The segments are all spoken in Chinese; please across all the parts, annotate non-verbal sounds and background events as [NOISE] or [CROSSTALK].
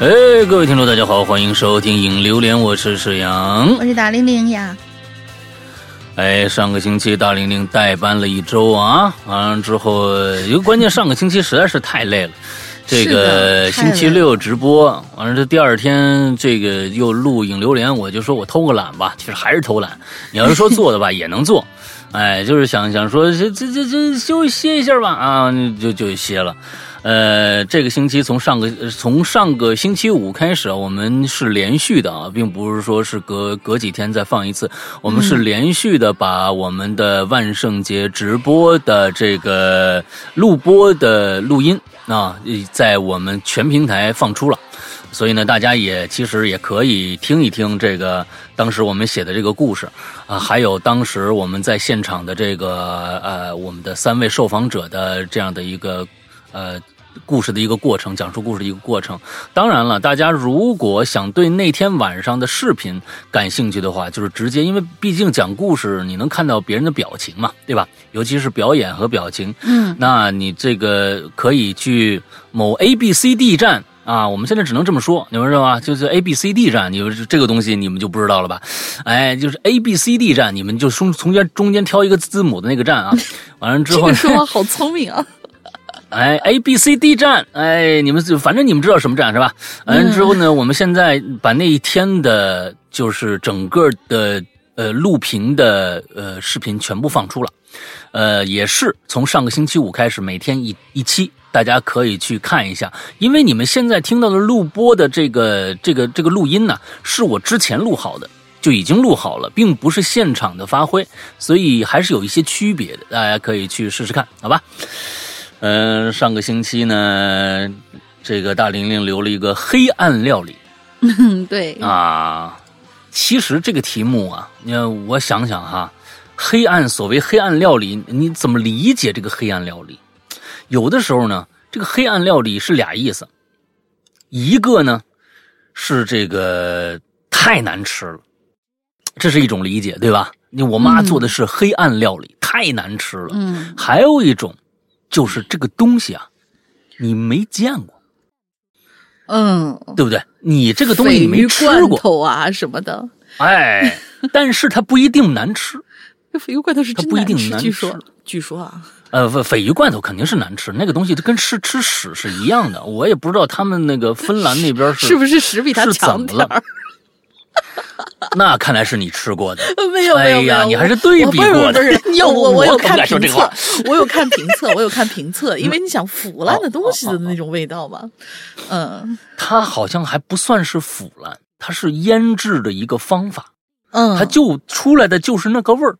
哎，各位听众，大家好，欢迎收听《影榴莲》，我是沈阳，我是大玲玲呀。哎，上个星期大玲玲代班了一周啊，完了之后，因为关键上个星期实在是太累了，这个星期六直播，完了这第二天这个又录《影榴莲》，我就说我偷个懒吧，其实还是偷懒。你要是说做的吧，也能做，哎，就是想想说这这这这休歇一下吧，啊，就就歇了。呃，这个星期从上个从上个星期五开始，我们是连续的啊，并不是说是隔隔几天再放一次，我们是连续的把我们的万圣节直播的这个录播的录音啊，在我们全平台放出了，所以呢，大家也其实也可以听一听这个当时我们写的这个故事啊，还有当时我们在现场的这个呃，我们的三位受访者的这样的一个。呃，故事的一个过程，讲述故事的一个过程。当然了，大家如果想对那天晚上的视频感兴趣的话，就是直接，因为毕竟讲故事，你能看到别人的表情嘛，对吧？尤其是表演和表情。嗯，那你这个可以去某 A B C D 站啊，我们现在只能这么说，你们知道吧？就是 A B C D 站，你们这个东西你们就不知道了吧？哎，就是 A B C D 站，你们就从从间中间挑一个字母的那个站啊。[LAUGHS] 完了之后，这个说话好聪明啊。哎，A B C D 站，哎，你们反正你们知道什么站是吧？完之后呢，我们现在把那一天的，就是整个的呃录屏的呃视频全部放出了，呃，也是从上个星期五开始，每天一一期，大家可以去看一下。因为你们现在听到的录播的这个这个这个录音呢，是我之前录好的，就已经录好了，并不是现场的发挥，所以还是有一些区别的，大家可以去试试看，好吧？嗯，上个星期呢，这个大玲玲留了一个黑暗料理。[LAUGHS] 嗯，对啊，其实这个题目啊，你我想想哈，黑暗所谓黑暗料理，你怎么理解这个黑暗料理？有的时候呢，这个黑暗料理是俩意思，一个呢是这个太难吃了，这是一种理解，对吧？你我妈做的是黑暗料理，太难吃了。嗯，还有一种。就是这个东西啊，你没见过，嗯，对不对？你这个东西你没吃过啊什么的，哎，但是它不一定难吃。[LAUGHS] 鲱鱼罐头是它不一定难吃，据说，据说啊，呃，鲱鱼罐头肯定是难吃，那个东西跟吃吃屎是一样的。我也不知道他们那个芬兰那边是不是屎比它强点儿。[LAUGHS] 那看来是你吃过的，没有没有没有，你还是对比过的。有 [LAUGHS] 我我有看评测，我有看评测，我有看评测，因为你想腐烂的东西的那种味道嘛，嗯，它好像还不算是腐烂，它是腌制的一个方法，嗯，它就出来的就是那个味儿，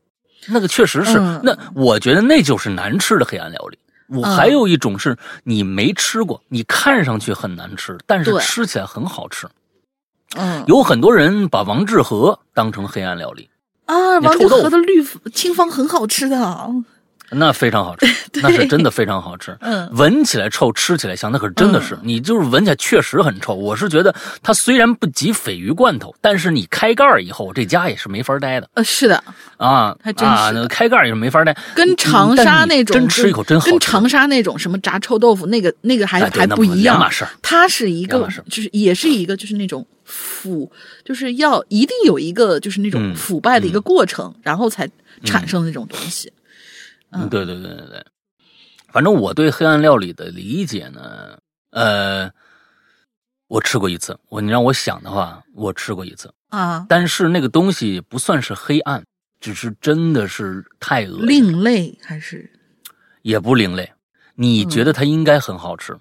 那个确实是，那我觉得那就是难吃的黑暗料理。我还有一种是你没吃过，你看上去很难吃，但是吃起来很好吃。嗯，有很多人把王致和当成黑暗料理。啊，王致和的绿清芳很好吃的，那非常好吃，[LAUGHS] 那是真的非常好吃。嗯，闻起来臭，吃起来香，那可是真的是，你就是闻起来确实很臭。我是觉得它虽然不及鲱鱼罐头，但是你开盖以后，这家也是没法待的。呃，是的，啊，还真是，那开盖也是没法待。跟长沙那种真吃一口真好，跟长沙那种什么炸臭豆腐那个那个还还不一样，两码事。它是一个，就是也是一个，就是那种。腐就是要一定有一个就是那种腐败的一个过程，然后才产生那种东西。嗯，对对对对对。反正我对黑暗料理的理解呢，呃，我吃过一次。我你让我想的话，我吃过一次啊。但是那个东西不算是黑暗，只是真的是太恶心。另类还是？也不另类。你觉得它应该很好吃，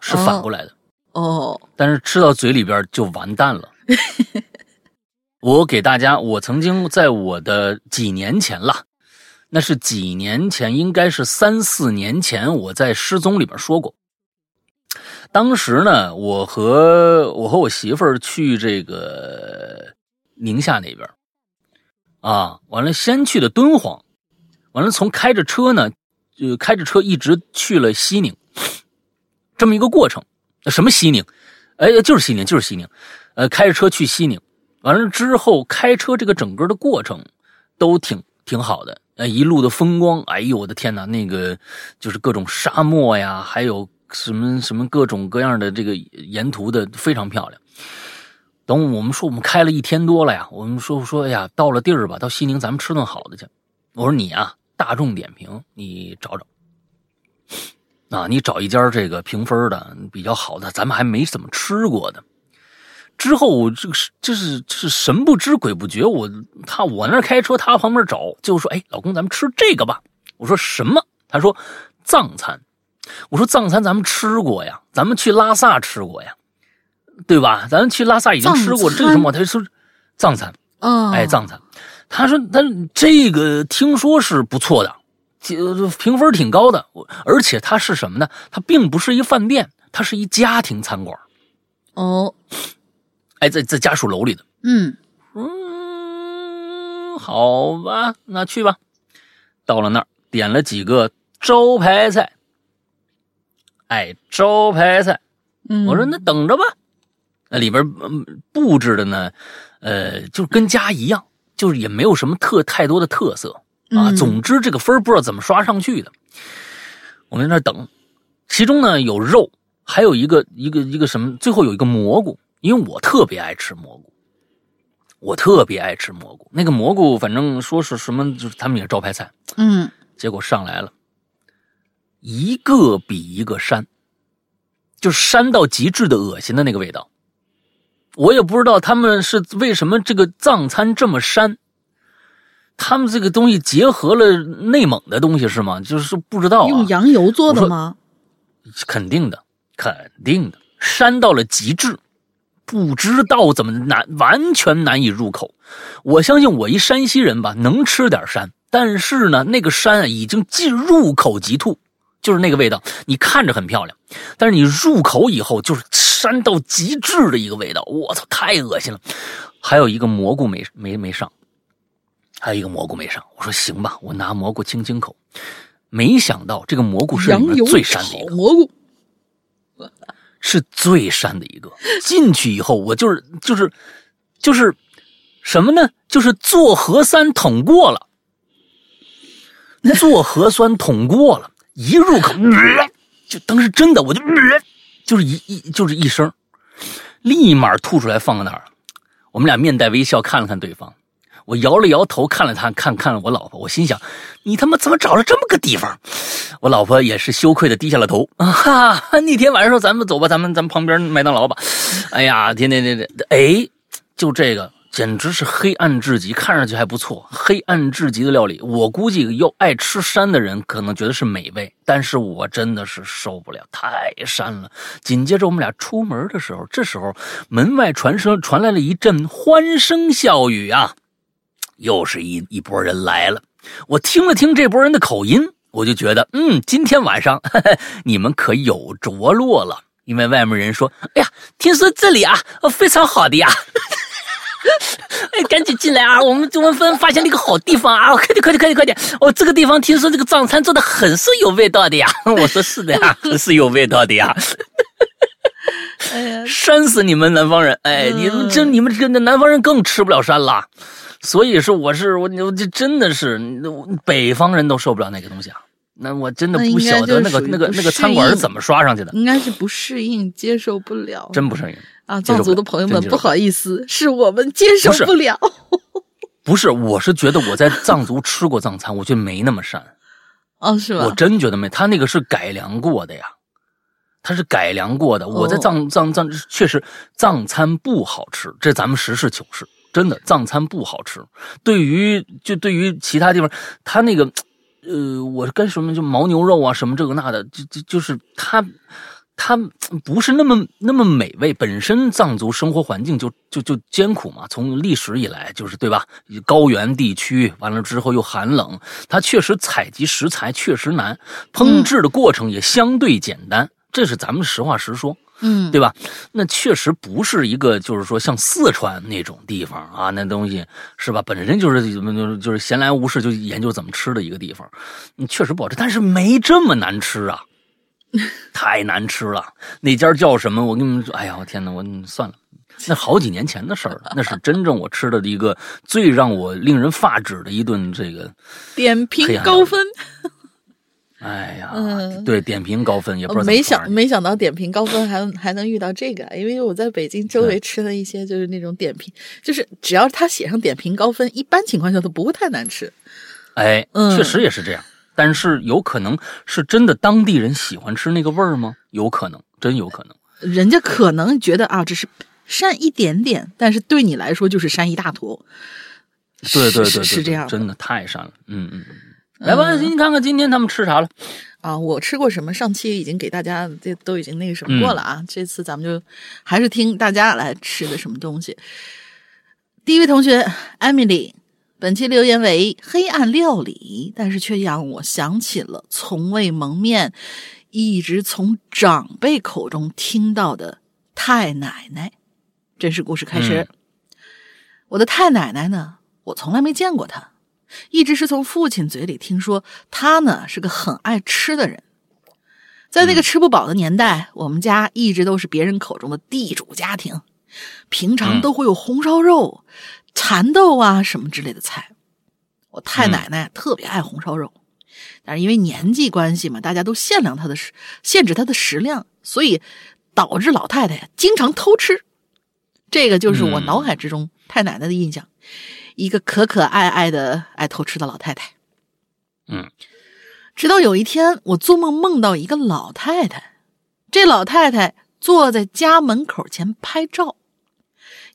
是反过来的。哦，但是吃到嘴里边就完蛋了。[LAUGHS] 我给大家，我曾经在我的几年前了，那是几年前，应该是三四年前，我在失踪里边说过。当时呢，我和我和我媳妇儿去这个宁夏那边，啊，完了先去的敦煌，完了从开着车呢，就开着车一直去了西宁，这么一个过程。什么西宁？哎，就是西宁，就是西宁。呃，开着车去西宁，完了之后开车这个整个的过程都挺挺好的。呃，一路的风光，哎呦我的天哪，那个就是各种沙漠呀，还有什么什么各种各样的这个沿途的非常漂亮。等我们说我们开了一天多了呀，我们说说哎呀，到了地儿吧，到西宁咱们吃顿好的去。我说你啊，大众点评你找找。啊，你找一家这个评分的比较好的，咱们还没怎么吃过的。之后我这个是这是这是神不知鬼不觉，我他我那开车，他旁边找，就说：“哎，老公，咱们吃这个吧。”我说：“什么？”他说：“藏餐。”我说：“藏餐咱们吃过呀，咱们去拉萨吃过呀，对吧？咱们去拉萨已经吃过这个什么？他说藏餐，哦，哎，藏餐。他说他这个听说是不错的。”就评分挺高的，而且它是什么呢？它并不是一饭店，它是一家庭餐馆。哦，哎，在在家属楼里的。嗯嗯，好吧，那去吧。到了那儿，点了几个招牌菜。哎，招牌菜。嗯，我说那等着吧。那里边布置的呢，呃，就跟家一样，就是也没有什么特太多的特色。啊，总之这个分不知道怎么刷上去的。我们在那等，其中呢有肉，还有一个一个一个什么，最后有一个蘑菇，因为我特别爱吃蘑菇，我特别爱吃蘑菇。那个蘑菇反正说是什么，就是他们也是招牌菜。嗯，结果上来了，一个比一个膻，就膻到极致的恶心的那个味道。我也不知道他们是为什么这个藏餐这么膻。他们这个东西结合了内蒙的东西是吗？就是不知道用羊油做的吗？肯定的，肯定的，膻到了极致，不知道怎么难，完全难以入口。我相信我一山西人吧，能吃点山，但是呢，那个山啊，已经进入口即吐，就是那个味道。你看着很漂亮，但是你入口以后就是山到极致的一个味道。我操，太恶心了！还有一个蘑菇没没没上。还有一个蘑菇没上，我说行吧，我拿蘑菇清清口。没想到这个蘑菇是里面最膻的一个蘑菇，是最膻的一个。进去以后，我就是就是就是什么呢？就是做核酸捅过了，做核酸捅过了，一入口 [LAUGHS] 就当时真的我就 [LAUGHS] 就是一一就是一声，立马吐出来放在那儿。我们俩面带微笑看了看对方。我摇了摇头，看了他，看看了我老婆，我心想：你他妈怎么找了这么个地方？我老婆也是羞愧的低下了头。啊哈！那天晚上咱们走吧，咱们咱们旁边麦当劳吧。哎呀，天天天天，哎，就这个简直是黑暗至极，看上去还不错，黑暗至极的料理。我估计要爱吃膻的人可能觉得是美味，但是我真的是受不了，太膻了。紧接着我们俩出门的时候，这时候门外传声传来了一阵欢声笑语啊！又是一一波人来了，我听了听这波人的口音，我就觉得，嗯，今天晚上 [LAUGHS] 你们可有着落了。因为外面人说，哎呀，听说这里啊，非常好的呀，[LAUGHS] 哎，赶紧进来啊，我们我们分发现了一个好地方啊，快点快点快点快点，哦，这个地方听说这个藏餐做的很是有味道的呀，[LAUGHS] 我说是的呀，很是有味道的呀，哎呀，膻死你们南方人，哎，你们这你们这南方人更吃不了山了。所以说，我是我，我这真的是北方人都受不了那个东西啊！那我真的不晓得那个那个那个餐馆是怎么刷上去的，应该是不适应，接受不了，真不适应啊！藏族的朋友们，不好意思，是我们接受不了。不是，我是觉得我在藏族吃过藏餐，我觉得没那么膻。[LAUGHS] 哦，是吧？我真觉得没，他那个是改良过的呀，他是改良过的。我在藏藏藏确实藏餐不好吃，这咱们实事求是。真的藏餐不好吃，对于就对于其他地方，他那个，呃，我跟什么就牦牛肉啊，什么这个那的，就就就是他，他不是那么那么美味。本身藏族生活环境就就就艰苦嘛，从历史以来就是对吧？高原地区完了之后又寒冷，它确实采集食材确实难，烹制的过程也相对简单，这是咱们实话实说。嗯，对吧？那确实不是一个，就是说像四川那种地方啊，那东西是吧？本身就是就是就是闲来无事就研究怎么吃的一个地方，确实不好吃，但是没这么难吃啊，太难吃了。那家叫什么？我跟你们说，哎呀，我天哪，我算了，那好几年前的事儿了。那是真正我吃的一个最让我令人发指的一顿这个点评高分。[LAUGHS] 哎呀，嗯对，点评高分也不知道没想没想到点评高分还还能遇到这个，因为我在北京周围吃了一些就是那种点评，就是只要他写上点评高分，一般情况下都不会太难吃。哎，嗯确实也是这样，但是有可能是真的当地人喜欢吃那个味儿吗？有可能，真有可能。人家可能觉得啊，只是膻一点点，但是对你来说就是膻一大坨。是对对对对，是这样真的太膻了。嗯嗯嗯。来吧，你看看今天他们吃啥了？啊，我吃过什么？上期已经给大家这都已经那个什么过了啊。这次咱们就还是听大家来吃的什么东西。第一位同学 Emily，本期留言为黑暗料理，但是却让我想起了从未蒙面，一直从长辈口中听到的太奶奶。真实故事开始。我的太奶奶呢，我从来没见过她。一直是从父亲嘴里听说，他呢是个很爱吃的人。在那个吃不饱的年代，我们家一直都是别人口中的地主家庭，平常都会有红烧肉、蚕豆啊什么之类的菜。我太奶奶特别爱红烧肉，但是因为年纪关系嘛，大家都限量她的食，限制她的食量，所以导致老太太呀经常偷吃。这个就是我脑海之中太奶奶的印象。一个可可爱爱的爱偷吃的老太太。嗯，直到有一天，我做梦梦到一个老太太，这老太太坐在家门口前拍照，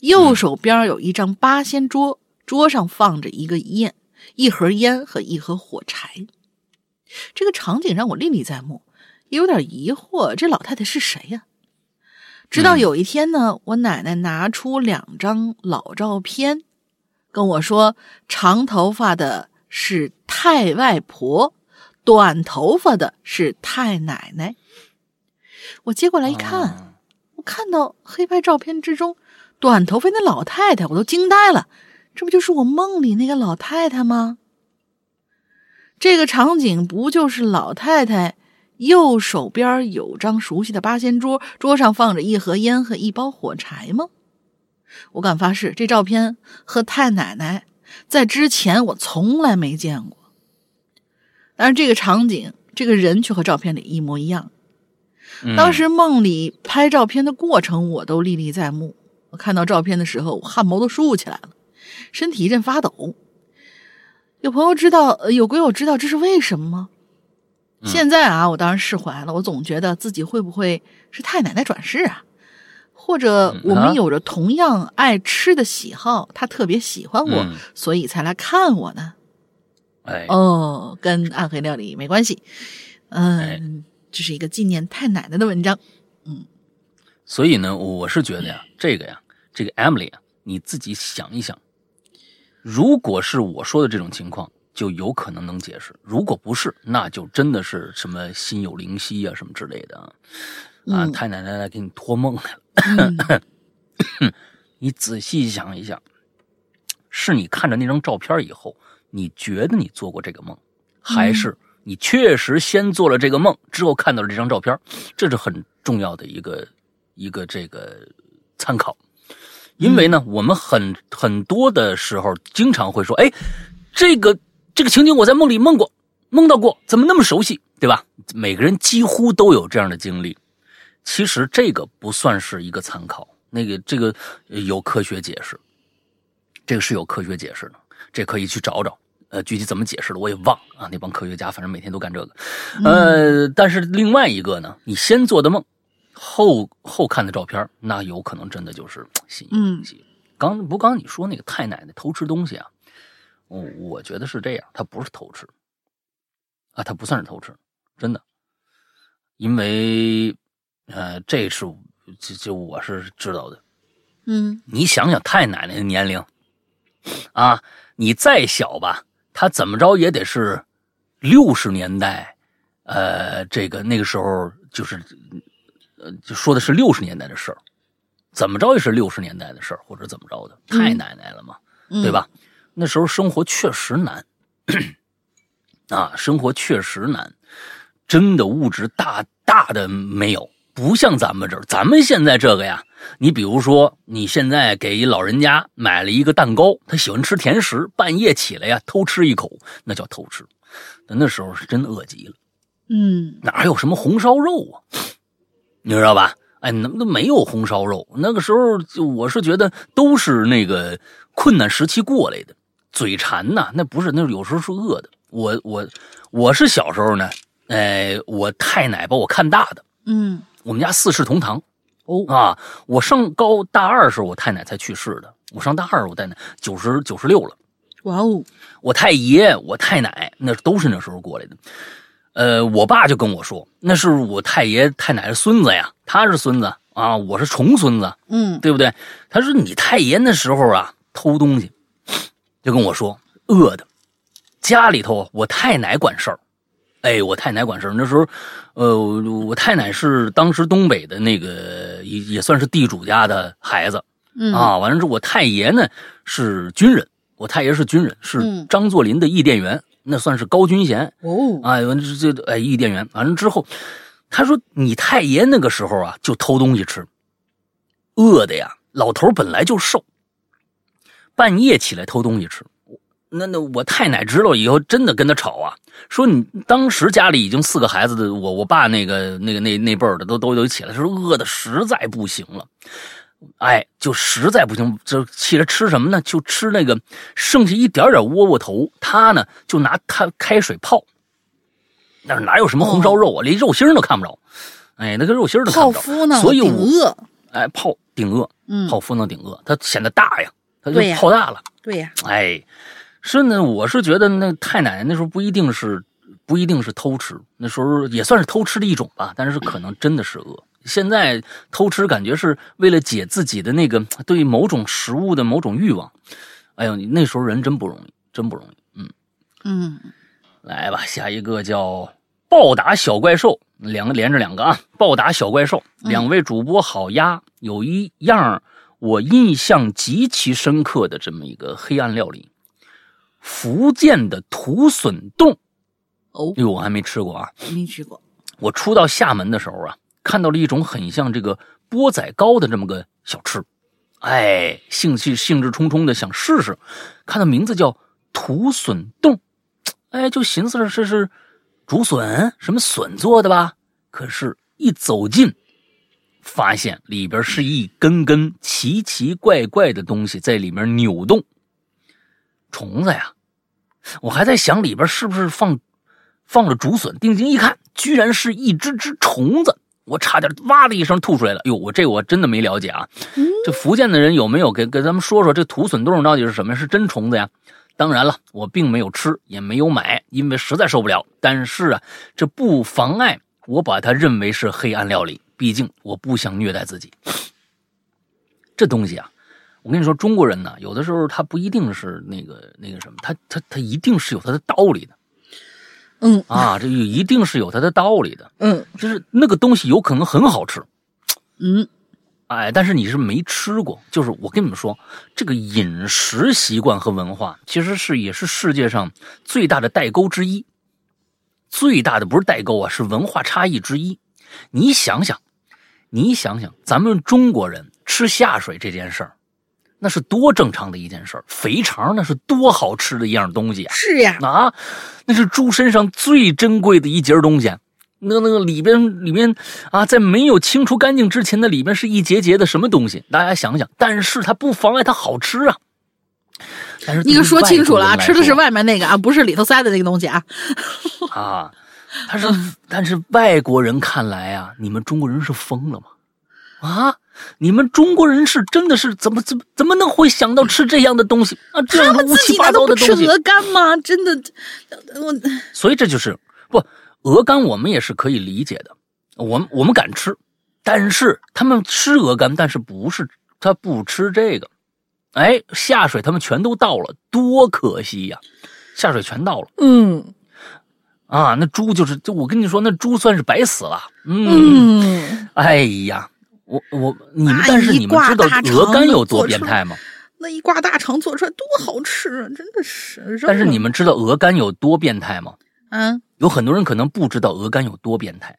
右手边有一张八仙桌，桌上放着一个烟、一盒烟和一盒火柴。这个场景让我历历在目，也有点疑惑，这老太太是谁呀、直到有一天呢，我奶奶拿出两张老照片。跟我说，长头发的是太外婆，短头发的是太奶奶。我接过来一看，啊我看到黑白照片之中，短头发那老太太，我都惊呆了。这不就是我梦里那个老太太吗？这个场景不就是老太太右手边有张熟悉的八仙桌，桌上放着一盒烟和一包火柴吗？我敢发誓，这照片和太奶奶在之前我从来没见过。但是这个场景，这个人却和照片里一模一样。嗯当时梦里拍照片的过程，我都历历在目。我看到照片的时候，我汗毛都竖起来了，身体一阵发抖。有朋友知道，呃有鬼友知道这是为什么吗？现在啊，我当然释怀了。我总觉得自己会不会是太奶奶转世啊？或者我们有着同样爱吃的喜好，他特别喜欢我，嗯所以才来看我呢？哎，哦，跟暗黑料理没关系。嗯，哎这是一个纪念太奶奶的文章。嗯所以呢，我是觉得呀，这个呀，这个 Emily 啊，你自己想一想，如果是我说的这种情况，就有可能能解释；如果不是，那就真的是什么心有灵犀啊，什么之类的啊。啊，嗯太奶奶来给你托梦来了。嗯 [COUGHS] 你仔细想一想，是你看着那张照片以后，你觉得你做过这个梦，还是你确实先做了这个梦之后看到了这张照片？这是很重要的一个一个这个参考。因为呢，我们很很多的时候经常会说，哎，这个这个情景我在梦里梦过，梦到过，怎么那么熟悉，对吧？每个人几乎都有这样的经历。其实这个不算是一个参考，那个这个呃有科学解释，这个是有科学解释的，这可以去找找。呃，具体怎么解释的我也忘了啊。那帮科学家反正每天都干这个。呃，但是另外一个呢，你先做的梦，后后看的照片，那有可能真的就是心有灵犀。刚不刚你说那个太奶奶偷吃东西啊？我我觉得是这样，她不是偷吃啊，她不算是偷吃，真的，因为呃，这是就就我是知道的。嗯你想想太奶奶的年龄啊，你再小吧，她怎么着也得是六十年代，呃，这个那个时候就是，呃，就说的是六十年代的事儿，怎么着也是六十年代的事儿，或者怎么着的，太奶奶了嘛，嗯，对吧？那时候生活确实难，[CLEARS THROAT] 啊，生活确实难，真的物质大大的没有，不像咱们这儿，咱们现在这个呀，你比如说，你现在给一老人家买了一个蛋糕，他喜欢吃甜食，半夜起来呀偷吃一口，那叫偷吃，那那时候是真饿极了。嗯，哪有什么红烧肉啊？你知道吧？哎，那都没有红烧肉。那个时候，就我是觉得都是那个困难时期过来的，嘴馋呐，那不是，那有时候是饿的。我我我是小时候呢，哎，我太奶把我看大的，嗯，我们家四世同堂哦，啊。我上高大二时候，我太奶才去世的。我上大二，我太奶九十九十六了。哇哦，我太爷、我太奶那都是那时候过来的。呃，我爸就跟我说，那是我太爷太奶的孙子呀，他是孙子啊，我是重孙子，嗯，对不对？他说你太爷那时候啊偷东西，就跟我说饿的，家里头我太奶管事儿，哎，我太奶管事儿。那时候，呃，我太奶是当时东北的那个也也算是地主家的孩子，嗯啊，完了之后我太爷呢是军人，我太爷是军人，是嗯张作霖的译电员，那算是高军衔。哦，啊，这这哎，译电员完了之后，他说你太爷那个时候啊，就偷东西吃，饿的呀，老头本来就瘦，半夜起来偷东西吃。那那我太奶知道以后，真的跟他吵啊，说你当时家里已经四个孩子的我我爸那个那个那那辈儿的都都都起来，说饿的实在不行了。哎，就实在不行，就起来吃什么呢？就吃那个剩下一点点窝窝头，他呢就拿他开水泡，那哪有什么红烧肉啊，连肉心儿都看不着。哎，那个肉心儿都看不着。芙呢，所以顶我饿，哎泡顶饿，嗯，泡芙能顶饿，它显得大呀，它就泡大了。对呀，哎，是呢，我是觉得那太奶奶那时候不一定是不一定是偷吃，那时候也算是偷吃的一种吧，但是可能真的是饿。现在偷吃感觉是为了解自己的那个对某种食物的某种欲望。哎呦，你那时候人真不容易，真不容易。嗯，嗯，来吧，下一个叫暴打小怪兽，两个连着两个啊，暴打小怪兽。两位主播好呀，有一样我印象极其深刻的这么一个黑暗料理，福建的土笋冻。哦，哎呦，我还没吃过啊。没吃过，我初到厦门的时候啊，看到了一种很像这个钵仔糕的这么个小吃，哎，兴趣兴致冲冲的想试试，看到名字叫土笋冻，哎，就寻思着这是竹笋什么笋做的吧？可是，一走近，发现里边是一根根奇奇怪怪的东西在里面扭动，虫子呀！我还在想里边是不是放放了竹笋，定睛一看，居然是一只只虫子，我差点哇的一声吐出来了。哟，我这我真的没了解啊。这福建的人有没有给给咱们说说这土笋冻到底是什么？是真虫子呀？当然了，我并没有吃，也没有买，因为实在受不了。但是啊，这不妨碍我把它认为是黑暗料理，毕竟我不想虐待自己。这东西啊，我跟你说，中国人呢，有的时候他不一定是那个那个什么，他他他一定是有他的道理的。嗯啊，这有一定是有它的道理的，嗯就是那个东西有可能很好吃，嗯，哎，但是你是没吃过。就是我跟你们说，这个饮食习惯和文化其实是也是世界上最大的代沟之一，最大的不是代沟啊，是文化差异之一。你想想，你想想，咱们中国人吃下水这件事儿，那是多正常的一件事儿，肥肠那是多好吃的一样东西啊！是呀，啊，那是猪身上最珍贵的一节东西。那那个里边里边啊，在没有清除干净之前，那里边是一节节的什么东西？大家想想，但是它不妨碍它好吃啊。但是你可说清楚了啊，吃的是外面那个啊，不是里头塞的那个东西啊。[LAUGHS] 啊，他是，但是外国人看来啊，你们中国人是疯了吗？啊，你们中国人是真的是怎么怎么怎么能会想到吃这样的东西啊？这他样的乌七八糟的东西，不吃鹅肝吗？真的，我所以这就是不鹅肝，我们也是可以理解的，我们我们敢吃，但是他们吃鹅肝，但是不是他不吃这个，哎，下水他们全都倒了，多可惜呀！下水全倒了嗯啊，那猪就是，就我跟你说，那猪算是白死了。嗯，嗯，哎呀，我我你们，但是你们知道鹅肝有多变态吗？那一挂大肠做出来多好吃啊，真的是。但是你们知道鹅肝有多变态吗？啊，有很多人可能不知道鹅肝有多变态。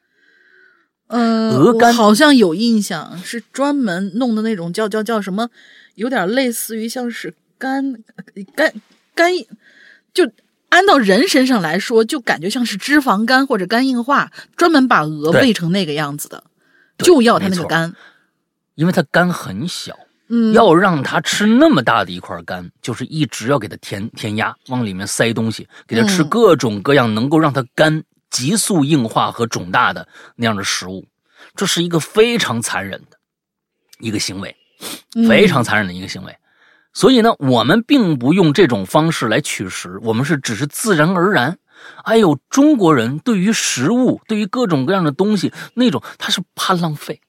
呃，鹅肝好像有印象，是专门弄的那种叫叫叫什么，有点类似于像是肝肝肝，就按到人身上来说，就感觉像是脂肪肝或者肝硬化，专门把鹅喂成那个样子的，就要它那个肝，因为它肝很小。嗯，要让它吃那么大的一块肝，就是一直要给它填填压，往里面塞东西，给它吃各种各样能够让它肝急速硬化和肿大的那样的食物，这是一个非常残忍的一个行为，非常残忍的一个行为。所以呢，我们并不用这种方式来取食，我们是只是自然而然。哎呦，中国人对于食物，对于各种各样的东西，那种他是怕浪费。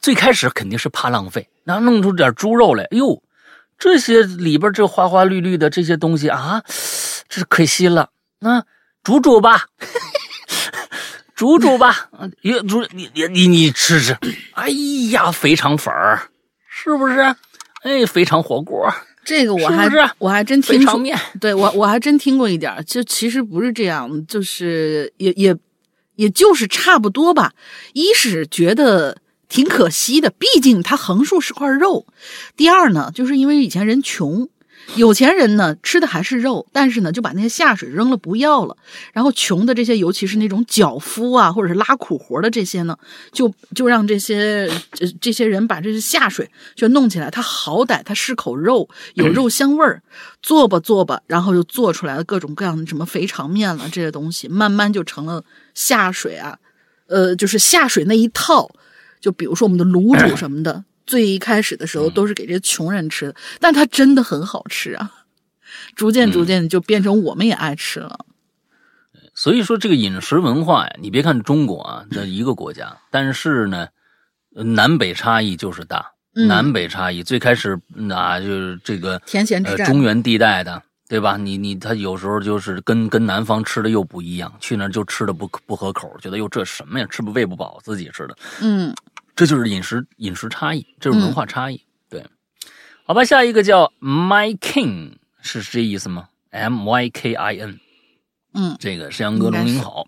最开始肯定是怕浪费，然后弄出点猪肉来，哎呦，这些里边这花花绿绿的这些东西啊，这是可惜了。那煮煮吧，[LAUGHS] 煮煮吧，你煮你你你你吃吃。[COUGHS] 哎呀，肥肠粉儿，是不是？哎，肥肠火锅，这个我还我还真听说，对我我还真听过一点，就其实不是这样，就是也也也就是差不多吧。一是觉得。挺可惜的，毕竟它横竖是块肉。第二呢，就是因为以前人穷，有钱人呢吃的还是肉，但是呢就把那些下水扔了不要了。然后穷的这些，尤其是那种脚夫啊，或者是拉苦活的这些呢，就就让这些这这些人把这些下水就弄起来。他好歹他是口肉，有肉香味儿，做吧做吧，然后就做出来了各种各样的什么肥肠面了这些东西，慢慢就成了下水啊，呃，就是下水那一套。就比如说我们的卤煮 [CLEARS THROAT] 什么的，最一开始的时候都是给这些穷人吃的，但它真的很好吃啊！逐渐逐渐就变成我们也爱吃了。所以说这个饮食文化呀，你别看中国啊这一个国家，但是呢，南北差异就是大。南北差异最开始啊，就是这个甜咸之战，中原地带的，对吧？你你他有时候就是跟跟南方吃的又不一样，去那就吃的不不合口，觉得哟这什么呀，吃不喂不饱自己吃的。嗯。这就是饮食饮食差异，这是文化差异。对，好吧，下一个叫 My King 是这意思吗？M Y K I N，嗯，这个山羊哥龙您好，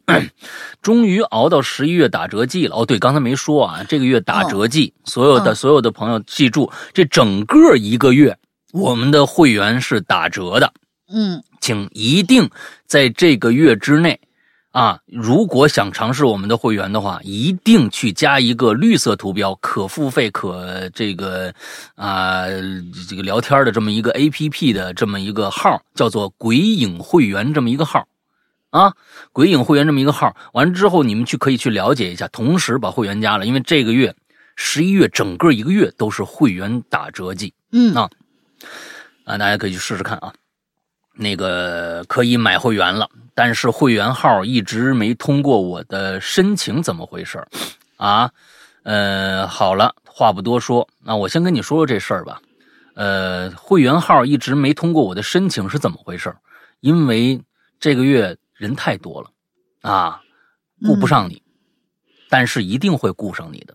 终于熬到十一月打折季了。哦，对，刚才没说啊，这个月打折季，所有的所有的朋友记住，这整个一个月我们的会员是打折的。嗯，请一定在这个月之内。啊，如果想尝试我们的会员的话，一定去加一个绿色图标、可付费、可这个啊这个聊天的这么一个 A P P 的这么一个号，叫做“鬼影会员”这么一个号啊，“鬼影会员”这么一个号。完了之后，你们去可以去了解一下，同时把会员加了，因为这个月十一月整个一个月都是会员打折季。嗯啊啊，大家可以去试试看啊。那个可以买会员了，但是会员号一直没通过我的申请，怎么回事啊？呃，好了，话不多说，那我先跟你说说这事儿吧。呃，会员号一直没通过我的申请是怎么回事因为这个月人太多了啊，顾不上你，但是一定会顾上你的。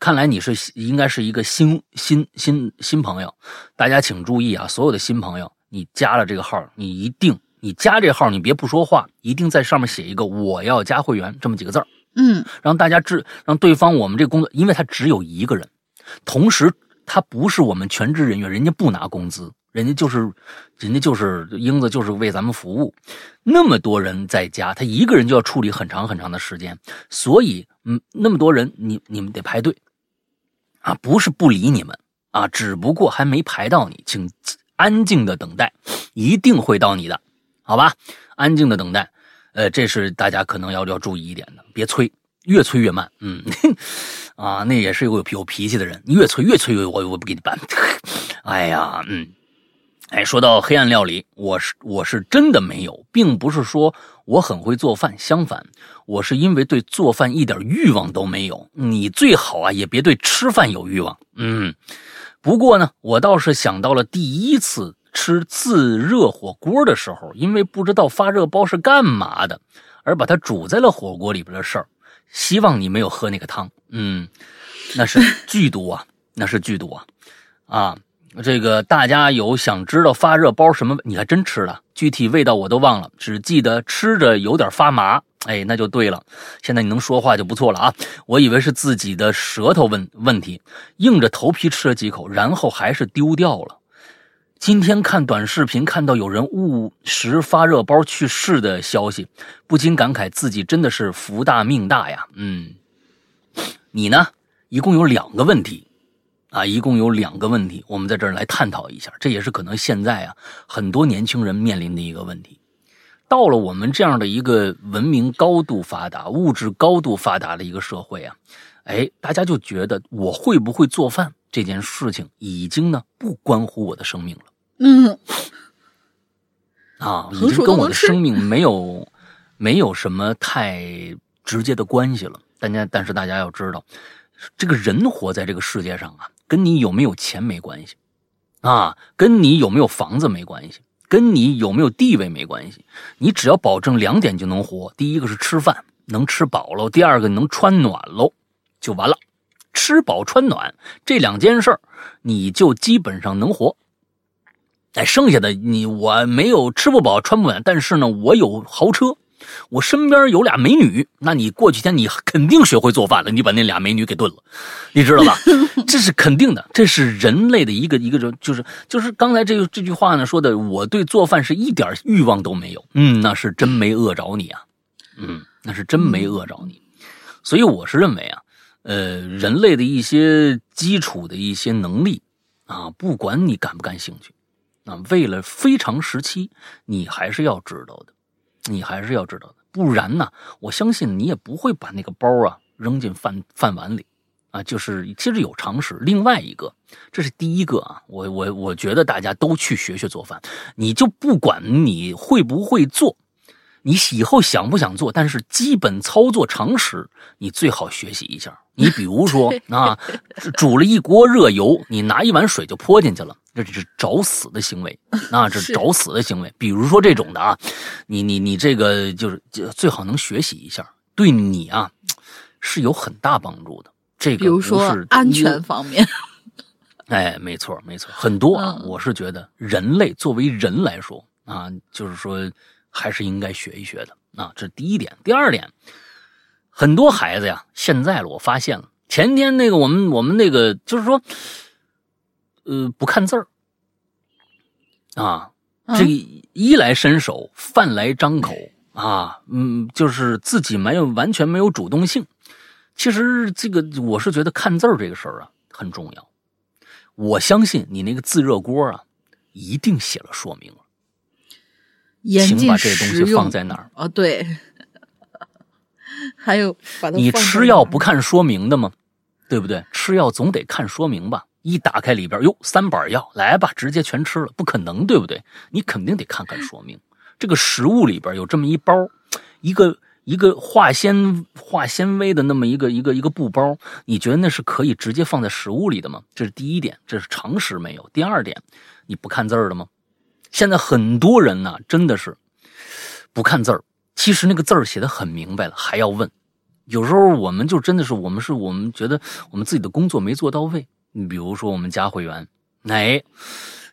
看来你是应该是一个新新新新朋友，大家请注意啊，所有的新朋友。你加了这个号，你一定，你加这号，你别不说话，一定在上面写一个“我要加会员”这么几个字儿，嗯，让大家知，让对方我们这工作，因为他只有一个人，同时他不是我们全职人员，人家不拿工资，人家就是，人家就是英子，就是为咱们服务，那么多人在加，他一个人就要处理很长很长的时间，所以，嗯，那么多人，你你们得排队，啊，不是不理你们啊，只不过还没排到你，请。安静的等待，一定会到你的，好吧？安静的等待，呃，这是大家可能要要注意一点的，别催，越催越慢。嗯，[LAUGHS] 啊，那也是有有脾气的人，越催越催越，我我不给你办。[LAUGHS] 哎呀，嗯，哎，说到黑暗料理，我是我是真的没有，并不是说我很会做饭，相反，我是因为对做饭一点欲望都没有。你最好啊，也别对吃饭有欲望。嗯。不过呢，我倒是想到了第一次吃自热火锅的时候，因为不知道发热包是干嘛的，而把它煮在了火锅里边的事儿。希望你没有喝那个汤，嗯，那是剧毒啊，那是剧毒啊！啊，这个大家有想知道发热包什么？你还真吃了，具体味道我都忘了，只记得吃着有点发麻。哎，那就对了。现在你能说话就不错了啊！我以为是自己的舌头问问题，硬着头皮吃了几口，然后还是丢掉了。今天看短视频，看到有人误食发热包去世的消息，不禁感慨自己真的是福大命大呀。嗯，你呢？一共有两个问题，啊，一共有两个问题，我们在这儿来探讨一下。这也是可能现在啊很多年轻人面临的一个问题。到了我们这样的一个文明高度发达、物质高度发达的一个社会啊，哎，大家就觉得我会不会做饭？这件事情已经呢不关乎我的生命了，嗯，啊，已经跟我的生命没有没有什么太直接的关系了。大家，但是大家要知道，这个人活在这个世界上啊，跟你有没有钱没关系，啊，跟你有没有房子没关系，跟你有没有地位没关系。你只要保证两点就能活：第一个是吃饭能吃饱了，第二个能穿暖喽，就完了。吃饱穿暖这两件事儿，你就基本上能活。哎，剩下的你我没有吃不饱穿不暖，但是呢，我有豪车，我身边有俩美女，那你过几天你肯定学会做饭了，你把那俩美女给炖了，你知道吧？[LAUGHS] 这是肯定的，这是人类的一个一个就是就是刚才这这句话呢说的，我对做饭是一点欲望都没有。嗯，那是真没饿着你啊，嗯，那是真没饿着你，所以我是认为啊。呃，人类的一些基础的一些能力啊，不管你感不感兴趣，啊，为了非常时期，你还是要知道的，你还是要知道的，不然呢，我相信你也不会把那个包啊扔进饭饭碗里，啊，就是其实有常识。另外一个，这是第一个啊，我我我觉得大家都去学学做饭，你就不管你会不会做。你以后想不想做？但是基本操作常识，你最好学习一下。你比如说 [LAUGHS] 啊，煮了一锅热油，你拿一碗水就泼进去了，这是找死的行为，[LAUGHS] 那这是找死的行为。比如说这种的啊，你你你这个就是最好能学习一下，对你啊是有很大帮助的。这个比如说安全方面，[LAUGHS] 哎，没错没错，很多啊。我是觉得人类作为人来说啊，就是说。还是应该学一学的啊，这是第一点。第二点，很多孩子呀，现在了，我发现了，前天那个我们我们那个就是说，呃，不看字儿啊，这衣来伸手，饭来张口啊，嗯，就是自己没有完全没有主动性。其实这个我是觉得看字儿这个事儿啊很重要。我相信你那个自热锅啊，一定写了说明了。请把这东西放在哪儿？哦，对，[LAUGHS] 还有你吃药不看说明的吗？对不对？吃药总得看说明吧？一打开里边，哟，三板药，来吧，直接全吃了，不可能，对不对？你肯定得看看说明。这个食物里边有这么一包，一个一个化纤化纤维的那么一个一个一个布包，你觉得那是可以直接放在食物里的吗？这是第一点，这是常识没有。第二点，你不看字儿的吗？现在很多人呢，真的是不看字儿。其实那个字儿写的很明白了，还要问。有时候我们就真的是，我们是我们觉得我们自己的工作没做到位。你比如说，我们加会员，哎，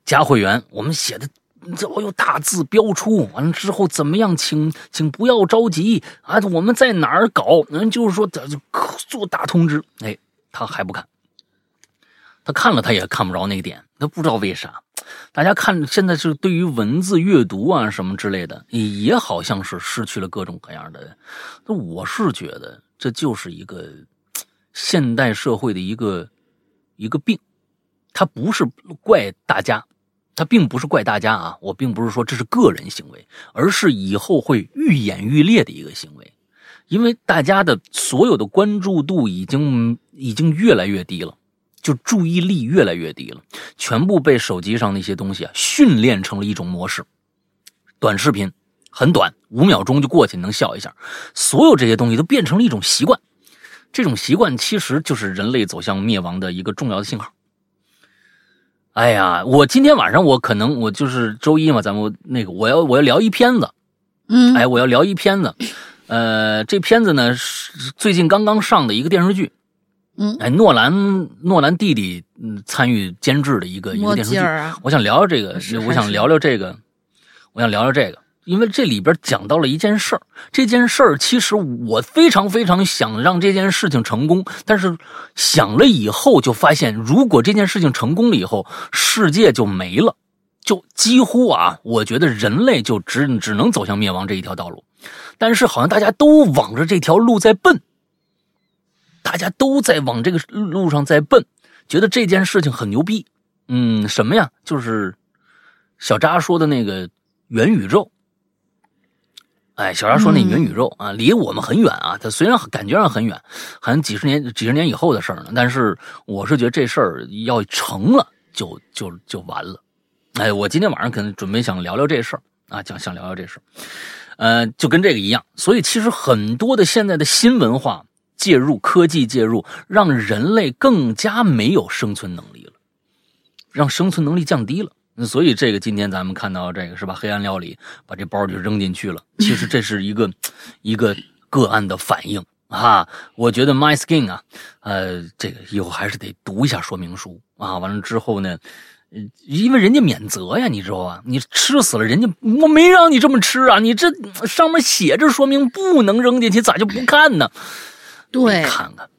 加会员，我们写的这我有大字标出，完了之后怎么样？请请不要着急啊！我们在哪儿搞？人就是说，就做大通知。哎，他还不看，他看了他也看不着那个点，他不知道为啥。大家看，现在是对于文字阅读啊什么之类的，也好像是失去了各种各样的。那我是觉得这就是一个现代社会的一个一个病，它不是怪大家，它并不是怪大家啊。我并不是说这是个人行为，而是以后会愈演愈烈的一个行为，因为大家的所有的关注度已经已经越来越低了。就注意力越来越低了，全部被手机上那些东西啊训练成了一种模式。短视频很短，五秒钟就过去，能笑一下。所有这些东西都变成了一种习惯，这种习惯其实就是人类走向灭亡的一个重要的信号。哎呀，我今天晚上我可能我就是周一嘛，咱们那个我要我要聊一片子，嗯，哎，我要聊一片子，呃，这片子呢是最近刚刚上的一个电视剧。嗯，哎，诺兰，诺兰弟弟嗯参与监制的一个一个电视剧，我想聊聊这个，我想聊聊这个，我想聊聊这个，因为这里边讲到了一件事儿，这件事儿其实我非常非常想让这件事情成功，但是想了以后就发现，如果这件事情成功了以后，世界就没了，就几乎啊，我觉得人类就只只能走向灭亡这一条道路。但是好像大家都往着这条路在奔，大家都在往这个路上在奔，觉得这件事情很牛逼。嗯，什么呀？就是小扎说的那个元宇宙。哎，小张说那元宇宙啊，离我们很远啊。它虽然感觉上很远，好像几十年、几十年以后的事儿呢。但是我是觉得这事儿要成了，就就就完了。哎，我今天晚上可能准备想聊聊这事儿啊，想想聊聊这事儿。呃，就跟这个一样，所以其实很多的现在的新文化介入、科技介入，让人类更加没有生存能力了，让生存能力降低了。所以这个今天咱们看到这个是吧？黑暗料理把这包就扔进去了。其实这是一个一个个案的反应啊。我觉得 My Skin 啊，呃，这个以后还是得读一下说明书啊。完了之后呢？因为人家免责呀，你知道吧？你吃死了人家，我没让你这么吃啊！你这上面写着说明不能扔进去，咋就不看呢？对，看看，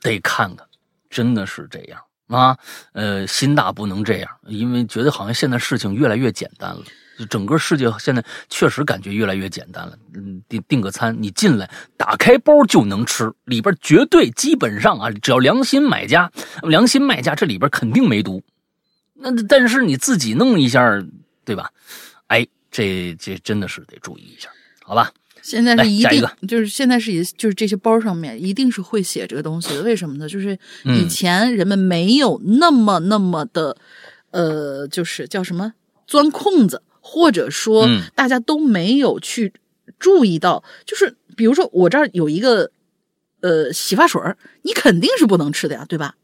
得看看，真的是这样啊！呃，心大不能这样，因为觉得好像现在事情越来越简单了，整个世界现在确实感觉越来越简单了。嗯，订订个餐，你进来打开包就能吃，里边绝对基本上啊，只要良心买家、良心卖家，这里边肯定没毒。那但是你自己弄一下，对吧？哎，这这真的是得注意一下，好吧？现在是一定一就是现在是就是这些包上面一定是会写这个东西的，为什么呢？就是以前人们没有那么那么的，呃，就是叫什么钻空子，或者说大家都没有去注意到，就是比如说我这儿有一个呃洗发水你肯定是不能吃的呀，对吧？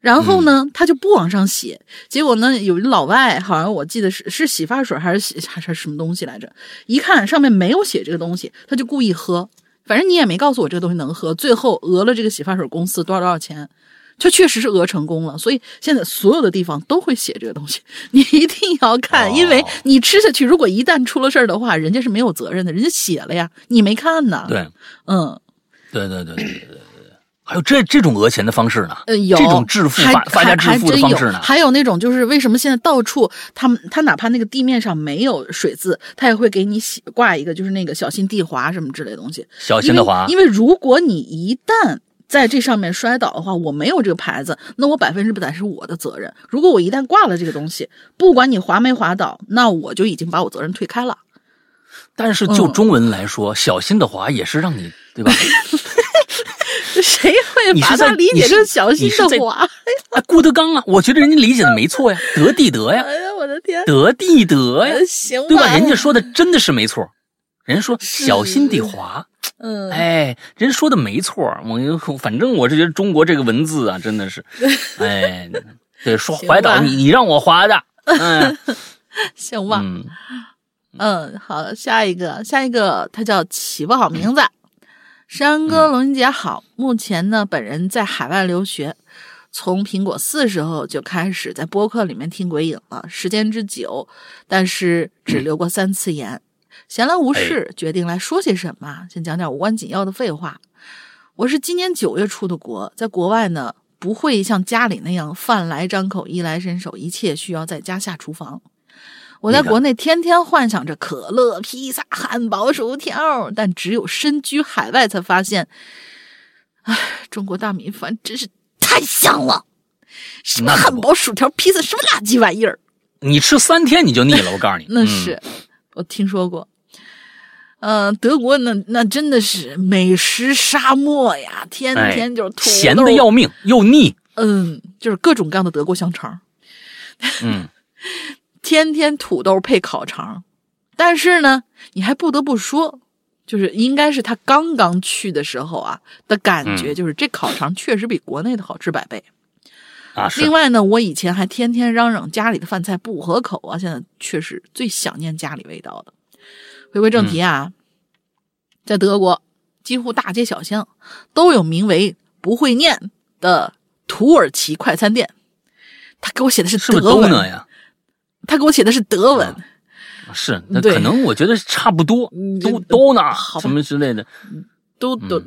然后呢，他就不往上写。结果呢，有一老外，好像我记得是是洗发水还是洗还是什么东西来着？一看上面没有写这个东西，他就故意喝。反正你也没告诉我这个东西能喝。最后讹了这个洗发水公司多少多少钱，就确实是讹成功了。所以现在所有的地方都会写这个东西，[LAUGHS] 你一定要看，因为你吃下去，如果一旦出了事儿的话，人家是没有责任的，人家写了呀，你没看呢。对，嗯，对对对对对对。还有这这种讹钱的方式呢？呃，有这种致富发发家致富的方式呢？还有那种就是为什么现在到处他们他哪怕那个地面上没有水渍，他也会给你写挂一个就是那个小心地滑什么之类的东西。小心的滑，因为如果你一旦在这上面摔倒的话，我没有这个牌子，那我百分之百是我的责任。如果我一旦挂了这个东西，不管你滑没滑倒，那我就已经把我责任推开了。但是就中文来说，小心的滑也是让你对吧？[LAUGHS] 谁会把它理解成小心的滑？啊，郭德纲啊，我觉得人家理解的没错呀，得地得呀。哎呀，我的天，得地得呀，行，对吧？人家说的真的是没错，人家说小心地滑，嗯，哎，人说的没错。我反正我是觉得中国这个文字啊，真的是，[LAUGHS] 哎，对，说怀岛你你让我滑的，嗯，[LAUGHS] 行吧，嗯，好，下一个，下一个，他叫起不好名字。山哥，龙云姐好。目前呢，本人在海外留学，从苹果四时候就开始在播客里面听鬼影了，时间之久，但是只留过三次言。闲来无事，决定来说些什么，先讲点无关紧要的废话。我是今年九月出的国，在国外呢，不会像家里那样饭来张口、衣来伸手，一切需要在家下厨房。我在国内天天幻想着可乐、披萨、汉堡、薯条，但只有身居海外才发现，唉，中国大米饭真是太香了！什么汉堡、薯条、披萨，什么垃圾玩意儿？你吃三天你就腻了，我告诉你。[LAUGHS] 那是我听说过。嗯，德国那那真的是美食沙漠呀，天天就是土咸的要命又腻。嗯，就是各种各样的德国香肠。嗯。[LAUGHS] 天天土豆配烤肠，但是呢，你还不得不说，就是应该是他刚刚去的时候啊的感觉，就是这烤肠确实比国内的好吃百倍啊。另外呢，我以前还天天嚷嚷家里的饭菜不合口啊，现在确实最想念家里味道的。回归正题啊，在德国，几乎大街小巷都有名为不会念的土耳其快餐店。他给我写的是德文呀。他给我写的是德文，是那可能我觉得差不多，都都哪什么之类的，都都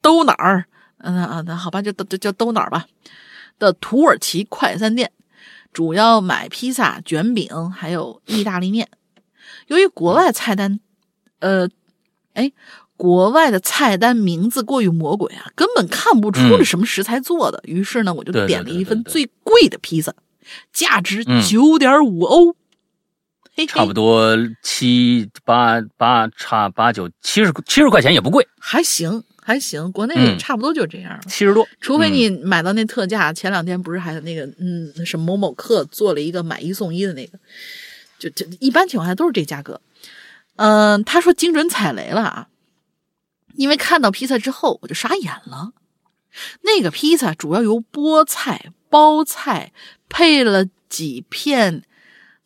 都哪儿？嗯啊，那好吧，就都就叫都哪儿吧。的土耳其快餐店，主要买披萨、卷饼还有意大利面。由于国外菜单，呃，哎，国外的菜单名字过于魔鬼啊，根本看不出是什么食材做的。于是呢，我就点了一份最贵的披萨，价值九点五欧。差不多七八八差八九七十七十块钱也不贵，还行还行，国内差不多就这样，七十多。除非你买到那特价，前两天不是还有那个嗯什么某某客做了一个买一送一的那个，就就一般情况下都是这价格。嗯，他说精准踩雷了啊，因为看到披萨之后我就傻眼了，那个披萨主要由菠菜、包菜配了几片。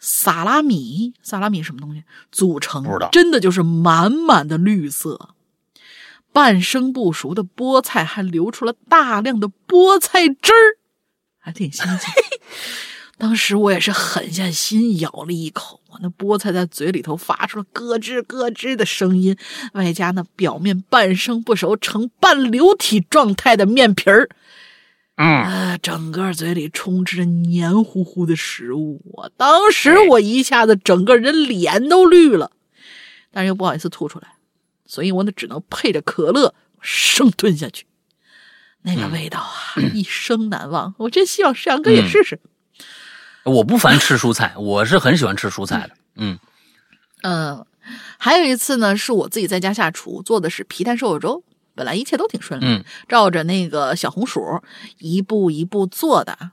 萨拉米，萨拉米什么东西组成？不知道，真的就是满满的绿色，半生不熟的菠菜还流出了大量的菠菜汁儿，还挺新鲜。[LAUGHS] 当时我也是狠下心咬了一口，那菠菜在嘴里头发出了咯吱咯吱的声音，外加那表面半生不熟、呈半流体状态的面皮儿。嗯，整个嘴里充斥着黏糊糊的食物，我当时我一下子整个人脸都绿了，但是又不好意思吐出来，所以我呢只能配着可乐生吞下去。那个味道啊，一生难忘。我真希望世阳哥也试试。我不烦吃蔬菜，我是很喜欢吃蔬菜的。嗯嗯，还有一次呢，是我自己在家下厨做的是皮蛋瘦肉粥。本来一切都挺顺利，照着那个小红薯一步一步做的，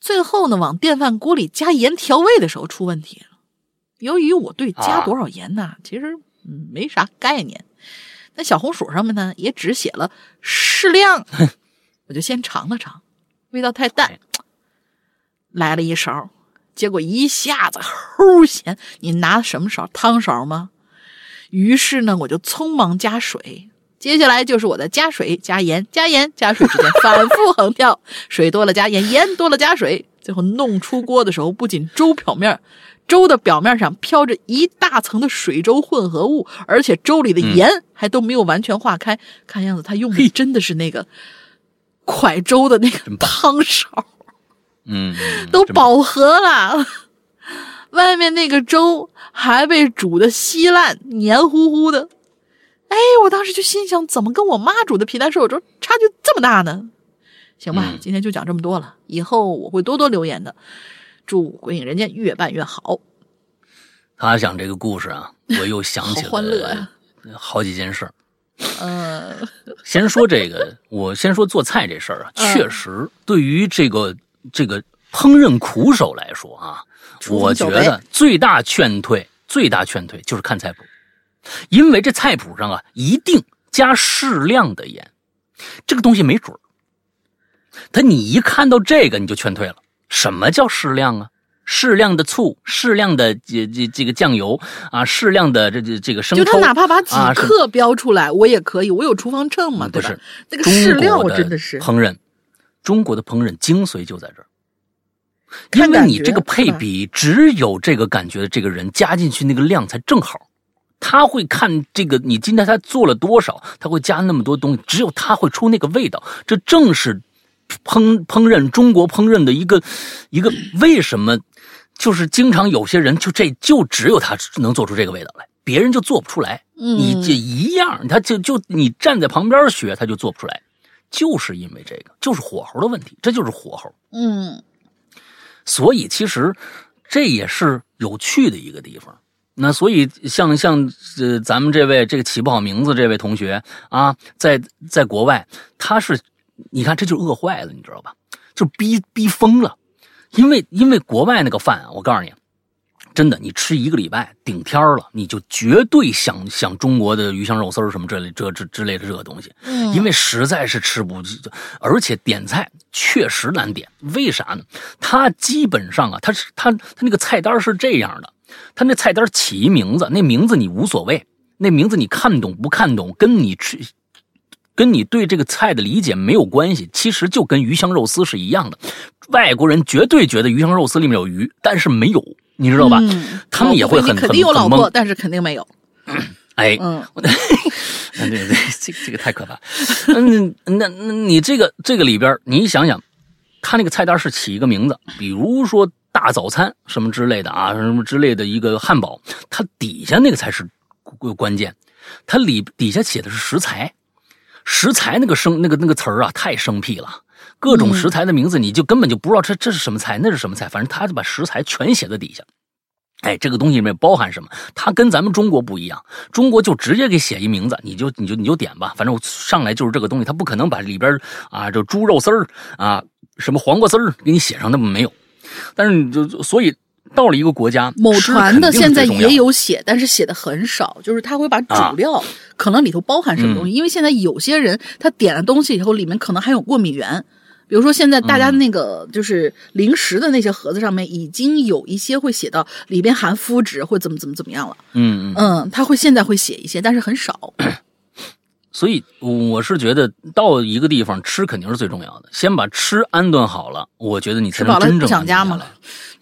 最后呢，往电饭锅里加盐调味的时候出问题了。由于我对加多少盐呢，其实嗯没啥概念，那小红薯上面呢也只写了适量，[LAUGHS] 我就先尝了尝，味道太淡，来了一勺，结果一下子齁咸。你拿什么勺？汤勺吗？于是呢，我就匆忙加水。接下来就是我的加水、加盐、加盐、加水之间 [LAUGHS] 反复横跳，水多了加盐，盐多了加水，最后弄出锅的时候，不仅粥表面、粥的表面上飘着一大层的水粥混合物，而且粥里的盐还都没有完全化开。看样子他用的真的是那个蒯粥的那个汤勺，嗯，都饱和了，外面那个粥还被煮的稀烂、黏糊糊的。哎，我当时就心想，怎么跟我妈煮的皮蛋瘦肉粥差距这么大呢？行吧，今天就讲这么多了，以后我会多多留言的。祝《鬼影人间》越办越好。他讲这个故事啊，我又想起了好几件事儿。[LAUGHS] 嗯，先说这个，我先说做菜这事儿啊，确实对于这个这个烹饪苦手来说啊，我觉得最大劝退，最大劝退就是看菜谱。因为这菜谱上啊，一定加适量的盐，这个东西没准儿。他你一看到这个你就劝退了。什么叫适量啊？适量的醋，适量的这这这个酱油啊，适量的这这这个生抽。就他哪怕把几克标出来，我也可以，我有厨房秤嘛，对吧？那个适量我真的是烹饪，中国的烹饪精髓就在这儿。因为你这个配比，只有这个感觉的这个人加进去那个量才正好。他会看这个，你今天他做了多少？他会加那么多东西，只有他会出那个味道。这正是烹烹饪中国烹饪的一个一个为什么？就是经常有些人就这就只有他能做出这个味道来，别人就做不出来。你这一样，他就就你站在旁边学，他就做不出来，就是因为这个，就是火候的问题，这就是火候。嗯，所以其实这也是有趣的一个地方。那所以像像呃咱们这位这个起不好名字这位同学啊，在在国外他是，你看这就饿坏了，你知道吧？就逼逼疯了，因为因为国外那个饭啊，我告诉你，真的，你吃一个礼拜顶天了，你就绝对想想中国的鱼香肉丝什么这类这这之类的这个东西，嗯，因为实在是吃不，而且点菜确实难点，为啥呢？他基本上啊，他是他他那个菜单是这样的。他那菜单起一名字，那名字你无所谓，那名字你看懂不看懂，跟你吃，跟你对这个菜的理解没有关系。其实就跟鱼香肉丝是一样的，外国人绝对觉得鱼香肉丝里面有鱼，但是没有，你知道吧？他们也会很肯定有老婆，但是肯定没有。哎，嗯，对对对，这这个太可怕。嗯，那那你这个这个里边，你想想，他那个菜单是起一个名字，比如说。大早餐什么之类的啊，什么之类的一个汉堡，它底下那个才是关键，它里底下写的是食材，食材那个生那个那个词儿啊太生僻了，各种食材的名字你就根本就不知道这这是什么菜，那是什么菜，反正他就把食材全写在底下。哎，这个东西里面包含什么？它跟咱们中国不一样，中国就直接给写一名字，你就你就你就点吧，反正上来就是这个东西，它不可能把里边啊这猪肉丝儿啊什么黄瓜丝儿给你写上，那么没有。但是你就所以到了一个国家，某团的现在也有写，但是写的很少，就是他会把主料可能里头包含什么东西，因为现在有些人他点了东西以后，里面可能还有过敏源。比如说，现在大家那个就是零食的那些盒子上面，已经有一些会写到里边含麸质或怎么怎么怎么样了。嗯嗯，他会现在会写一些，但是很少。[COUGHS] [CLEARS THROAT] 所以我是觉得到一个地方吃肯定是最重要的，先把吃安顿好了，我觉得你才能真正想家吗？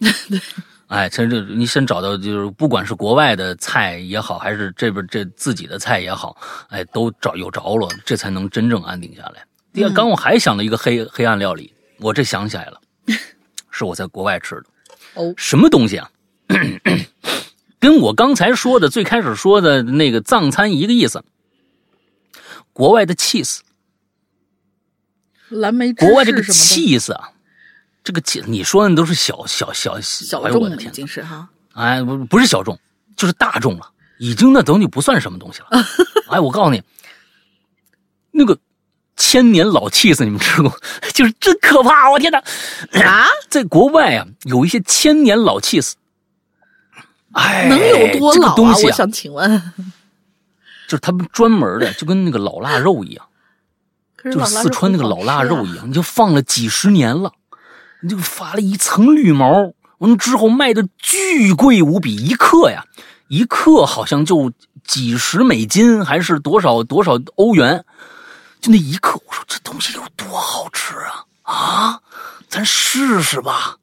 对，[LAUGHS] 哎，其实你先找到就是不管是国外的菜也好，还是这边这自己的菜也好，哎，都找有着落，这才能真正安定下来。第二，刚我还想了一个黑黑暗料理，我这想起来了，[LAUGHS] 是我在国外吃的。哦，什么东西啊？[COUGHS] 跟我刚才说的最开始说的那个藏餐一个意思。国外的 cheese，蓝莓，国外这个 cheese 啊，这个 cheese，你说的都是小小小小众的，已经是哈。哎，不不是小众，就是大众了，已经那东西不算什么东西了。[LAUGHS] 哎，我告诉你，那个。千年老气死，你们吃过？[LAUGHS] 就是真可怕！我天哪！啊，[COUGHS] 在国外啊，有一些千年老气死，哎，能有多老啊？我想请问，就是他们专门的，就跟那个老腊肉一样，就是四川那个老腊肉一样，你就放了几十年了，你就发了一层绿毛，完了之后卖的巨贵无比，一克呀，一克好像就几十美金，还是多少多少欧元。就那一克，我说这东西有多好吃啊！啊，咱试试吧。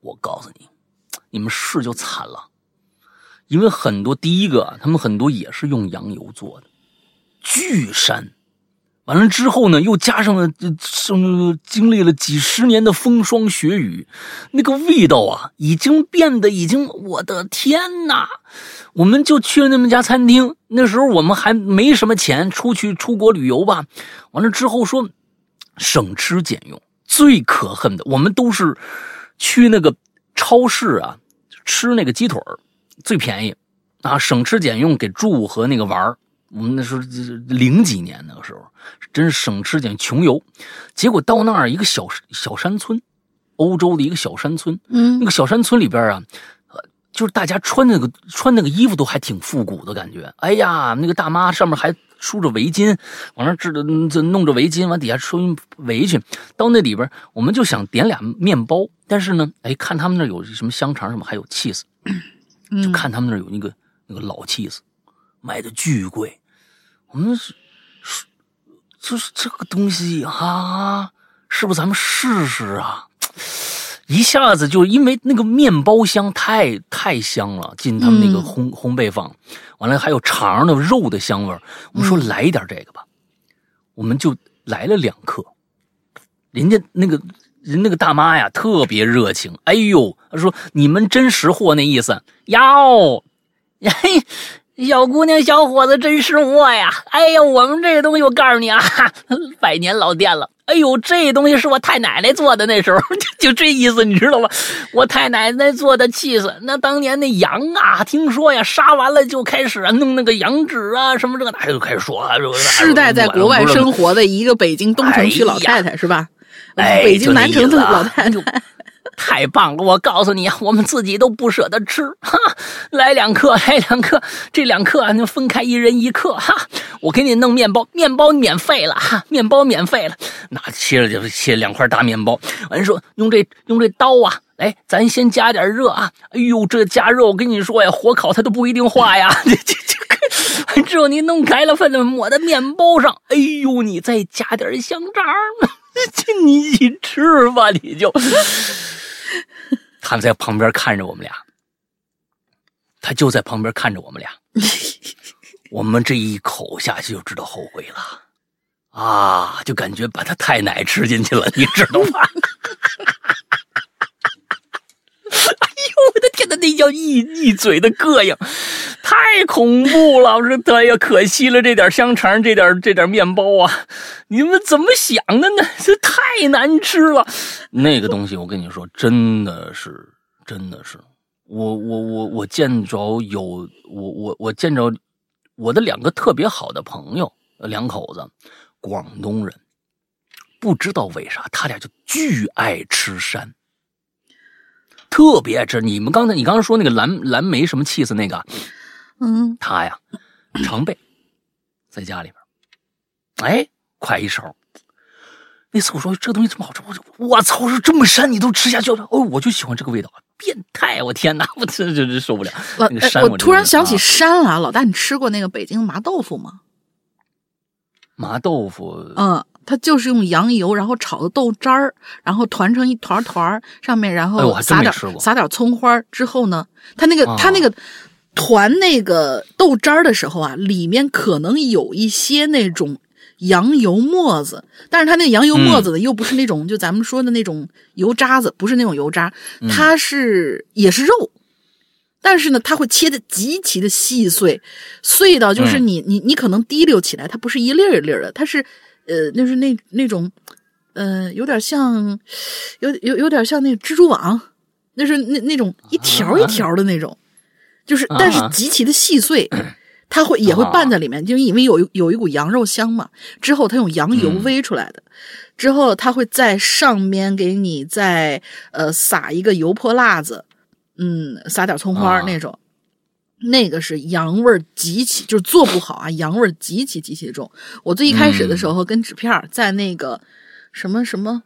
我告诉你，你们试就惨了，因为很多第一个，他们很多也是用羊油做的，巨膻。完了之后呢，又加上了，生经历了几十年的风霜雪雨，那个味道啊，已经变得已经，我的天哪！我们就去了那么家餐厅，那时候我们还没什么钱，出去出国旅游吧。完了之后说省吃俭用，最可恨的，我们都是去那个超市啊吃那个鸡腿最便宜啊，省吃俭用给住和那个玩儿。我们那时候零几年那个时候，真是省吃俭穷游，结果到那儿一个小小山村，欧洲的一个小山村，嗯，那个小山村里边啊，就是大家穿那个穿那个衣服都还挺复古的感觉。哎呀，那个大妈上面还梳着围巾，往那织的弄着围巾，往底下穿围裙。到那里边，我们就想点俩面包，但是呢，哎，看他们那有什么香肠什么，还有 cheese，就看他们那有那个那个老 cheese，卖的巨贵。我们是是就是这个东西啊，是不是咱们试试啊？一下子就因为那个面包香太太香了，进他们那个烘烘焙坊，完了还有肠的肉的香味我们说来一点这个吧，我们就来了两克。人家那个人那个大妈呀，特别热情。哎呦，她说你们真识货那意思，要，嘿。[LAUGHS] 小姑娘、小伙子真识货呀！哎呀，我们这个东西，我告诉你啊，[LAUGHS] 百年老店了。哎呦，这东西是我太奶奶做的，那时候就 [LAUGHS] 就这意思，你知道吗？我太奶奶做的气死。那当年那羊啊，听说呀，杀完了就开始啊弄那个羊脂啊，什么这个那就开始说啊，世代在国外生活的一个北京东城区老太太是吧？哎，[LAUGHS] 北京南城的老太太。太棒了！我告诉你啊，我们自己都不舍得吃，哈，来两克，来两克，这两克啊，就分开一人一克，哈，我给你弄面包，面包免费了，哈，面包免费了，那切了就切两块大面包，完说用这用这刀啊，哎，咱先加点热啊，哎呦，这加热我跟你说呀，火烤它都不一定化呀，这 [LAUGHS] 这这，完之后你弄开了，分抹在面包上，哎呦，你再加点香肠，[LAUGHS] 你一起吃吧，你就。他在旁边看着我们俩，他就在旁边看着我们俩，[LAUGHS] 我们这一口下去就知道后悔了，啊，就感觉把他太奶吃进去了，你知道吧？那叫一一嘴的膈应，太恐怖了！我说，哎呀，可惜了这点香肠，这点这点面包啊，你们怎么想的呢？这太难吃了。那个东西，我跟你说，真的是，真的是，我我我我见着有我我我见着我的两个特别好的朋友，两口子，广东人，不知道为啥他俩就巨爱吃山。特别爱吃。你们刚才你刚刚说那个蓝蓝莓什么气死那个，嗯，他呀常备在家里边，哎，快一勺。那次我说这东西这么好吃，我就我操，说这么膻你都吃下去了？哦，我就喜欢这个味道，变态！我天哪，[LAUGHS] 我真真真受不了。那个山，我突然想起山了。老大，你吃过那个北京麻豆腐吗？麻豆腐，嗯。它就是用羊油，然后炒的豆渣儿，然后团成一团团上面然后撒点撒点葱花之后呢，它那个它那个团那个豆渣儿的时候啊，里面可能有一些那种羊油沫子，但是它那个羊油沫子呢又不是那种就咱们说的那种油渣子，不是那种油渣，它是也是肉，但是呢，它会切的极其的细碎，碎到就是你你你可能滴溜起来，它不是一粒一粒的，它是。呃，就是那那种，呃，有点像，有有有点像那蜘蛛网，那是那那种一条一条的那种，就是但是极其的细碎，[CLEARS THROAT] 它会也会拌在里面，就因为有有一股羊肉香嘛。之后它用羊油煨出来的，之后它会在上面给你再呃撒一个油泼辣子，嗯，撒点葱花那种。那个是羊味儿极其，就是做不好啊，羊味儿极其极其重。我最一开始的时候跟纸片在那个什么什么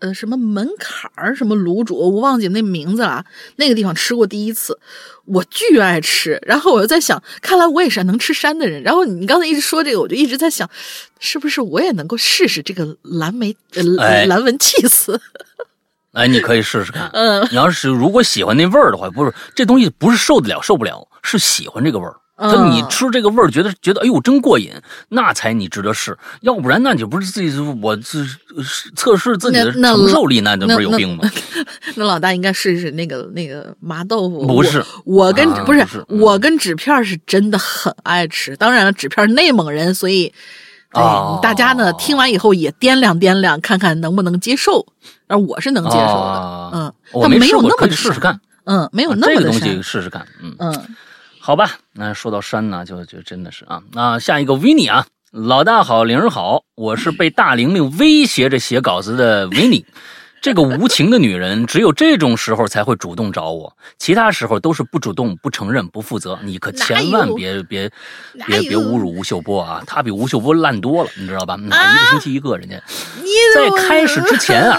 呃什么门槛儿什么卤煮，我忘记那名字了。那个地方吃过第一次，我巨爱吃。然后我又在想，看来我也是能吃山的人。然后你刚才一直说这个，我就一直在想，是不是我也能够试试这个蓝莓呃蓝纹 [LAUGHS] 气死？你可以试试看。嗯，你要是如果喜欢那味儿的话，不是这东西不是受得了受不了。是喜欢这个味儿，就你吃这个味儿，觉得觉得哎呦真过瘾，那才你值得试，要不然那就不是自己我这测试自己的承受力，那那不是有病吗？那老大应该试试那个那个麻豆腐。不是，我跟不是我跟纸片是真的很爱吃。当然了，纸片内蒙人，所以对大家呢听完以后也掂量掂量，看看能不能接受。而我是能接受的，嗯，我没有那么的试试看，嗯，没有那么的东西试试看，嗯嗯。好吧，那说到山呢，就就真的是啊。那下一个维尼啊，老大好，玲儿好，我是被大玲玲威胁着写稿子的维尼。这个无情的女人，只有这种时候才会主动找我，其他时候都是不主动、不承认、不负责。你可千万别别别别侮辱吴秀波啊，他比吴秀波烂多了，你知道吧？哪一个星期一个人家？在开始之前啊。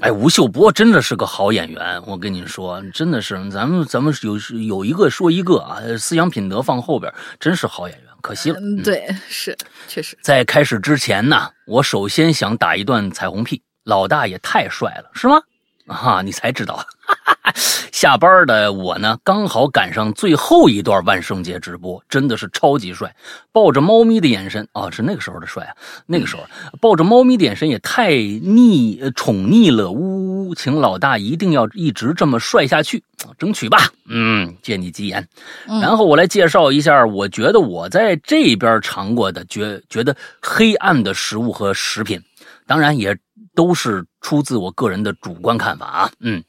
哎，吴秀波真的是个好演员，我跟你说，真的是，咱们咱们有有一个说一个啊，思想品德放后边，真是好演员，可惜了。对，是确实。在开始之前呢，我首先想打一段彩虹屁，老大也太帅了，是吗？啊，你才知道。哈 [LAUGHS] 哈下班的我呢，刚好赶上最后一段万圣节直播，真的是超级帅。抱着猫咪的眼神啊，是那个时候的帅啊。那个时候抱着猫咪的眼神也太腻宠溺了，呜呜！请老大一定要一直这么帅下去，争取吧。嗯，借你吉言。然后我来介绍一下，我觉得我在这边尝过的觉觉得黑暗的食物和食品，当然也都是出自我个人的主观看法啊。嗯。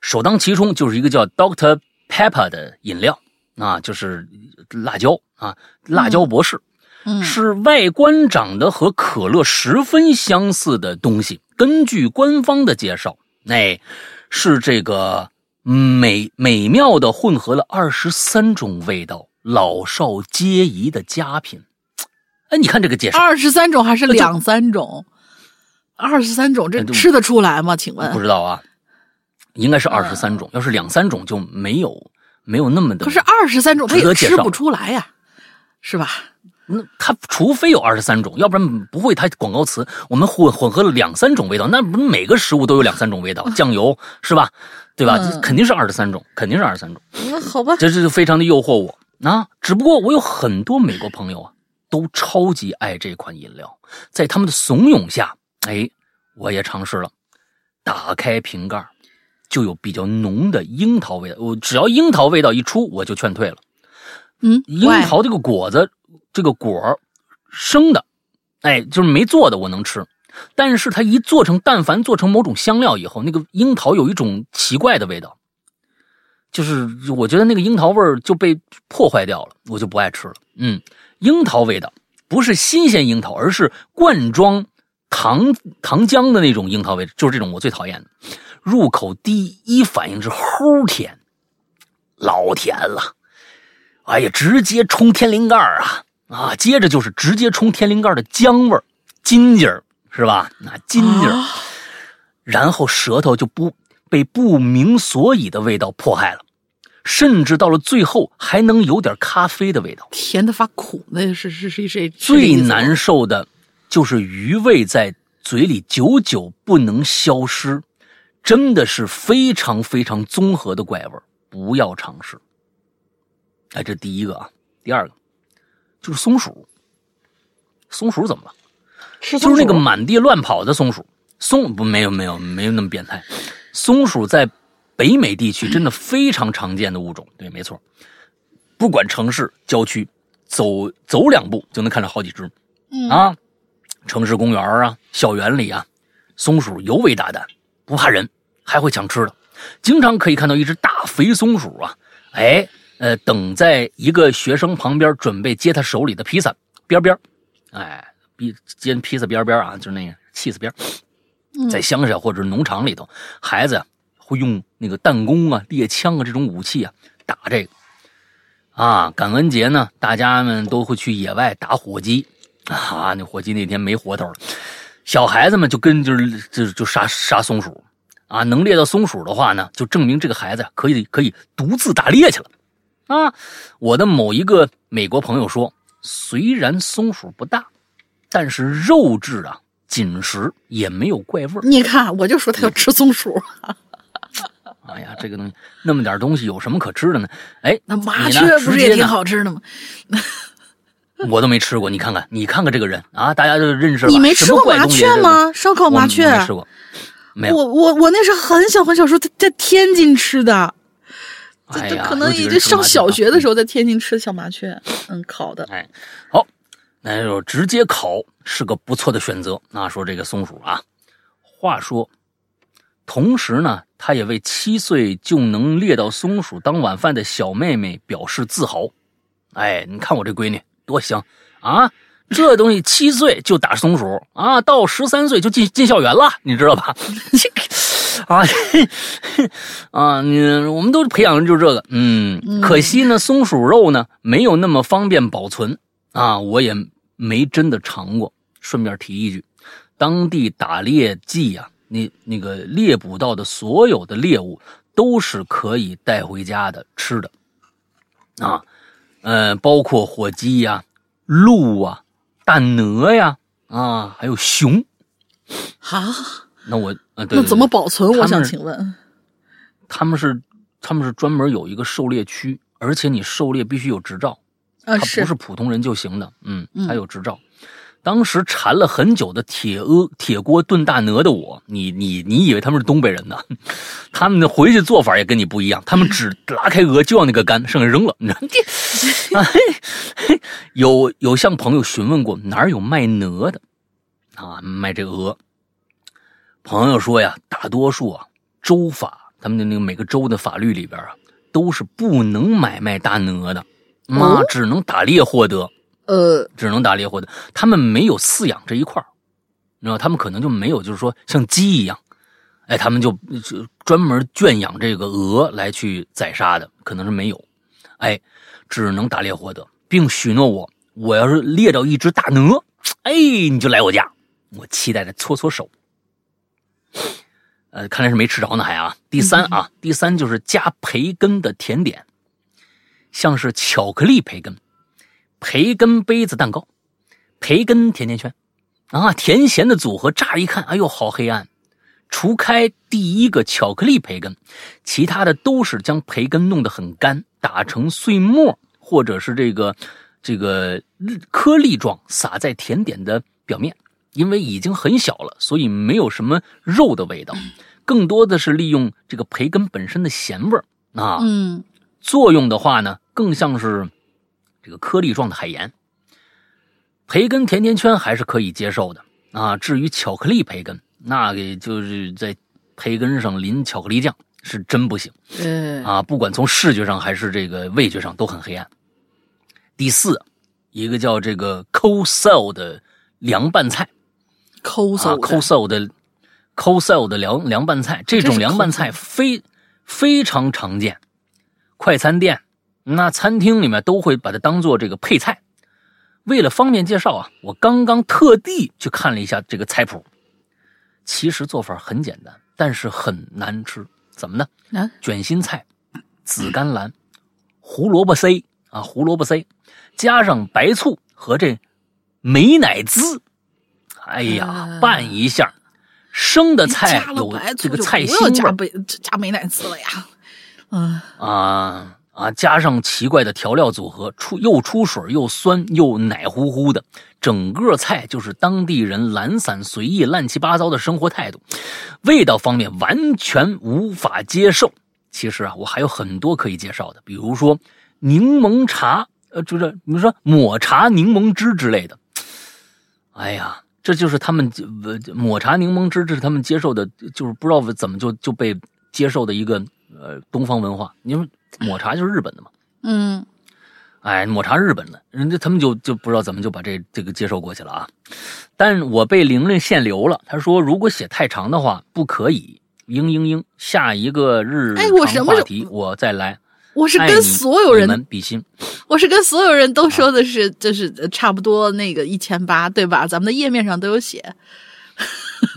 首当其冲就是一个叫 Doctor Pepper 的饮料啊，就是辣椒啊，辣椒博士，嗯是外观长得和可乐十分相似的东西。根据官方的介绍，那是这个美美妙的混合了二十三种味道，老少皆宜的佳品。哎，你看这个介绍，二十三种还是两三种？二十三种，这吃得出来吗？请问？不知道啊。应该是二十三种，要是两三种就没有没有那么的。可是二十三种他也吃不出来呀，是吧？那他除非有二十三种，要不然不会。他广告词我们混混合了两三种味道，那不是每个食物都有两三种味道，[LAUGHS] 酱油是吧？对吧？肯定是二十三种，肯定是二十三种。那好吧，这是非常的诱惑我啊！只不过我有很多美国朋友啊，都超级爱这款饮料，在他们的怂恿下，哎，我也尝试了，打开瓶盖。就有比较浓的樱桃味道。我只要樱桃味道一出，我就劝退了。嗯，樱桃这个果子，这个果生的，哎，就是没做的我能吃，但是它一做成，但凡做成某种香料以后，那个樱桃有一种奇怪的味道，就是我觉得那个樱桃味儿就被破坏掉了，我就不爱吃了。嗯，樱桃味道不是新鲜樱桃，而是罐装糖糖浆的那种樱桃味，就是这种我最讨厌的。入口第一反应是齁甜，老甜了。哎呀，直接冲天灵盖啊啊！接着就是直接冲天灵盖的姜味儿、金劲儿，是吧？那金劲儿，然后舌头就不被不明所以的味道迫害了，甚至到了最后还能有点咖啡的味道，甜的发苦。那是是是是最难受的，就是余味在嘴里久久不能消失，真的是非常非常综合的怪味不要尝试。哎，这第一个啊，第二个就是松鼠。松鼠怎么了？就是那个满地乱跑的松鼠。松不没有没有没有那么变态。松鼠在北美地区真的非常常见的物种。对，没错。不管城市、郊区，走走两步就能看到好几只。啊，城市公园啊，校园里啊，松鼠尤为大胆，不怕人，还会抢吃的。经常可以看到一只大肥松鼠啊，哎。呃，等在一个学生旁边，准备接他手里的披萨边边哎，披接披萨边边啊，就是那个气死边在乡下或者农场里头，孩子会用那个弹弓啊、猎枪啊这种武器啊打这个啊。感恩节呢，大家们都会去野外打火鸡啊。那火鸡那天没活头了，小孩子们就跟就是就就杀杀松鼠啊。能猎到松鼠的话呢，就证明这个孩子可以可以独自打猎去了。啊，我的某一个美国朋友说，虽然松鼠不大，但是肉质啊紧实，也没有怪味儿。你看，我就说他要吃松鼠。[LAUGHS] 哎呀，这个东西那么点东西有什么可吃的呢？哎，那麻雀不是也挺好吃的吗？[LAUGHS] 我都没吃过，你看看，你看看这个人啊，大家就认识了。你没吃过麻雀吗？烧烤麻雀没吃过，没有。我我我那是很小很小时候在在天津吃的。哎呀，可能已经上小学的时候在天津吃的小麻雀，嗯，烤的。哎，好，那就直接烤是个不错的选择。那说这个松鼠啊，话说，同时呢，他也为七岁就能猎到松鼠当晚饭的小妹妹表示自豪。哎，你看我这闺女多香啊！这东西七岁就打松鼠啊，到十三岁就进进校园了，你知道吧？这个。啊，[LAUGHS] 啊，你我们都培养的就是这个，嗯，可惜呢，松鼠肉呢没有那么方便保存啊，我也没真的尝过。顺便提一句，当地打猎季呀，那那个猎捕到的所有的猎物都是可以带回家的吃的，啊，呃，包括火鸡呀、鹿啊、大鹅呀，啊，还有熊，啊。那我呃，那怎么保存？我想请问，他们是他们是专门有一个狩猎区，而且你狩猎必须有执照，啊，不是普通人就行的，嗯，还有执照。当时馋了很久的铁鹅铁锅炖大鹅的我，你你你以为他们是东北人呢？[LAUGHS] 他们的回去做法也跟你不一样，他们只拉开鹅就要那个肝，剩下扔了。你知道？有有向朋友询问过哪儿有卖鹅的啊？卖这鹅。朋友说呀，大多数啊州法，他们的那个每个州的法律里边啊，都是不能买卖大鹅的，啊，只能打猎获得，呃，只能打猎获得。他们没有饲养这一块儿你知道，他们可能就没有，就是说像鸡一样，哎，他们就就专门圈养这个鹅来去宰杀的，可能是没有，哎，只能打猎获得，并许诺我，我要是猎到一只大鹅，哎，你就来我家，我期待的搓搓手。呃，看来是没吃着呢，还啊。第三啊，第三就是加培根的甜点，像是巧克力培根、培根杯子蛋糕、培根甜甜圈啊，甜咸的组合，乍一看，哎呦，好黑暗。除开第一个巧克力培根，其他的都是将培根弄得很干，打成碎末，或者是这个这个颗粒状撒在甜点的表面。因为已经很小了，所以没有什么肉的味道，更多的是利用这个培根本身的咸味儿啊。嗯，作用的话呢，更像是这个颗粒状的海盐。培根甜甜圈还是可以接受的啊。至于巧克力培根，那个就是在培根上淋巧克力酱，是真不行。嗯，啊，不管从视觉上还是这个味觉上都很黑暗。第四，一个叫这个 cosel 的凉拌菜啊抠搜的，cosel 的 cosel 的凉凉拌菜，这种凉拌菜非非常常见，快餐店那餐厅里面都会把它当做这个配菜。为了方便介绍啊，我刚刚特地去看了一下这个菜谱。其实做法很简单，但是很难吃。怎么呢？啊，卷心菜、紫甘蓝、胡萝卜丝啊，胡萝卜丝，加上白醋和这美乃滋，哎呀啊，拌一下。生的菜有这个菜心味加美加美乃滋了呀。嗯，啊啊，加上奇怪的调料组合，出又出水又酸又奶乎乎的，整个菜就是当地人懒散随意、乱七八糟的生活态度，味道方面完全无法接受。其实啊，我还有很多可以介绍的，比如说柠檬茶，呃，就是比如说抹茶柠檬汁之类的。哎呀，这就是他们呃抹茶柠檬汁，这是他们接受的，就是不知道怎么就就被接受的一个呃东方文化。你说抹茶就是日本的嘛，嗯，哎，抹茶日本的，人家他们就就不知道怎么就把这这个接受过去了啊。但我被玲玲限流了，她说如果写太长的话不可以。嘤嘤嘤，下一个日哎我什么时候常话题我再来。我是跟所有人，们比心，我是跟所有人都说的是，就是呃差不多那个一千八，对吧？咱们的页面上都有写，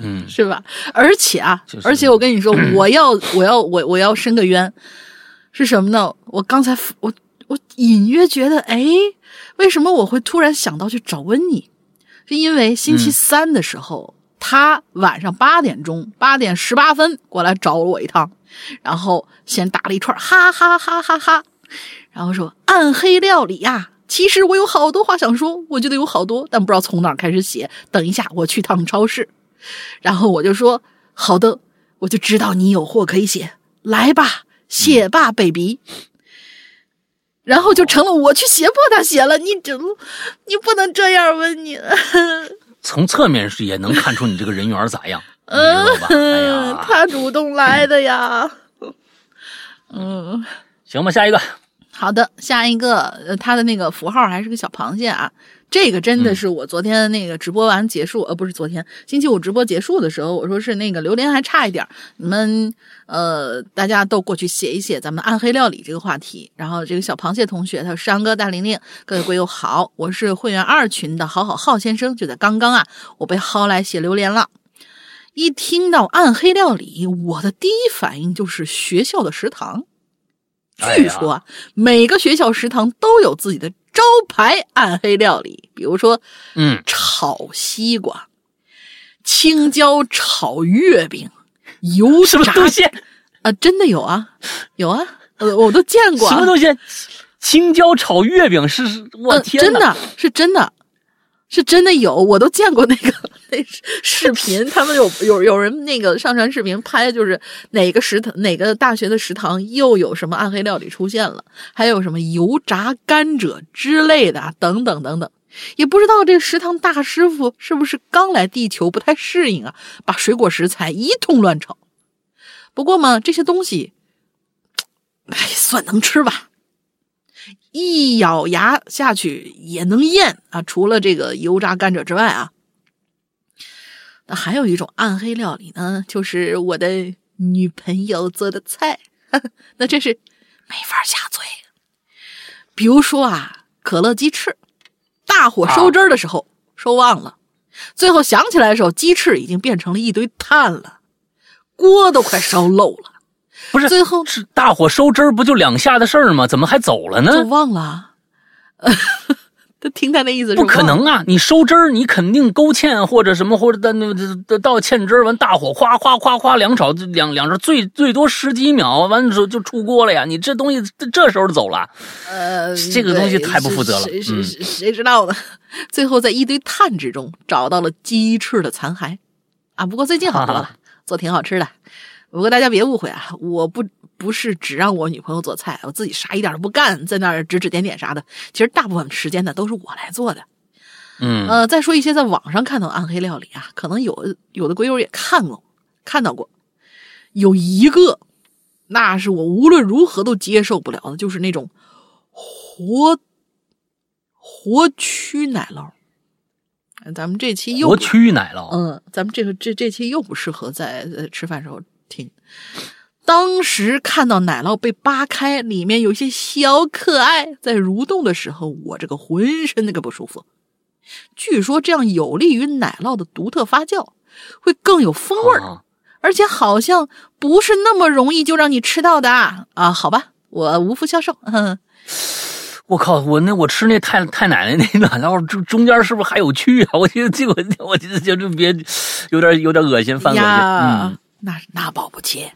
嗯，[LAUGHS] 是吧？而且啊，就是而且我跟你说，我要我要我我要申个冤，是什么呢？我刚才我我隐约觉得，哎，为什么我会突然想到去找温妮？是因为星期嗯三的时候，他晚上八点钟八点十八分过来找了我一趟，然后先打了一串哈哈哈哈哈，然后说暗黑料理呀、其实我有好多话想说，我觉得有好多，但不知道从哪儿开始写。等一下，我去趟超市。然后我就说好的，我就知道你有货可以写，来吧，写吧，baby。然后就成了我去胁迫他写了，你怎么，你不能这样问你。[LAUGHS] 从侧面是也能看出你这个人缘咋样，[LAUGHS] 你知嗯道吧？哎呀，他主动来的呀。[LAUGHS] 嗯，行吧，下一个，好的，下一个，呃，他的那个符号还是个小螃蟹啊。这个真的是我昨天那个直播完结束，呃，不是昨天，星期五直播结束的时候，我说是那个榴莲还差一点儿，你们呃，大家都过去写一写咱们暗黑料理这个话题。然后这个小螃蟹同学他说：“山哥大玲玲，各位贵友好，我是会员二群的好好浩先生，就在刚刚啊，我被薅来写榴莲了。一听到暗黑料理，我的第一反应就是学校的食堂。据说啊，每个学校食堂都有自己的招牌暗黑料理，比如说嗯，炒西瓜、青椒炒月饼、油炸什么东西？啊，真的有啊，有啊，呃，我都见过、啊，什么东西？青椒炒月饼是，是我呃，天呃！真的是真的，是真的有，我都见过那个那视频，他们有有有人那个上传视频拍，就是哪个食堂哪个大学的食堂又有什么暗黑料理出现了，还有什么油炸甘蔗之类的，等等等等。也不知道这食堂大师傅是不是刚来地球不太适应啊，把水果食材一通乱炒。不过嘛，这些东西，哎，算能吃吧。一咬牙下去也能咽啊！除了这个油炸甘蔗之外啊，那还有一种暗黑料理呢，就是我的女朋友做的菜，[LAUGHS] 那真是没法下嘴。比如说啊，可乐鸡翅，大火收汁的时候、收忘了，最后想起来的时候，鸡翅已经变成了一堆炭了，锅都快烧漏了。[LAUGHS] 不是最后是大火收汁儿，不就两下的事儿吗？怎么还走了就呢？忘了。[LAUGHS] 他听他那意思，不可能啊！你收汁儿，你肯定勾芡或者什么，或者到那到芡汁儿完，大火夸夸夸夸两炒，两两着最最多十几秒，完的时候就出锅了呀！你这东西这时候走了，呃，这个东西太不负责了。谁谁谁知道呢？最后在一堆炭之中找到了鸡翅的残骸啊！不过最近好多了，[LAUGHS] 做挺好吃的。不过大家别误会啊，我不不是只让我女朋友做菜，我自己啥一点都不干，在那儿指指点点啥的。其实大部分时间呢都是我来做的。嗯，呃，再说一些在网上看到暗黑料理啊，可能有有的鬼友也看过，看到过。有一个，那是我无论如何都接受不了的，就是那种活活蛆奶酪。咱们这期又活蛆奶酪，嗯，咱们这个这这期又不适合在吃饭时候。听，当时看到奶酪被扒开，里面有些小可爱在蠕动的时候，我这个浑身那个不舒服。据说这样有利于奶酪的独特发酵，会更有风味儿，而且好像不是那么容易就让你吃到的啊！好吧，我无福消受。[LAUGHS] 我靠，我那我吃那太太奶奶那奶酪中中间是不是还有蛆啊？我觉得这个我觉得就就别有点有点恶心，犯恶心。嗯。那那保不齐，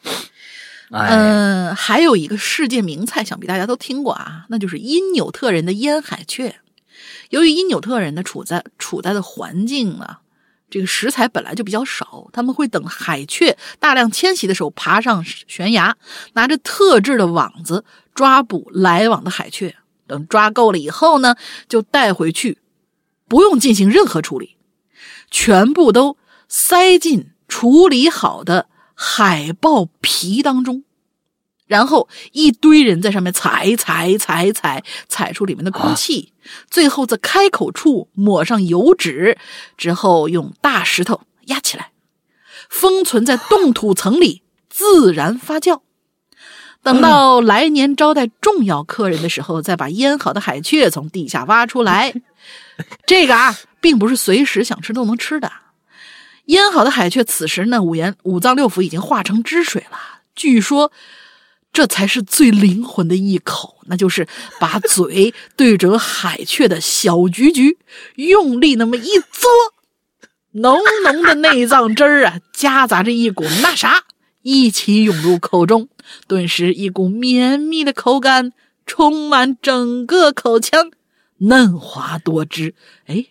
嗯，还有一个世界名菜，想必大家都听过啊，那就是因纽特人的腌海雀。由于因纽特人的处在处在的环境啊，这个食材本来就比较少，他们会等海雀大量迁徙的时候，爬上悬崖，拿着特制的网子抓捕来往的海雀。等抓够了以后呢，就带回去，不用进行任何处理，全部都塞进处理好的。海豹皮当中，然后一堆人在上面踩踩踩踩，踩出里面的空气，最后在开口处抹上油脂，之后用大石头压起来，封存在冻土层里自然发酵。等到来年招待重要客人的时候，再把腌好的海雀从地下挖出来。[LAUGHS] 这个啊，并不是随时想吃都能吃的。腌好的海雀，此时呢，五颜五脏六腑已经化成汁水了。据说，这才是最灵魂的一口，那就是把嘴对准海雀的小菊菊，用力那么一嘬，浓浓的内脏汁儿啊，夹杂着一股那啥，一起涌入口中，顿时一股绵密的口感充满整个口腔，嫩滑多汁。哎。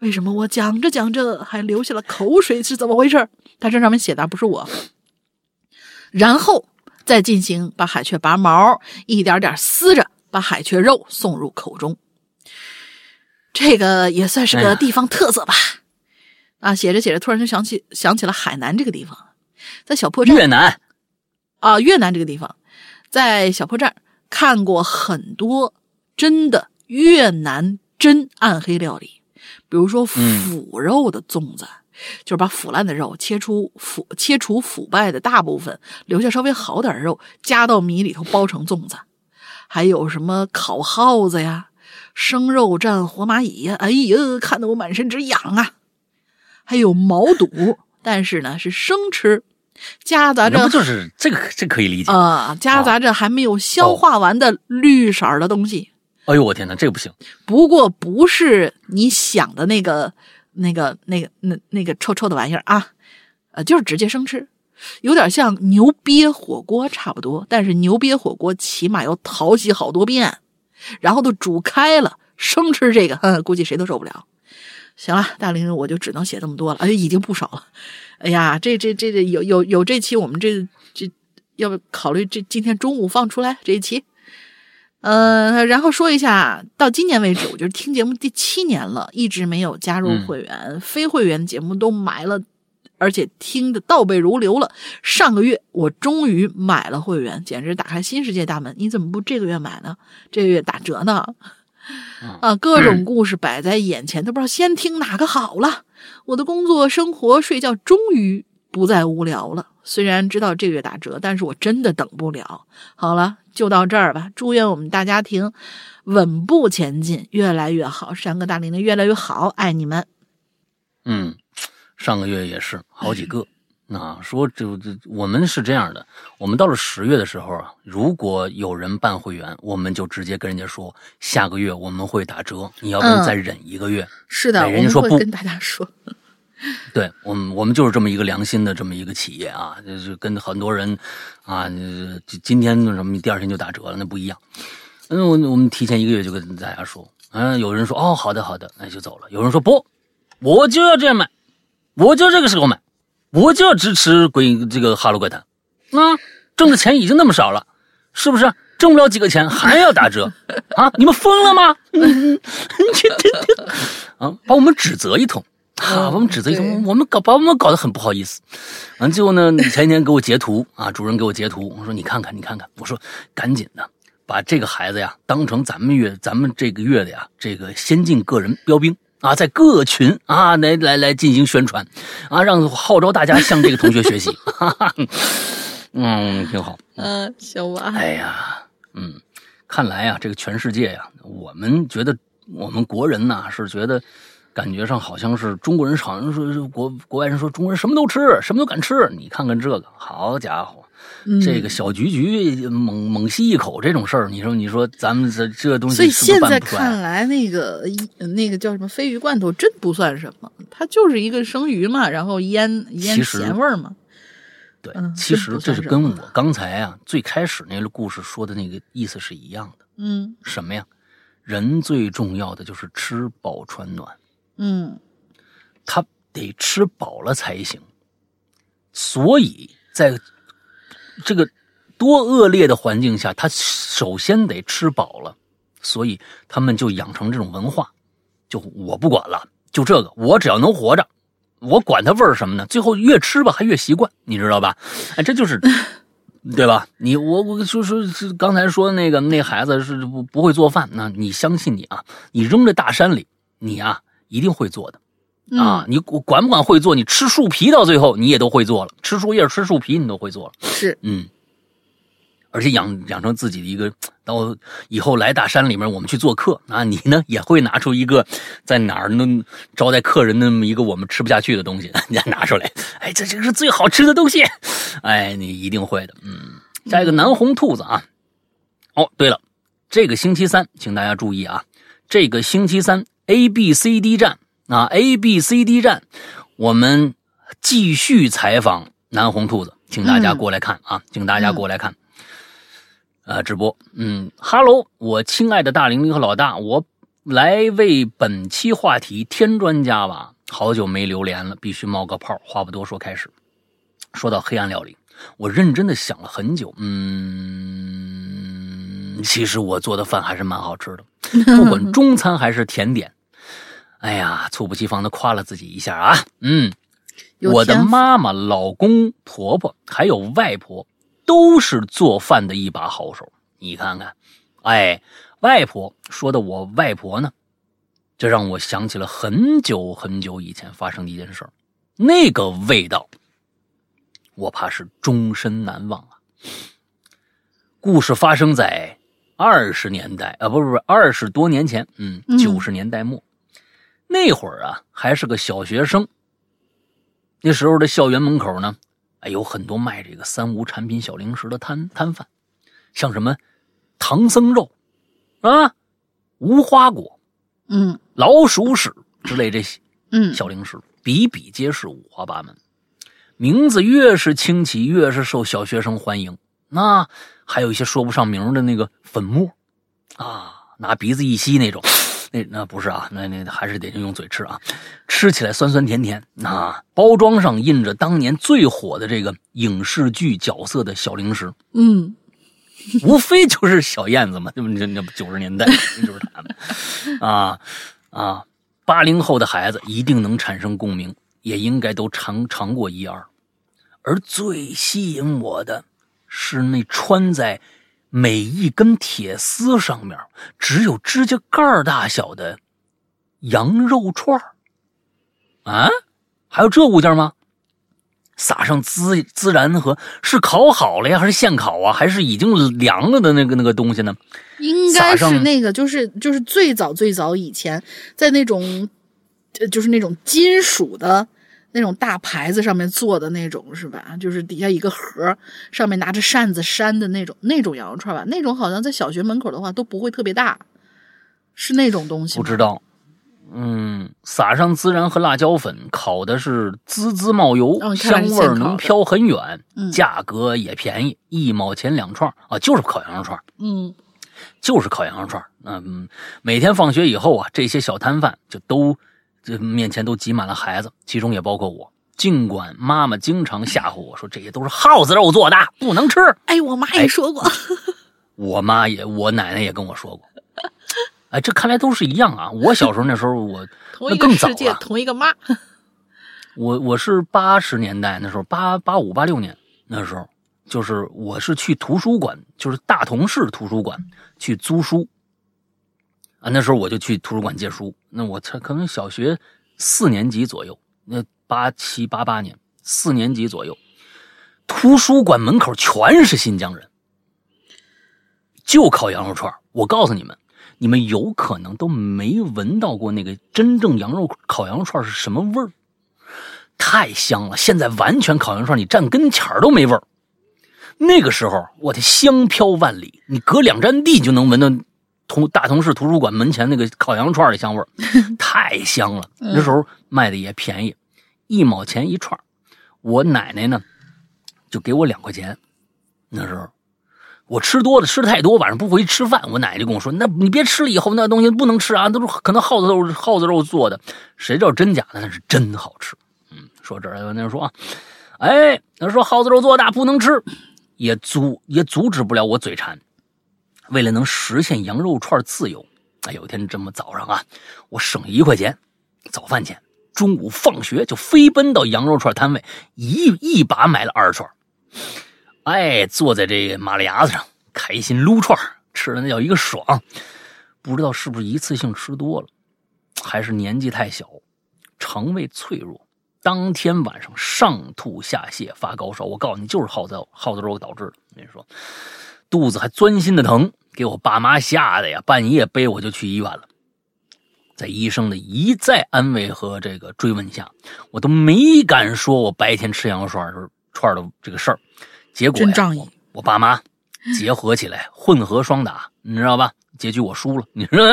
为什么我讲着讲着还流下了口水？是怎么回事？他这上面写的不是我。然后再进行把海雀拔毛，一点点撕着，把海雀肉送入口中。这个也算是个地方特色吧。啊，写着写着，突然就想起想起了海南这个地方，在小破站。越南啊，越南这个地方，在小破站看过很多真的越南真暗黑料理。比如说腐肉的粽子，就是把腐烂的肉切出腐切除腐败的大部分，留下稍微好点肉，加到米里头包成粽子。还有什么烤耗子呀，生肉蘸活蚂蚁呀，哎呀，看得我满身直痒啊！还有毛肚，但是呢是生吃，夹杂着不就是这个这可以理解啊，夹杂着还没有消化完的绿色的东西。哎呦我天哪，这个不行。不过不是你想的那个、那个、那个、那那个臭臭的玩意儿啊，呃，就是直接生吃，有点像牛瘪火锅差不多。但是牛瘪火锅起码要淘洗好多遍，然后都煮开了，生吃这个，哼，估计谁都受不了。行了，大林，我就只能写这么多了，哎，已经不少了。哎呀，这这这这有有有这期，我们这这要不考虑这今天中午放出来这一期。呃，然后说一下，到今年为止，我就是听节目第七年了，一直没有加入会员，非会员节目都埋了，而且听的倒背如流了。上个月我终于买了会员，简直打开新世界大门。你怎么不这个月买呢？这个月打折呢？啊，各种故事摆在眼前，都不知道先听哪个好了。我的工作、生活、睡觉终于不再无聊了。虽然知道这个月打折，但是我真的等不了。好了。就到这儿吧，祝愿我们大家庭稳步前进，越来越好。山哥大玲玲越来越好，爱你们。嗯，上个月也是好几个，啊，说就这我们是这样的，我们到了十月的时候啊，如果有人办会员，我们就直接跟人家说，下个月我们会打折，你要不再忍一个月。是的，人家说不跟大家说。[LAUGHS] 对我们，我们就是这么一个良心的这么一个企业啊，就是跟很多人啊，今天什么，第二天就打折了，那不一样。嗯，我我们提前一个月就跟大家说，嗯，有人说哦，好的好的，那就走了。有人说不，我就要这样买，我就这个时候买。我就要支持鬼这个哈喽怪谈，啊，挣的钱已经那么少了，是不是？挣不了几个钱还要打折啊？你们疯了吗？[LAUGHS] [LAUGHS] 啊，把我们指责一通，啊，把我们指责一通，我们搞把我们搞得很不好意思。完最后呢，前几天给我截图 [LAUGHS] 啊，主任给我截图，我说你看看你看看，我说赶紧的把这个孩子呀当成咱们月咱们这个月的呀这个先进个人标兵。啊，在各群啊，来来来进行宣传，啊，让号召大家向这个同学学习。哈哈，嗯，挺好。嗯，行吧。哎呀，嗯，看来呀，这个全世界呀，我们觉得我们国人呐是觉得，感觉上好像是中国人，好像说国国外人说中国人什么都吃，什么都敢吃。你看看这个，好家伙！这个小菊菊猛猛吸一口这种事儿，你说你说咱们这这东西，所以现在看来，那个那个叫什么鲱鱼罐头真不算什么，它就是一个生鱼嘛，然后腌腌咸味儿嘛。对，其实这是跟我刚才啊最开始那个故事说的那个意思是一样的。嗯，什么呀？人最重要的就是吃饱穿暖。嗯，他得吃饱了才行。所以在这个多恶劣的环境下，他首先得吃饱了，所以他们就养成这种文化，就我不管了，就这个，我只要能活着，我管它味儿什么呢？最后越吃吧，还越习惯，你知道吧？哎，这就是，对吧？你我我说说是刚才说那个那孩子是不不会做饭，那你相信你啊？你扔在大山里，你啊一定会做的。啊，你管不管会做？你吃树皮到最后你也都会做了，吃树叶、吃树皮你都会做了。是，嗯，而且养养成自己的一个，到以后来大山里面我们去做客啊，你呢也会拿出一个在哪儿能招待客人那么一个我们吃不下去的东西，[LAUGHS] 你拿出来，哎，这这是最好吃的东西，哎，你一定会的。嗯，下一个南红兔子啊，哦，对了，这个星期三，请大家注意啊，这个星期三 A B C D 站。啊 A B C D 站，我们继续采访南红兔子，请大家过来看啊，请大家过来看，呃，直播，嗯哈喽，我亲爱的大玲玲和老大，我来为本期话题添砖加瓦，好久没留连了，必须冒个泡。话不多说，开始。说到黑暗料理，我认真的想了很久，嗯，其实我做的饭还是蛮好吃的，不管 [LAUGHS] 中餐还是甜点。哎呀，猝不及防的夸了自己一下啊！嗯，我的妈妈、老公、婆婆还有外婆，都是做饭的一把好手。你看看，哎，外婆说的我外婆呢，这让我想起了很久很久以前发生的一件事那个味道，我怕是终身难忘啊。故事发生在二十年代啊，不不不，二十多年前，嗯，九十年代末。那会儿啊，还是个小学生。那时候的校园门口呢，哎，有很多卖这个三无产品、小零食的摊摊贩，像什么唐僧肉啊、无花果、嗯、老鼠屎之类这些嗯小零食，比比皆是，五花八门。名字越是清奇，越是受小学生欢迎。那还有一些说不上名的那个粉末啊，拿鼻子一吸那种。那那不是啊，那那还是得用嘴吃啊，吃起来酸酸甜甜。啊包装上印着当年最火的这个影视剧角色的小零食，嗯，[LAUGHS] 无非就是小燕子嘛，对不？那那九十年代 [LAUGHS] 就是他们啊啊，八零后的孩子一定能产生共鸣，也应该都尝尝过一二。而最吸引我的是那穿在。每一根铁丝上面只有指甲盖大小的羊肉串啊，还有这物件吗？撒上孜孜然和是烤好了呀，还是现烤啊？还是已经凉了的那个那个东西呢？应该是那个，就是就是最早最早以前在那种，就是那种金属的那种大牌子上面做的那种是吧？就是底下一个盒，上面拿着扇子扇的那种那种羊肉串吧？那种好像在小学门口的话都不会特别大，是那种东西不知道。嗯，撒上孜然和辣椒粉，烤的是滋滋冒油，香味能飘很远，价格也便宜，一毛钱两串啊，就是烤羊肉串。嗯，就是烤羊肉串。嗯，每天放学以后啊，这些小摊贩就都这面前都挤满了孩子，其中也包括我。尽管妈妈经常吓唬我说这些都是耗子肉做的，不能吃。哎，我妈也说过，[LAUGHS] 我妈也，我奶奶也跟我说过。哎，这看来都是一样啊！我小时候那时候，我 [LAUGHS] 那更早了，同一个妈。我我是八十年代那时候，八八五八六年那时候，就是我是去图书馆，就是大同市图书馆去租书啊。那时候我就去图书馆借书。那我才可能小学四年级左右，那八七八八年四年级左右，图书馆门口全是新疆人，就烤羊肉串。我告诉你们。你们有可能都没闻到过那个真正羊肉烤羊肉串是什么味儿，太香了！现在完全烤羊肉串，你站跟前都没味儿。那个时候，我的香飘万里，你隔两站地就能闻到同大同市图书馆门前那个烤羊肉串的香味儿，[LAUGHS] 太香了。那时候卖的也便宜，一毛钱一串。我奶奶呢，就给我两块钱。那时候。我吃多了，吃的太多，晚上不回去吃饭。我奶奶就跟我说：“那你别吃了，以后那东西不能吃啊，都是可能耗子肉，耗子肉做的，谁知道真假的？那是真好吃。”嗯，说这儿，那说啊，哎，他说耗子肉做的不能吃，也阻也阻止不了我嘴馋。为了能实现羊肉串自由，哎，有一天这么早上啊，我省一块钱早饭钱，中午放学就飞奔到羊肉串摊位，一一把买了二十串。哎，坐在这马路牙子上，开心撸串吃的那叫一个爽。不知道是不是一次性吃多了，还是年纪太小，肠胃脆弱，当天晚上上吐下泻，发高烧。我告诉你，就是耗子耗子肉导致的。跟你说，肚子还钻心的疼，给我爸妈吓得呀，半夜背我就去医院了。在医生的一再安慰和这个追问下，我都没敢说我白天吃羊肉串串的这个事儿。结果呀，我爸妈结合起来混合双打，你知道吧？结局我输了，你说，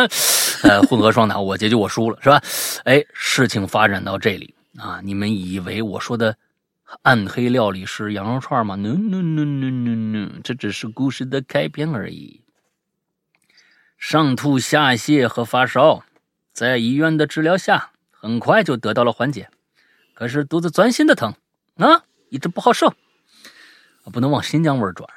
呃，混合双打，我结局我输了，是吧？哎，事情发展到这里啊，你们以为我说的暗黑料理是羊肉串吗？No No No No No No，这只是故事的开篇而已。上吐下泻和发烧，在医院的治疗下，很快就得到了缓解，可是肚子钻心的疼啊，一直不好受。不能往新疆味儿转。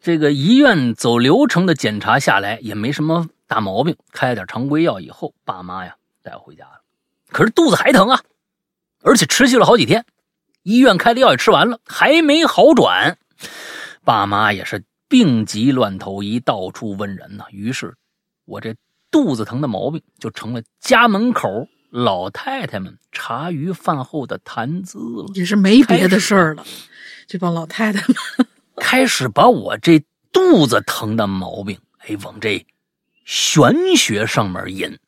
这个医院走流程的检查下来也没什么大毛病，开了点常规药以后，爸妈呀带我回家了。可是肚子还疼啊，而且持续了好几天。医院开的药也吃完了，还没好转。爸妈也是病急乱投医，到处问人呢。于是，我这肚子疼的毛病就成了家门口老太太们茶余饭后的谈资了。也是没别的事儿了。这帮老太太们 [LAUGHS] 开始把我这肚子疼的毛病，哎，往这玄学上面引。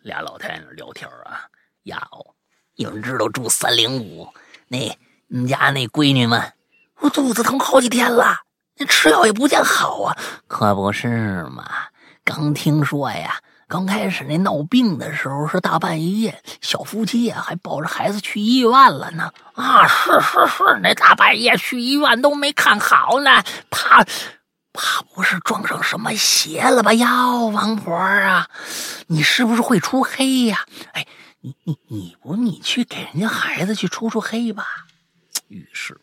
俩老太太聊天啊，呀哦，有人知道住三零五那你家那闺女们，我肚子疼好几天了，那吃药也不见好啊，可不是嘛？刚听说呀。刚开始那闹病的时候是大半夜，小夫妻呀还抱着孩子去医院了呢。啊，是是是，那大半夜去医院都没看好呢，怕怕不是撞上什么邪了吧？哟，王婆啊，你是不是会出黑呀？哎，你你你不你去给人家孩子去出出黑吧？于是，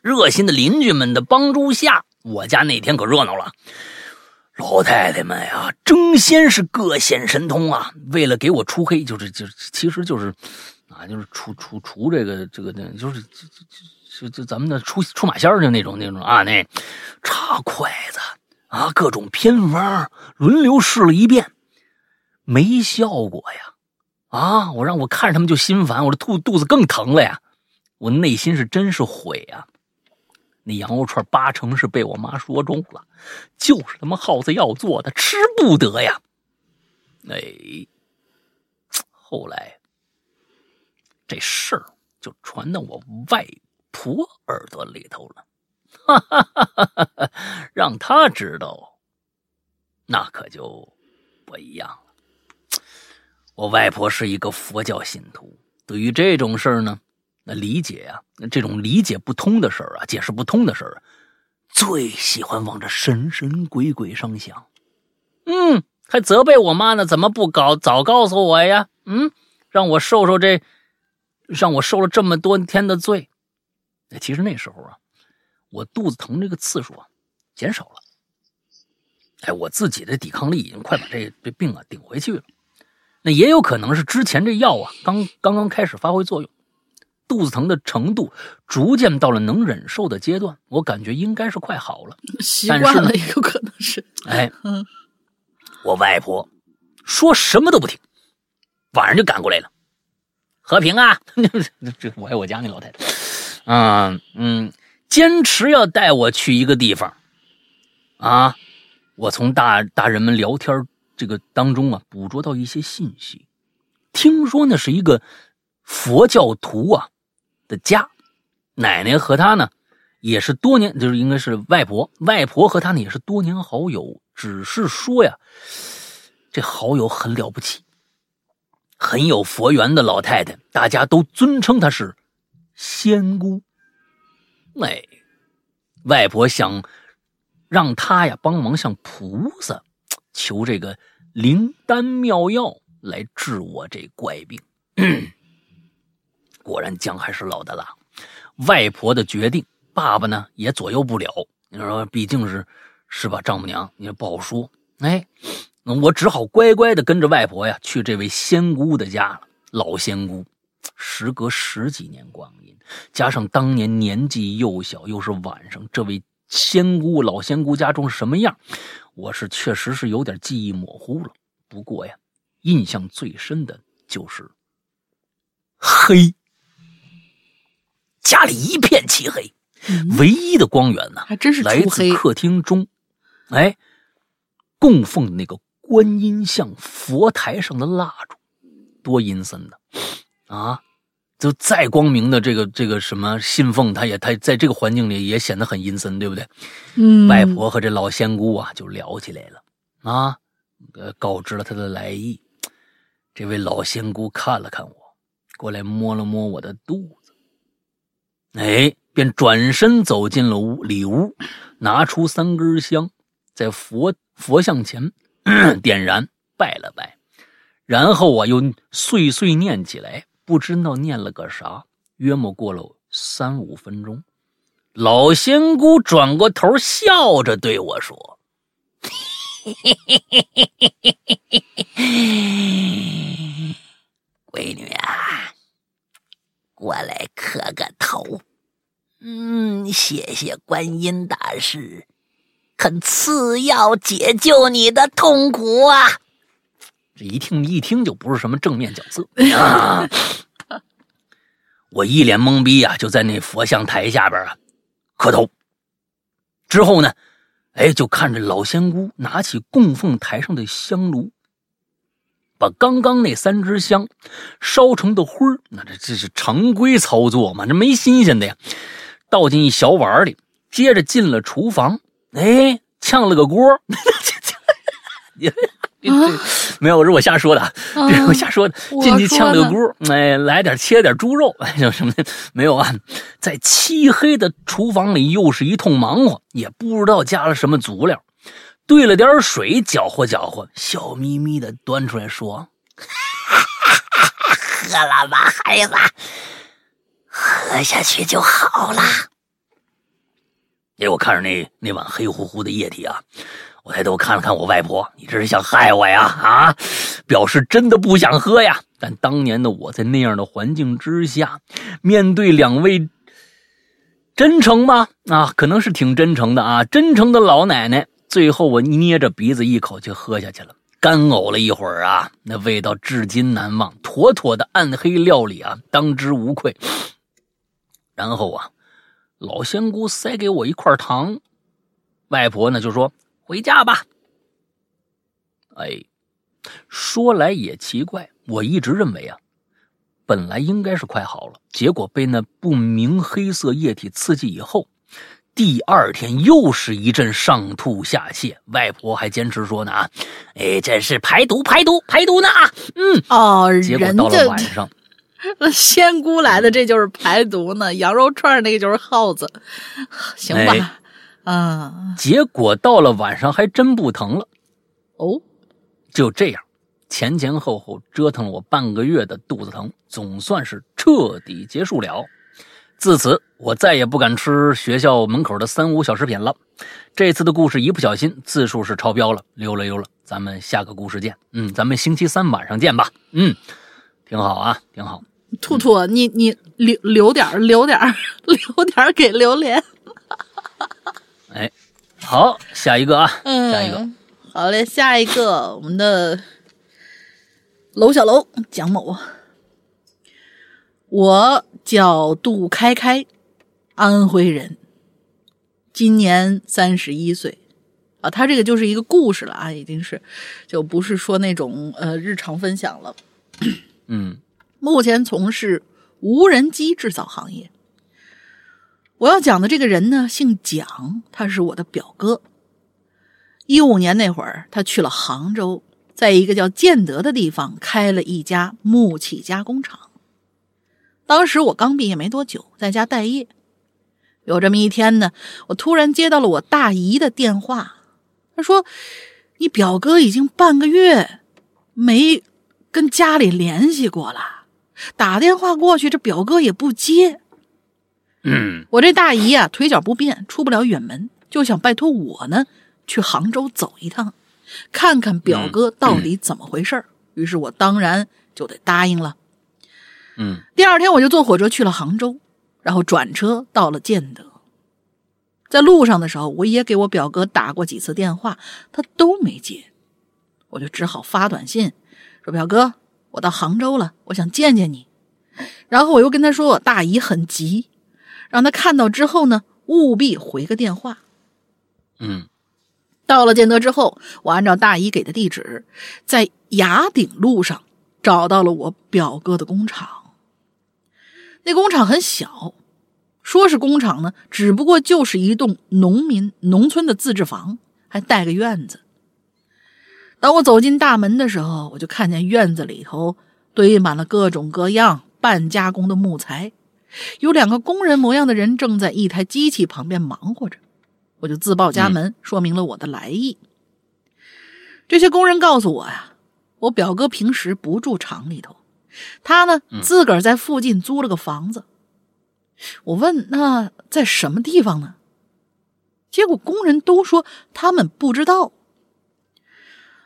热心的邻居们的帮助下，我家那天可热闹了。老太太们呀，争先是各显神通啊！为了给我除黑，就是就其实就是啊，就是除除除这个这个那，就是就就就就咱们的出出马仙儿的那种那种啊，那插筷子啊，各种偏方轮流试了一遍，没效果呀！啊，我让我看着他们就心烦，我这肚肚子更疼了呀！我内心是真是悔呀！那羊肉串八成是被我妈说中了，就是他妈耗子药做的，吃不得呀！哎，后来这事儿就传到我外婆耳朵里头了，哈哈哈哈哈！让她知道，那可就不一样了。我外婆是一个佛教信徒，对于这种事儿呢，那理解呀，这种理解不通的事儿啊，解释不通的事儿，最喜欢往这神神鬼鬼上想。嗯，还责备我妈呢，怎么不搞早告诉我呀？嗯，让我受受这。让我受了这么多天的罪，其实那时候啊，我肚子疼这个次数啊减少了。哎，我自己的抵抗力已经快把这这病啊顶回去了。那也有可能是之前这药啊刚刚刚开始发挥作用，肚子疼的程度逐渐到了能忍受的阶段。我感觉应该是快好了，习惯了也有可能是。哎，我外婆说什么都不听，晚上就赶过来了。和平啊，[LAUGHS] 这我爱我家那老太太，嗯嗯，坚持要带我去一个地方，啊，我从大大人们聊天这个当中啊，捕捉到一些信息，听说那是一个佛教徒啊的家，奶奶和他呢也是多年，就是应该是外婆，外婆和他呢也是多年好友，只是说呀，这好友很了不起。很有佛缘的老太太，大家都尊称她是仙姑。哎，外婆想让她呀帮忙向菩萨求这个灵丹妙药来治我这怪病。[CLEARS THROAT] 果然姜还是老的辣，外婆的决定，爸爸呢也左右不了。你说，毕竟是是吧，丈母娘，你不好说。哎。我只好乖乖的跟着外婆呀去这位仙姑的家了。老仙姑，时隔十几年光阴，加上当年年纪幼小，又是晚上，这位仙姑老仙姑家中什么样，我是确实是有点记忆模糊了。不过呀，印象最深的就是黑，家里一片漆黑，唯一的光源呢，还真是来自客厅中，哎，供奉的那个。观音像佛台上的蜡烛，多阴森的啊！就再光明的这个这个什么信奉，他也他在这个环境里也显得很阴森，对不对？嗯。外婆和这老仙姑啊就聊起来了啊，呃，告知了他的来意。这位老仙姑看了看我，过来摸了摸我的肚子，哎，便转身走进了屋里屋，拿出三根香，在佛佛像前。[COUGHS] 点燃，拜了拜，然后啊，又碎碎念起来，不知道念了个啥。约莫过了三五分钟，老仙姑转过头，笑着对我说：“闺女啊，过来磕个头，嗯，谢谢观音大师。”肯赐药解救你的痛苦啊！这一听一听就不是什么正面角色啊！[LAUGHS] [LAUGHS] 我一脸懵逼啊，就在那佛像台下边啊磕头。之后呢，哎，就看着老仙姑拿起供奉台上的香炉，把刚刚那三支香烧成的灰那这这是常规操作嘛？这没新鲜的呀，倒进一小碗里，接着进了厨房。哎，呛了个锅，[LAUGHS] 没有，是我瞎说的，[LAUGHS] 我瞎说的。进去呛了个锅，哎，来点切点猪肉，哎，什么的没有啊？在漆黑的厨房里，又是一通忙活，也不知道加了什么足料，兑了点水，搅和搅和，笑眯眯的端出来说：[LAUGHS] “喝了吧，孩子，喝下去就好了。”哎，我看着那那碗黑乎乎的液体啊，我抬头看了看我外婆，你这是想害我呀？啊，表示真的不想喝呀。但当年的我在那样的环境之下，面对两位真诚吗？啊，可能是挺真诚的啊，真诚的老奶奶。最后我捏着鼻子一口就喝下去了，干呕了一会儿啊，那味道至今难忘，妥妥的暗黑料理啊，当之无愧。然后啊。老仙姑塞给我一块糖，外婆呢就说：“回家吧。”哎，说来也奇怪，我一直认为啊，本来应该是快好了，结果被那不明黑色液体刺激以后，第二天又是一阵上吐下泻。外婆还坚持说呢啊，哎，这是排毒排毒排毒呢啊，嗯哦，结果到了晚上，[LAUGHS] 仙姑来的，这就是排毒呢。羊肉串那个就是耗子，行吧？啊，结果到了晚上还真不疼了。哦，就这样。前前后后折腾了我半个月的肚子疼，总算是彻底结束了。自此，我再也不敢吃学校门口的三无小食品了。这次的故事一不小心字数是超标了，溜了溜了。咱们下个故事见。嗯，咱们星期三晚上见吧。嗯，挺好啊，挺好。兔兔，你你留留点留点 [LAUGHS] 留点给榴莲。哎，好，下一个啊，嗯，下一个。好嘞，下一个我们的。楼小楼，蒋某啊，我叫杜开开，安徽人，今年三十一岁，啊，他这个就是一个故事了啊，已经是，就不是说那种呃日常分享了。嗯，目前从事无人机制造行业。我要讲的这个人呢，姓蒋，他是我的表哥。一五年那会儿，他去了杭州。在一个叫建德的地方开了一家木器加工厂。当时我刚毕业没多久，在家待业。有这么一天呢，我突然接到了我大姨的电话。她说：“你表哥已经半个月没跟家里联系过了，打电话过去，这表哥也不接。”嗯，我这大姨啊，腿脚不便，出不了远门，就想拜托我呢，去杭州走一趟。看看表哥到底怎么回事于是我当然就得答应了。嗯，第二天我就坐火车去了杭州，然后转车到了建德。在路上的时候，我也给我表哥打过几次电话，他都没接，我就只好发短信说：“表哥，我到杭州了，我想见见你。”然后我又跟他说我大姨很急，让他看到之后呢，务必回个电话。嗯。到了建德之后，我按照大姨给的地址，在崖顶路上找到了我表哥的工厂。那工厂很小，说是工厂呢，只不过就是一栋农民农村的自治房，还带个院子。当我走进大门的时候，我就看见院子里头堆满了各种各样半加工的木材，有两个工人模样的人正在一台机器旁边忙活着。我就自报家门，说明了我的来意。这些工人告诉我呀，我表哥平时不住厂里头，他呢自个儿在附近租了个房子。我问那在什么地方呢？结果工人都说他们不知道。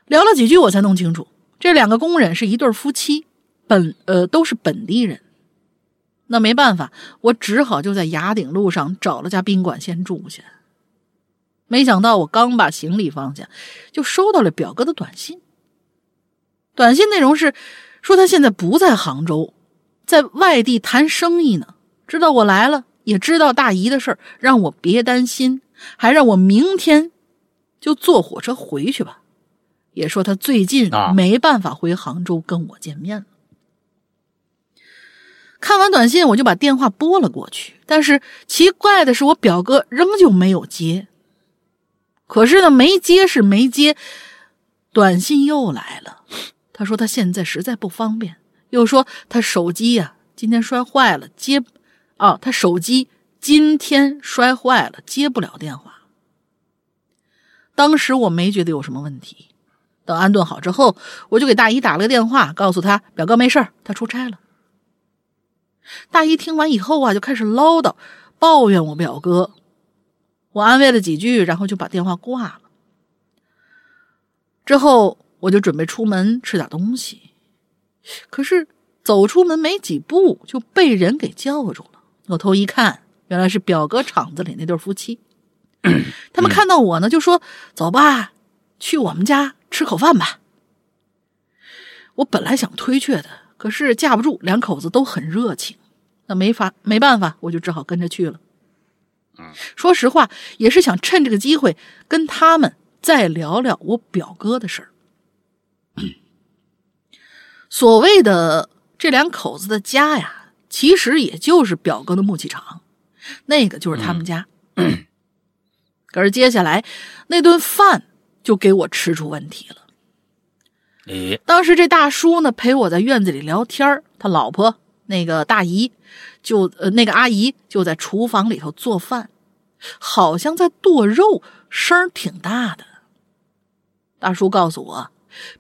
聊了几句，我才弄清楚，这两个工人是一对夫妻，本呃都是本地人。那没办法，我只好就在崖顶路上找了家宾馆先住下。没想到我刚把行李放下，就收到了表哥的短信。短信内容是说他现在不在杭州，在外地谈生意呢。知道我来了，也知道大姨的事儿，让我别担心，还让我明天就坐火车回去吧。也说他最近没办法回杭州跟我见面了。看完短信，我就把电话拨了过去，但是奇怪的是，我表哥仍旧没有接。可是呢，没接是没接，短信又来了。他说他现在实在不方便，又说他手机呀今天摔坏了，接，啊，他手机今天摔坏了，接不了电话。当时我没觉得有什么问题，等安顿好之后，我就给大姨打了个电话，告诉他表哥没事他出差了。大姨听完以后啊，就开始唠叨，抱怨我表哥。我安慰了几句，然后就把电话挂了。之后我就准备出门吃点东西，可是走出门没几步就被人给叫住了。扭头一看，原来是表哥厂子里那对夫妻。他们看到我呢，就说：“走吧，去我们家吃口饭吧。”我本来想推却的，可是架不住两口子都很热情，那没法没办法，我就只好跟着去了。说实话，也是想趁这个机会跟他们再聊聊我表哥的事儿。所谓的这两口子的家呀，其实也就是表哥的木器厂，那个就是他们家。[CLEARS THROAT] 可是接下来那顿饭就给我吃出问题了。诶，当时这大叔呢陪我在院子里聊天他老婆那个大姨就呃那个阿姨就在厨房里头做饭，好像在剁肉，声挺大的。大叔告诉我，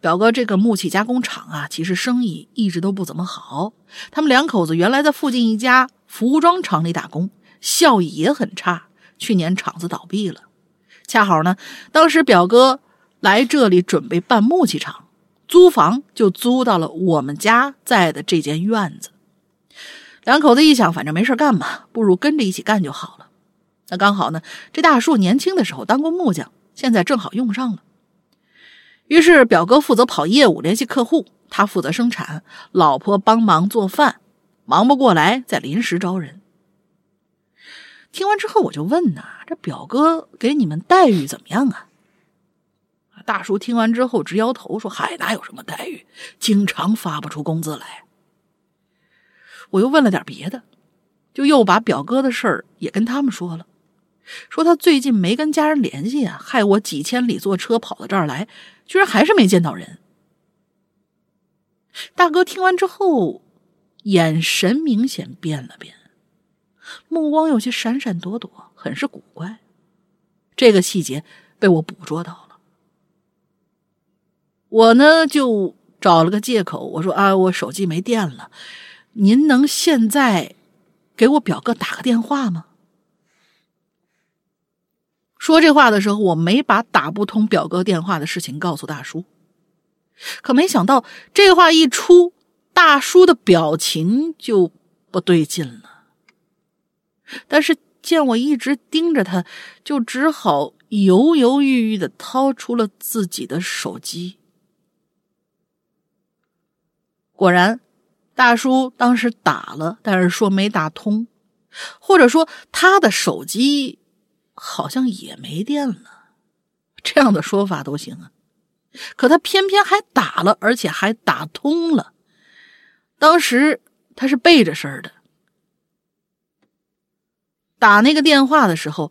表哥这个木器加工厂啊，其实生意一直都不怎么好。他们两口子原来在附近一家服装厂里打工，效益也很差。去年厂子倒闭了，恰好呢，当时表哥来这里准备办木器厂。租房就租到了我们家在的这间院子。两口子一想，反正没事干嘛，不如跟着一起干就好了。那刚好呢，这大树年轻的时候当过木匠，现在正好用上了。于是表哥负责跑业务，联系客户；他负责生产，老婆帮忙做饭，忙不过来，再临时招人。听完之后，我就问呐：“这表哥给你们待遇怎么样啊？”大叔听完之后直摇头，说：“嗨，哪有什么待遇，经常发不出工资来。”我又问了点别的，就又把表哥的事儿也跟他们说了，说他最近没跟家人联系啊，害我几千里坐车跑到这儿来，居然还是没见到人。大哥听完之后，眼神明显变了变，目光有些闪闪躲躲，很是古怪。这个细节被我捕捉到了。我呢就找了个借口，我说啊，我手机没电了，您能现在给我表哥打个电话吗？说这话的时候，我没把打不通表哥电话的事情告诉大叔，可没想到这话一出，大叔的表情就不对劲了。但是见我一直盯着他，就只好犹犹豫豫的掏出了自己的手机。果然，大叔当时打了，但是说没打通，或者说他的手机好像也没电了，这样的说法都行啊。可他偏偏还打了，而且还打通了。当时他是背着身的，打那个电话的时候，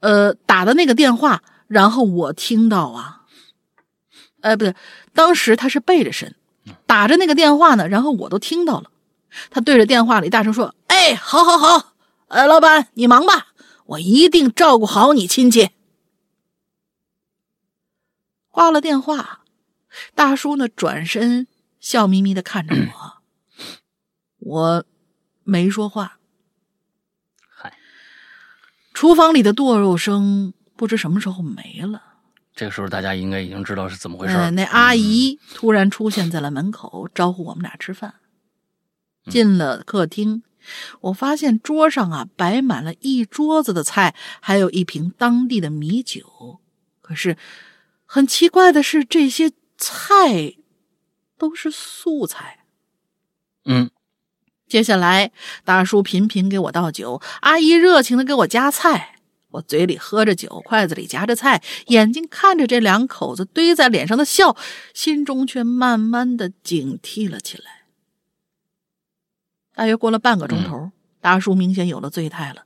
呃，打的那个电话，然后我听到啊，哎，不对，当时他是背着身。打着那个电话呢，然后我都听到了，他对着电话里大声说：“哎，好，好，好，呃，老板你忙吧，我一定照顾好你亲戚。”挂了电话，大叔呢转身笑眯眯的看着我，[CLEARS THROAT] 我没说话。嗨，厨房里的剁肉声不知什么时候没了。这个时候，大家应该已经知道是怎么回事。那阿姨突然出现在了门口，招呼我们俩吃饭。进了客厅，我发现桌上啊摆满了一桌子的菜，还有一瓶当地的米酒。可是很奇怪的是，这些菜都是素菜。嗯，接下来大叔频频给我倒酒，阿姨热情的给我夹菜。我嘴里喝着酒，筷子里夹着菜，眼睛看着这两口子堆在脸上的笑，心中却慢慢的警惕了起来。大约过了半个钟头，大叔明显有了醉态了，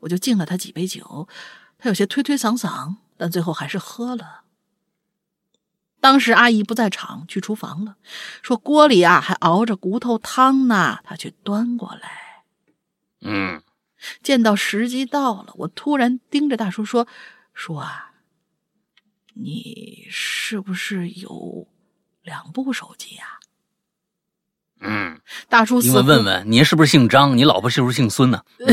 我就敬了他几杯酒，他有些推推搡搡，但最后还是喝了。当时阿姨不在场，去厨房了，说锅里啊还熬着骨头汤呢，他去端过来。嗯。见到时机到了，我突然盯着大叔说：“叔啊，你是不是有两部手机呀？”嗯，大叔，你问问，您是不是姓张？你老婆是不是姓孙呢？[LAUGHS]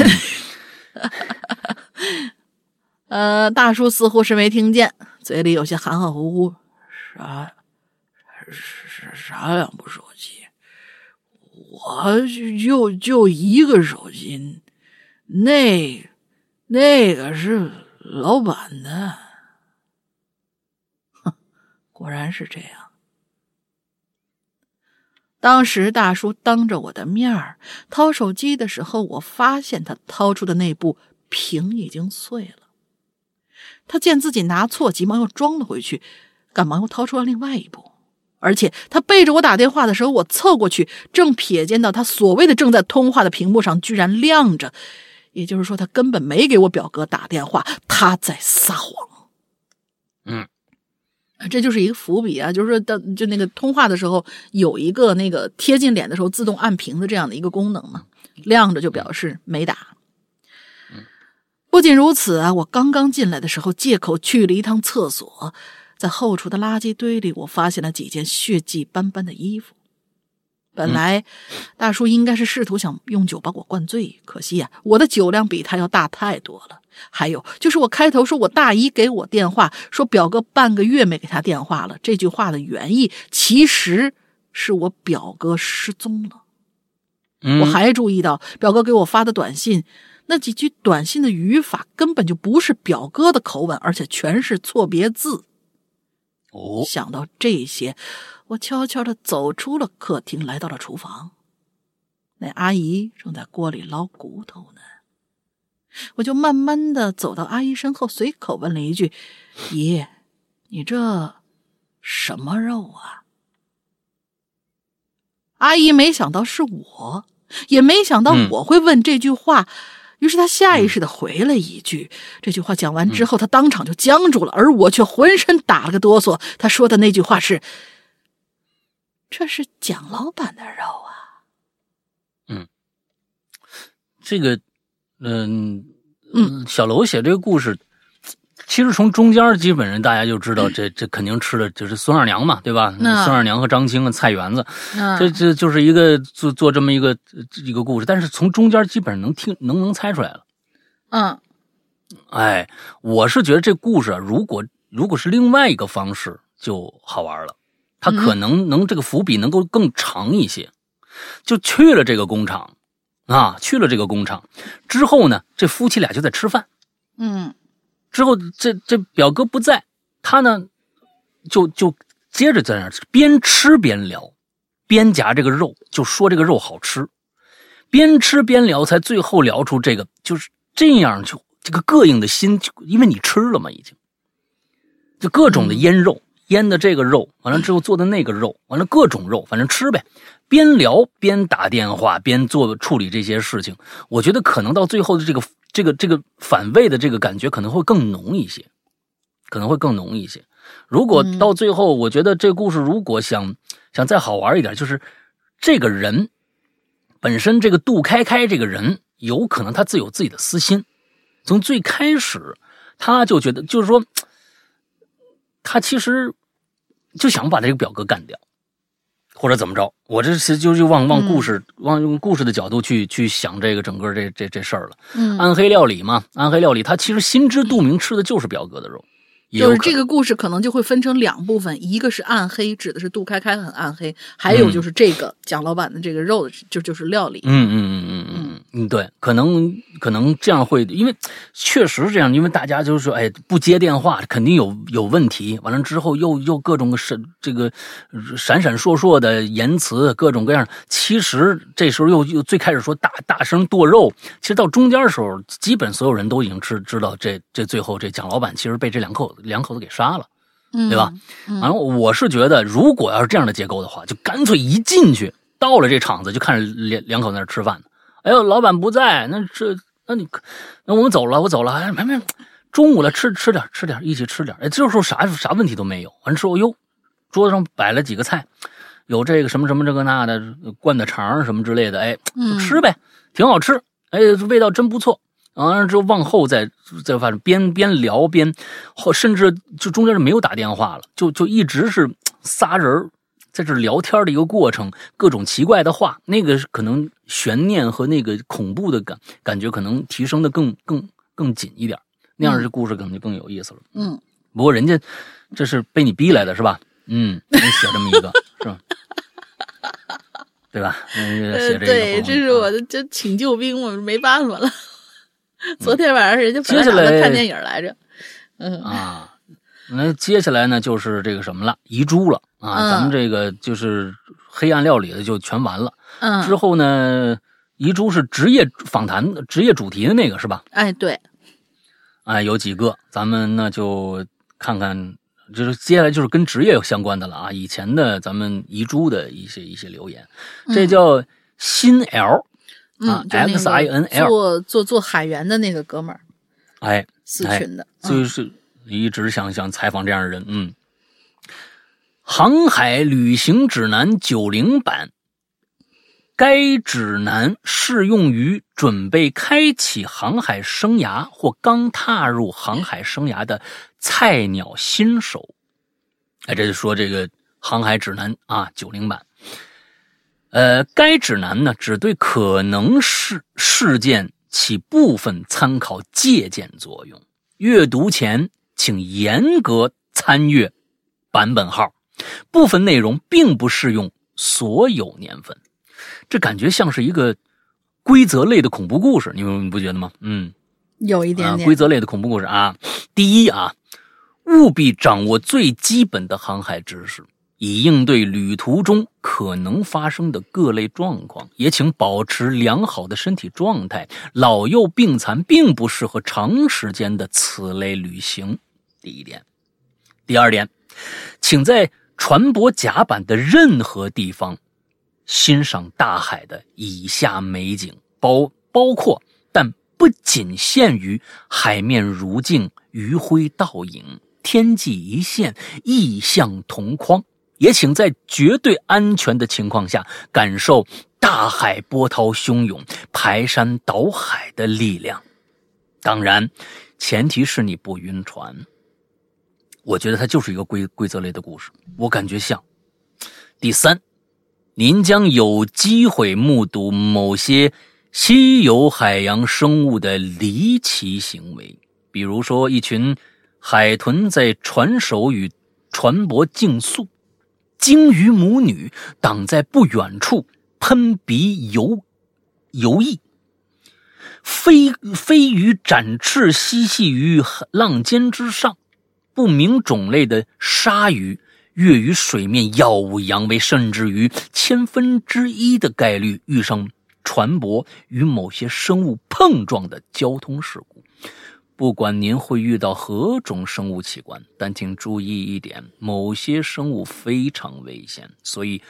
[LAUGHS] 呃，大叔似乎是没听见，嘴里有些含含糊糊：“啥？啥啥两部手机？我就就一个手机。”那，那个是老板的，哼，果然是这样。当时大叔当着我的面儿掏手机的时候，我发现他掏出的那部屏已经碎了。他见自己拿错，急忙又装了回去，赶忙又掏出了另外一部，而且他背着我打电话的时候，我凑过去，正瞥见到他所谓的正在通话的屏幕上居然亮着，也就是说，他根本没给我表哥打电话，他在撒谎。嗯，这就是一个伏笔啊，就是说，当就那个通话的时候，有一个那个贴近脸的时候自动按屏的这样的一个功能嘛，亮着就表示没打。不仅如此啊，我刚刚进来的时候，借口去了一趟厕所，在后厨的垃圾堆里，我发现了几件血迹斑斑的衣服。本来大叔应该是试图想用酒把我灌醉，可惜呀，我的酒量比他要大太多了。还有就是我开头说我大姨给我电话，说表哥半个月没给他电话了，这句话的原意其实是我表哥失踪了。我还注意到表哥给我发的短信。那几句短信的语法根本就不是表哥的口吻，而且全是错别字。哦，想到这些，我悄悄的走出了客厅，来到了厨房。那阿姨正在锅里捞骨头呢，我就慢慢的走到阿姨身后，随口问了一句：“姨，你这什么肉啊？”阿姨没想到是我，也没想到我会问这句话。于是他下意识的回了一句：“这句话讲完之后，他当场就僵住了，而我却浑身打了个哆嗦。他说的那句话是：‘这是蒋老板的肉啊。’嗯，这个，嗯嗯，小楼写这个故事。”其实从中间基本上大家就知道，[CLEARS THROAT] 这这肯定吃的就是孙二娘嘛，对吧？孙二娘和张青啊，菜园子，这这就是一个做做这么一个一个故事。但是从中间基本上能听能能猜出来了。嗯，哎，我是觉得这故事啊，如果如果是另外一个方式就好玩了，它可能能这个伏笔能够更长一些。就去了这个工厂啊，去了这个工厂之后呢，这夫妻俩就在吃饭。嗯。之后，这这表哥不在，他呢，就就接着在那边吃边聊，边夹这个肉，就说这个肉好吃，边吃边聊，才最后聊出这个，就是这样，就这个膈应的心，就因为你吃了嘛，已经，就各种的腌肉，腌的这个肉，完了之后做的那个肉，完了各种肉，反正吃呗，边聊边打电话边做处理这些事情，我觉得可能到最后的这个。这个这个反胃的这个感觉可能会更浓一些，可能会更浓一些。如果到最后，我觉得这故事如果想想再好玩一点，就是这个人本身，这个杜开开这个人，有可能他自有自己的私心。从最开始，他就觉得，就是说，他其实就想把这个表哥干掉。或者怎么着？我这是就就往往故事往用故事的角度去去想这个整个这这这事儿了。嗯，暗黑料理嘛，暗黑料理，他其实心知肚明吃的就是表哥的肉。就是这个故事可能就会分成两部分，一个是暗黑，指的是杜开开很暗黑；还有就是这个蒋老板的这个肉，就就是料理。嗯嗯嗯嗯嗯嗯，对，可能可能这样会，因为确实这样，因为大家就是说，哎，不接电话肯定有有问题。完了之后又又各种闪这个闪闪烁烁的言辞，各种各样。其实这时候又又最开始说大大声剁肉，其实到中间的时候，基本所有人都已经知知道这这最后这蒋老板其实被这两口子。两口子给杀了，对吧？然后我是觉得，如果要是这样的结构的话，就干脆一进去到了这场子，就看着两两口子在那吃饭呢。哎呦，老板不在，那这那你那我们走了，我走了。哎，没没，中午了，吃吃点，吃点，一起吃点。哎，这时候啥啥问题都没有。完之后，哟，桌子上摆了几个菜，有这个什么什么这个那的灌的肠什么之类的。哎，吃呗，挺好吃。哎，味道真不错。完了之后，往后再再反正边边聊边，后甚至就中间就没有打电话了，就就一直是仨人在这聊天的一个过程，各种奇怪的话，那个可能悬念和那个恐怖的感感觉可能提升的更更更紧一点，那样这故事可能就更有意思了。嗯，不过人家这是被你逼来的，是吧？嗯，你写这么一个，[LAUGHS] 是吧？对吧？写这个，对，这是我的这请救兵，我没办法了。[LAUGHS] 昨天晚上人家接下来看电影来着，嗯啊，那接下来呢就是这个什么了，遗珠了啊，咱们这个就是黑暗料理的就全完了。嗯，之后呢，遗珠是职业访谈、职业主题的那个是吧？哎，对，哎，有几个，咱们那就看看就是接下来就是跟职业有相关的了啊。以前的咱们遗珠的一些一些留言，这叫新 L 啊，X I N L，做做做海员的那个哥们儿，哎，四群的，就是一直想想采访这样的人，嗯。航海旅行指南九零版，该指南适用于准备开启航海生涯或刚踏入航海生涯的菜鸟新手。哎，这就说这个航海指南啊，九零版。呃，该指南呢，只对可能事事件起部分参考借鉴作用。阅读前，请严格参阅版本号。部分内容并不适用所有年份，这感觉像是一个规则类的恐怖故事，你们不觉得吗？嗯，有一点点规则类的恐怖故事啊。第一啊，务必掌握最基本的航海知识，以应对旅途中可能发生的各类状况。也请保持良好的身体状态，老幼病残并不适合长时间的此类旅行。第一点，第二点，请在。船舶甲板的任何地方，欣赏大海的以下美景，包包括但不仅限于海面如镜、余晖倒影、天际一线、异象同框。也请在绝对安全的情况下，感受大海波涛汹涌、排山倒海的力量。当然，前提是你不晕船。我觉得它就是一个规规则类的故事，我感觉像。第三，您将有机会目睹某些稀有海洋生物的离奇行为，比如说一群海豚在船首与船舶竞速，鲸鱼母女挡在不远处喷鼻游游弋，飞飞鱼展翅嬉戏于浪尖之上。不明种类的鲨鱼跃于水面，耀武扬威，甚至于千分之一的概率遇上船舶与某些生物碰撞的交通事故。不管您会遇到何种生物器官，但请注意一点：某些生物非常危险，所以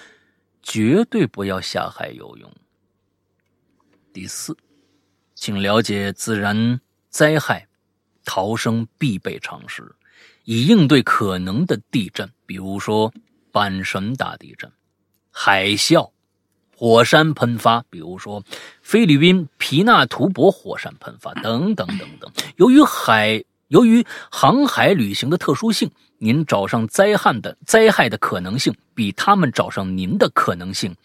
绝对不要下海游泳。第四，请了解自然灾害逃生必备常识。以应对可能的地震，比如说阪神大地震、海啸、火山喷发，比如说菲律宾皮纳图博火山喷发等等等等。由于海，由于航海旅行的特殊性，您找上灾害的灾害的可能性比他们找上您的可能性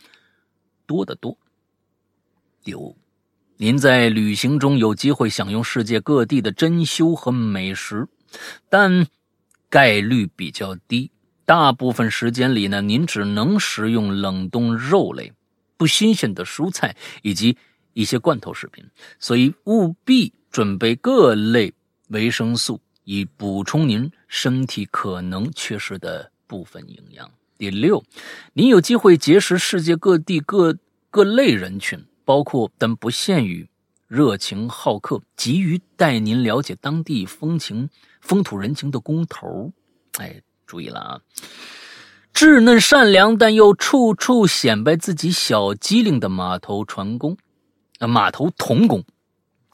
多得多。第五，您在旅行中有机会享用世界各地的珍馐和美食，但。概率比较低，大部分时间里呢，您只能食用冷冻肉类、不新鲜的蔬菜以及一些罐头食品，所以务必准备各类维生素，以补充您身体可能缺失的部分营养。第六，您有机会结识世界各地各各类人群，包括但不限于热情好客、急于带您了解当地风情。风土人情的工头，哎，注意了啊！稚嫩善良但又处处显摆自己小机灵的码头船工，啊，码头童工，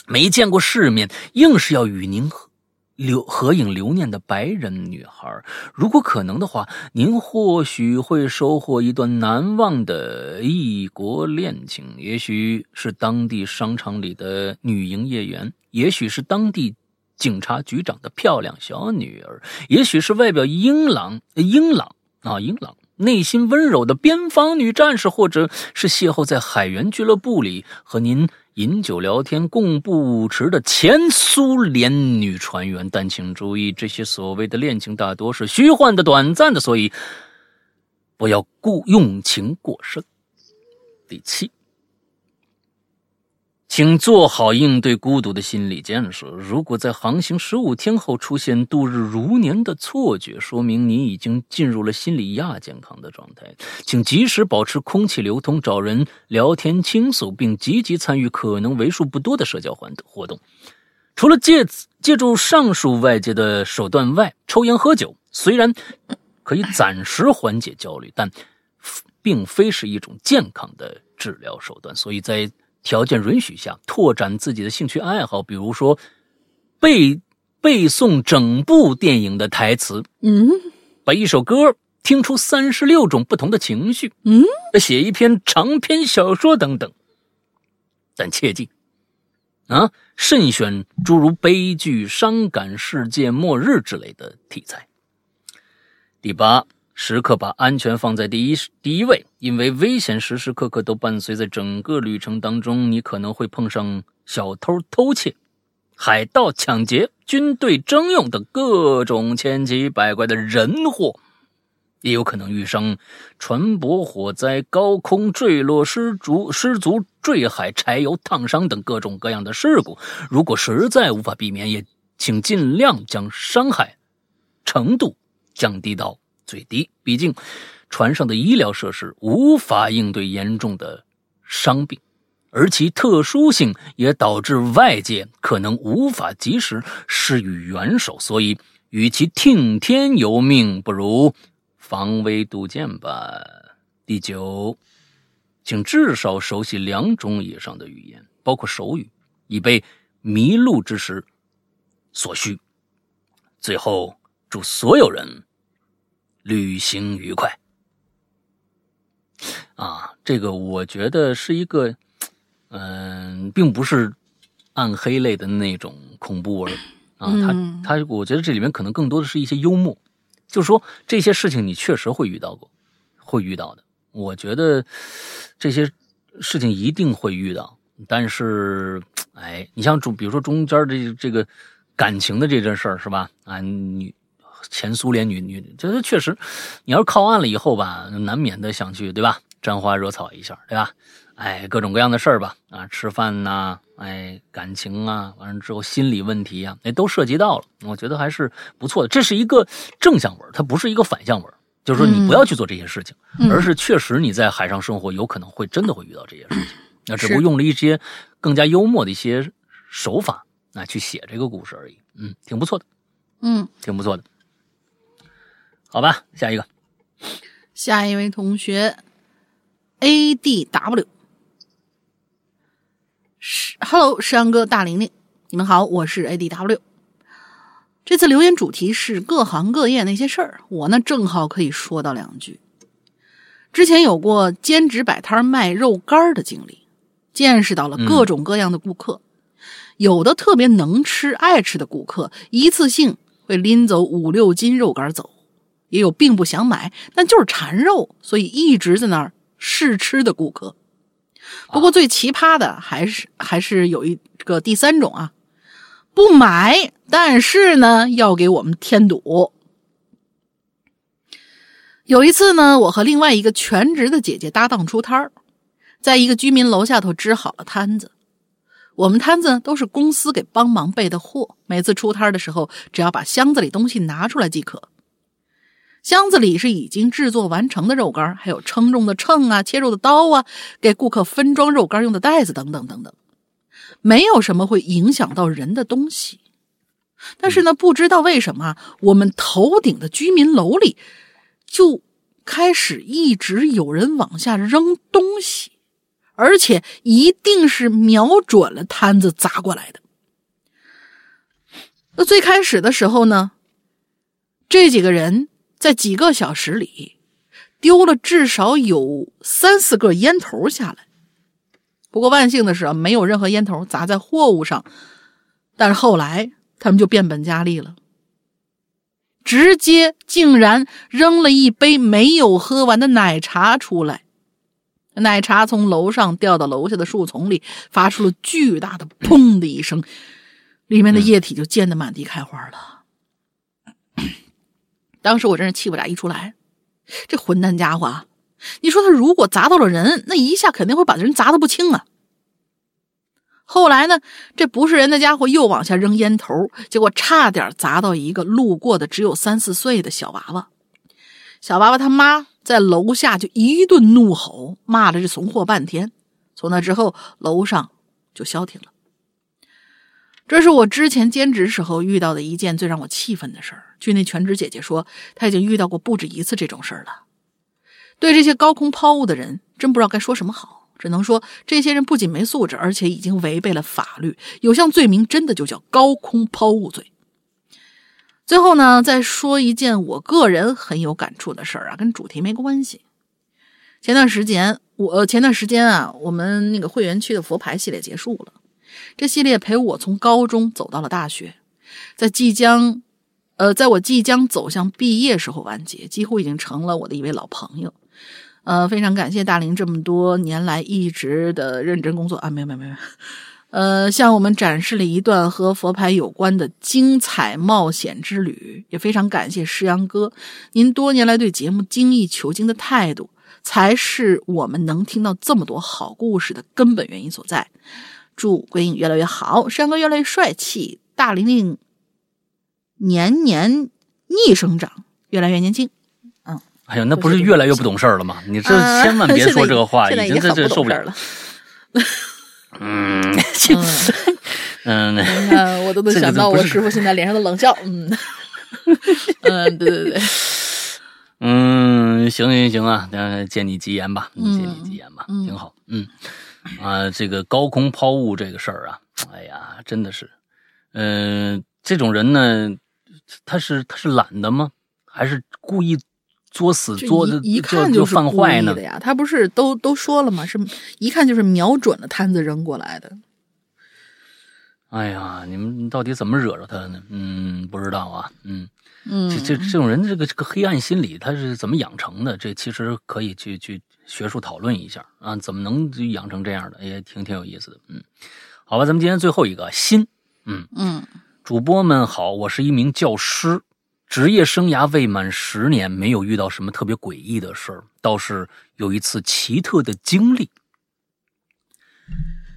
没见过世面，硬是要与您合留合影留念的白人女孩。如果可能的话，您或许会收获一段难忘的异国恋情。也许是当地商场里的女营业员，也许是当地。警察局长的漂亮小女儿，也许是外表英朗、英朗啊、英朗，内心温柔的边防女战士，或者是邂逅在海员俱乐部里和您饮酒聊天、共步舞池的前苏联女船员。但请注意，这些所谓的恋情大多是虚幻的、短暂的，所以不要故用情过深。第七。请做好应对孤独的心理建设。如果在航行十五天后出现度日如年的错觉，说明你已经进入了心理亚健康的状态。请及时保持空气流通，找人聊天倾诉，并积极参与可能为数不多的社交活活动。除了借借助上述外界的手段外，抽烟喝酒。虽然可以暂时缓解焦虑，但并非是一种健康的治疗手段。所以在条件允许下，拓展自己的兴趣爱好，比如说背背诵整部电影的台词，嗯，把一首歌听出三十六种不同的情绪，嗯，写一篇长篇小说等等。但切记，啊，慎选诸如悲剧、伤感、世界末日之类的题材。第八，时刻把安全放在第一第一位，因为危险时时刻刻都伴随在整个旅程当中。你可能会碰上小偷偷窃、海盗抢劫、军队征用等各种千奇百怪的人祸。也有可能遇上船舶火灾、高空坠落、失足失足坠海、柴油烫伤等各种各样的事故。如果实在无法避免，也请尽量将伤害程度降低到最低。毕竟，船上的医疗设施无法应对严重的伤病，而其特殊性也导致外界可能无法及时施予援手。所以，与其听天由命，不如。防微杜渐吧。第九，请至少熟悉两种以上的语言，包括手语，以备迷路之时所需。最后，祝所有人旅行愉快。啊，这个我觉得是一个，嗯，并不是暗黑类的那种恐怖文啊。他他，我觉得这里面可能更多的是一些幽默。就是说这些事情你确实会遇到过，会遇到的。我觉得这些事情一定会遇到，但是，哎，你像中，比如说中间这这个感情的这件事儿是吧？啊，女前苏联女女，这确实，你要是靠岸了以后吧，难免的想去，对吧？沾花惹草一下，对吧？哎，各种各样的事儿吧，啊，吃饭呐，哎，感情啊，完了之后心理问题啊，那都涉及到了。我觉得还是不错的，这是一个正向文，它不是一个反向文。就是说，你不要去做这些事情，而是确实你在海上生活，有可能会真的会遇到这些事情。那只不过用了一些更加幽默的一些手法啊去写这个故事而已。嗯，挺不错的。嗯，挺不错的。好吧，下一个，下一位同学，A D W。是，Hello，石阳哥，大玲玲，你们好，我是 ADW。这次留言主题是各行各业那些事儿，我呢正好可以说到两句。之前有过兼职摆摊卖肉干的经历，见识到了各种各样的顾客，有的特别能吃爱吃的顾客，一次性会拎走五六斤肉干走；也有并不想买，但就是馋肉，所以一直在那儿试吃的顾客。不过最奇葩的还是还是有一个第三种啊，不买，但是呢要给我们添堵。有一次呢，我和另外一个全职的姐姐搭档出摊儿，在一个居民楼下头支好了摊子。我们摊子都是公司给帮忙备的货，每次出摊的时候，只要把箱子里东西拿出来即可。箱子里是已经制作完成的肉干，还有称重的秤啊、切肉的刀啊、给顾客分装肉干用的袋子等等等等，没有什么会影响到人的东西。但是呢，不知道为什么，我们头顶的居民楼里就开始一直有人往下扔东西，而且一定是瞄准了摊子砸过来的。那最开始的时候呢，这几个人。在几个小时里，丢了至少有三四个烟头下来。不过万幸的是啊，没有任何烟头砸在货物上。但是后来他们就变本加厉了，直接竟然扔了一杯没有喝完的奶茶出来。奶茶从楼上掉到楼下的树丛里，发出了巨大的“砰”的一声，里面的液体就溅得满地开花了。当时我真是气不打一处来，这混蛋家伙！你说他如果砸到了人，那一下肯定会把人砸得不轻啊。后来呢，这不是人的家伙又往下扔烟头，结果差点砸到一个路过的只有三四岁的小娃娃。小娃娃他妈在楼下就一顿怒吼，骂了这怂货半天。从那之后，楼上就消停了。这是我之前兼职时候遇到的一件最让我气愤的事儿。据那全职姐姐说，她已经遇到过不止一次这种事儿了。对这些高空抛物的人，真不知道该说什么好。只能说，这些人不仅没素质，而且已经违背了法律。有项罪名真的就叫高空抛物罪。最后呢，再说一件我个人很有感触的事儿啊，跟主题没关系。前段时间，我前段时间啊，我们那个会员区的佛牌系列结束了。这系列陪我从高中走到了大学，在即将，呃，在我即将走向毕业时候完结，几乎已经成了我的一位老朋友。呃，非常感谢大林这么多年来一直的认真工作啊！没有没有没有，呃，向我们展示了一段和佛牌有关的精彩冒险之旅，也非常感谢石阳哥，您多年来对节目精益求精的态度，才是我们能听到这么多好故事的根本原因所在。祝鬼影越来越好，山哥越来越帅气，大玲玲年年逆生长，越来越年轻。嗯，哎呀，那不是越来越不懂事儿了吗？你这千万别 [LAUGHS] 说这个话，已经这这受不了了。[LAUGHS] 嗯嗯，[LAUGHS] 我都能想到我师傅现在脸上的冷笑。嗯嗯，对对对。嗯，行行行啊，那借你吉言吧，借你吉言吧，挺好。嗯。啊，这个高空抛物这个事儿啊，哎呀，真的是，嗯，这种人呢，他是他是懒的吗？还是故意作死作的一看就是犯坏呢？的呀，他不是都都说了吗？是一看就是瞄准了摊子扔过来的。哎呀，你们到底怎么惹着他呢？嗯，不知道啊，嗯嗯，这这这种人这个这个黑暗心理他是怎么养成的？这其实可以去去。学术讨论一下啊，怎么能养成这样的？也挺挺有意思的。嗯，好吧，咱们今天最后一个心，嗯嗯，主播们好，我是一名教师，职业生涯未满十年，没有遇到什么特别诡异的事儿，倒是有一次奇特的经历。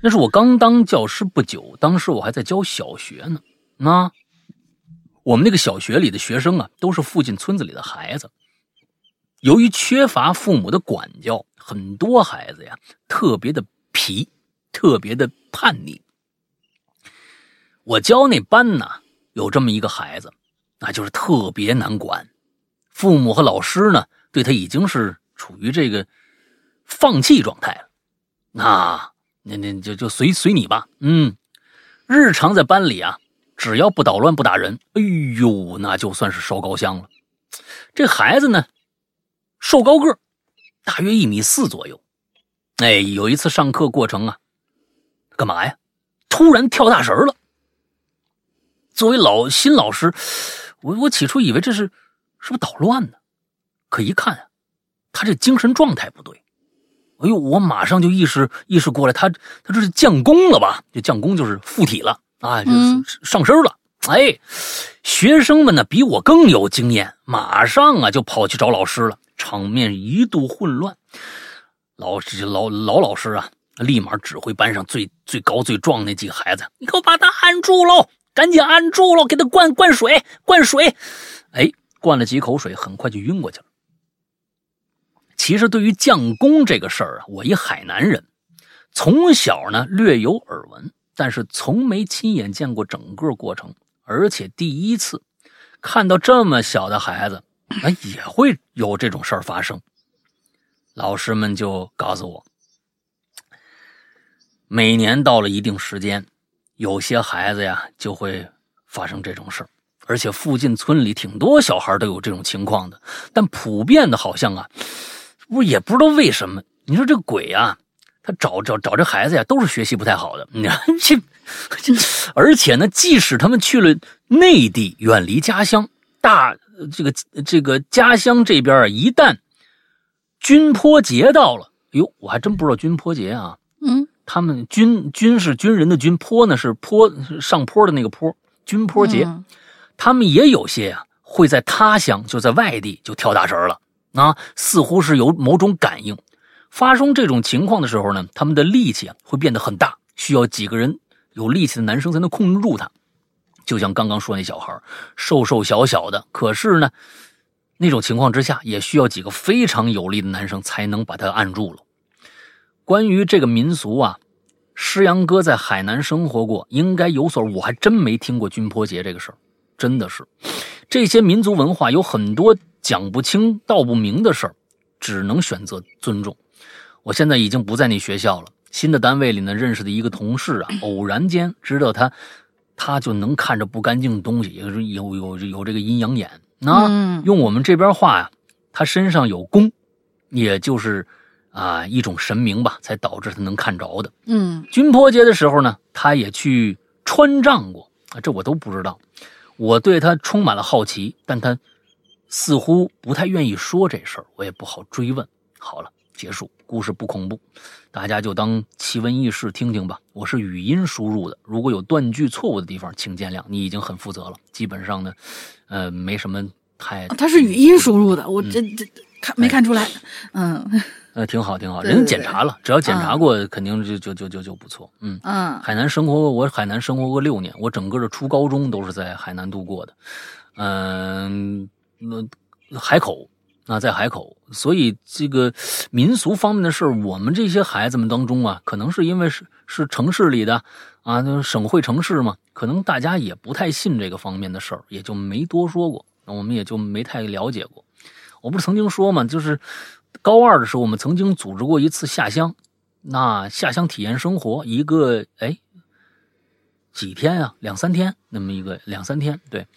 那是我刚当教师不久，当时我还在教小学呢。那我们那个小学里的学生啊，都是附近村子里的孩子。由于缺乏父母的管教，很多孩子呀特别的皮，特别的叛逆。我教那班呢，有这么一个孩子，那就是特别难管。父母和老师呢，对他已经是处于这个放弃状态了。那那那就就随随你吧。嗯，日常在班里啊，只要不捣乱不打人，哎呦，那就算是烧高香了。这孩子呢？瘦高个，大约一米四左右。哎，有一次上课过程啊，干嘛呀？突然跳大神了。作为老新老师，我我起初以为这是是不是捣乱呢？可一看啊，他这精神状态不对。哎呦，我马上就意识意识过来，他他这是降功了吧？这降功就是附体了啊，就是上身了。哎，学生们呢比我更有经验，马上啊就跑去找老师了。场面一度混乱，老师老老老师啊，立马指挥班上最最高最壮那几个孩子：“你给我把他按住喽，赶紧按住喽，给他灌灌水，灌水。”哎，灌了几口水，很快就晕过去了。其实对于降功这个事儿啊，我一海南人，从小呢略有耳闻，但是从没亲眼见过整个过程，而且第一次看到这么小的孩子。哎，也会有这种事儿发生。老师们就告诉我，每年到了一定时间，有些孩子呀就会发生这种事儿，而且附近村里挺多小孩都有这种情况的。但普遍的好像啊，我也不知道为什么。你说这个鬼啊，他找找找这孩子呀，都是学习不太好的。[LAUGHS] 你看这，而且呢，即使他们去了内地，远离家乡，大。这个这个家乡这边啊，一旦军坡节到了，哟，我还真不知道军坡节啊。嗯，他们军军是军人的军，坡呢是坡上坡的那个坡，军坡节，他们也有些啊会在他乡就在外地就跳大神了啊，似乎是有某种感应。发生这种情况的时候呢，他们的力气啊会变得很大，需要几个人有力气的男生才能控制住他。就像刚刚说那小孩，瘦瘦小小的，可是呢，那种情况之下，也需要几个非常有力的男生才能把他按住了。关于这个民俗啊，诗阳哥在海南生活过，应该有所。我还真没听过军坡节这个事儿，真的是。这些民族文化有很多讲不清道不明的事儿，只能选择尊重。我现在已经不在那学校了，新的单位里呢，认识的一个同事啊，偶然间知道他，他就能看着不干净的东西，有有有有这个阴阳眼。那用我们这边话呀，他身上有功，也就是啊一种神明吧，才导致他能看着的。嗯，军坡节的时候呢，他也去穿帐过啊，这我都不知道。我对他充满了好奇，但他似乎不太愿意说这事儿，我也不好追问。好了，结束，故事不恐怖，大家就当奇闻异事听听吧。我是语音输入的，如果有断句错误的地方，请见谅。你已经很负责了，基本上呢，呃，没什么太。他是语音输入的，我这这看没看出来？嗯。呃，挺好，挺好。人检查了，只要检查过，肯定就就就就就不错。嗯嗯。海南生活过，我海南生活过六年，我整个的初高中都是在海南度过的。嗯，那海口啊，在海口，所以这个民俗方面的事我们这些孩子们当中啊，可能是因为是是城市里的啊，那省会城市嘛，可能大家也不太信这个方面的事儿，也就没多说过。那我们也就没太了解过。我不是曾经说嘛，就是。高二的时候，我们曾经组织过一次下乡，那下乡体验生活，一个哎几天啊，两三天，那么一个两三天，对，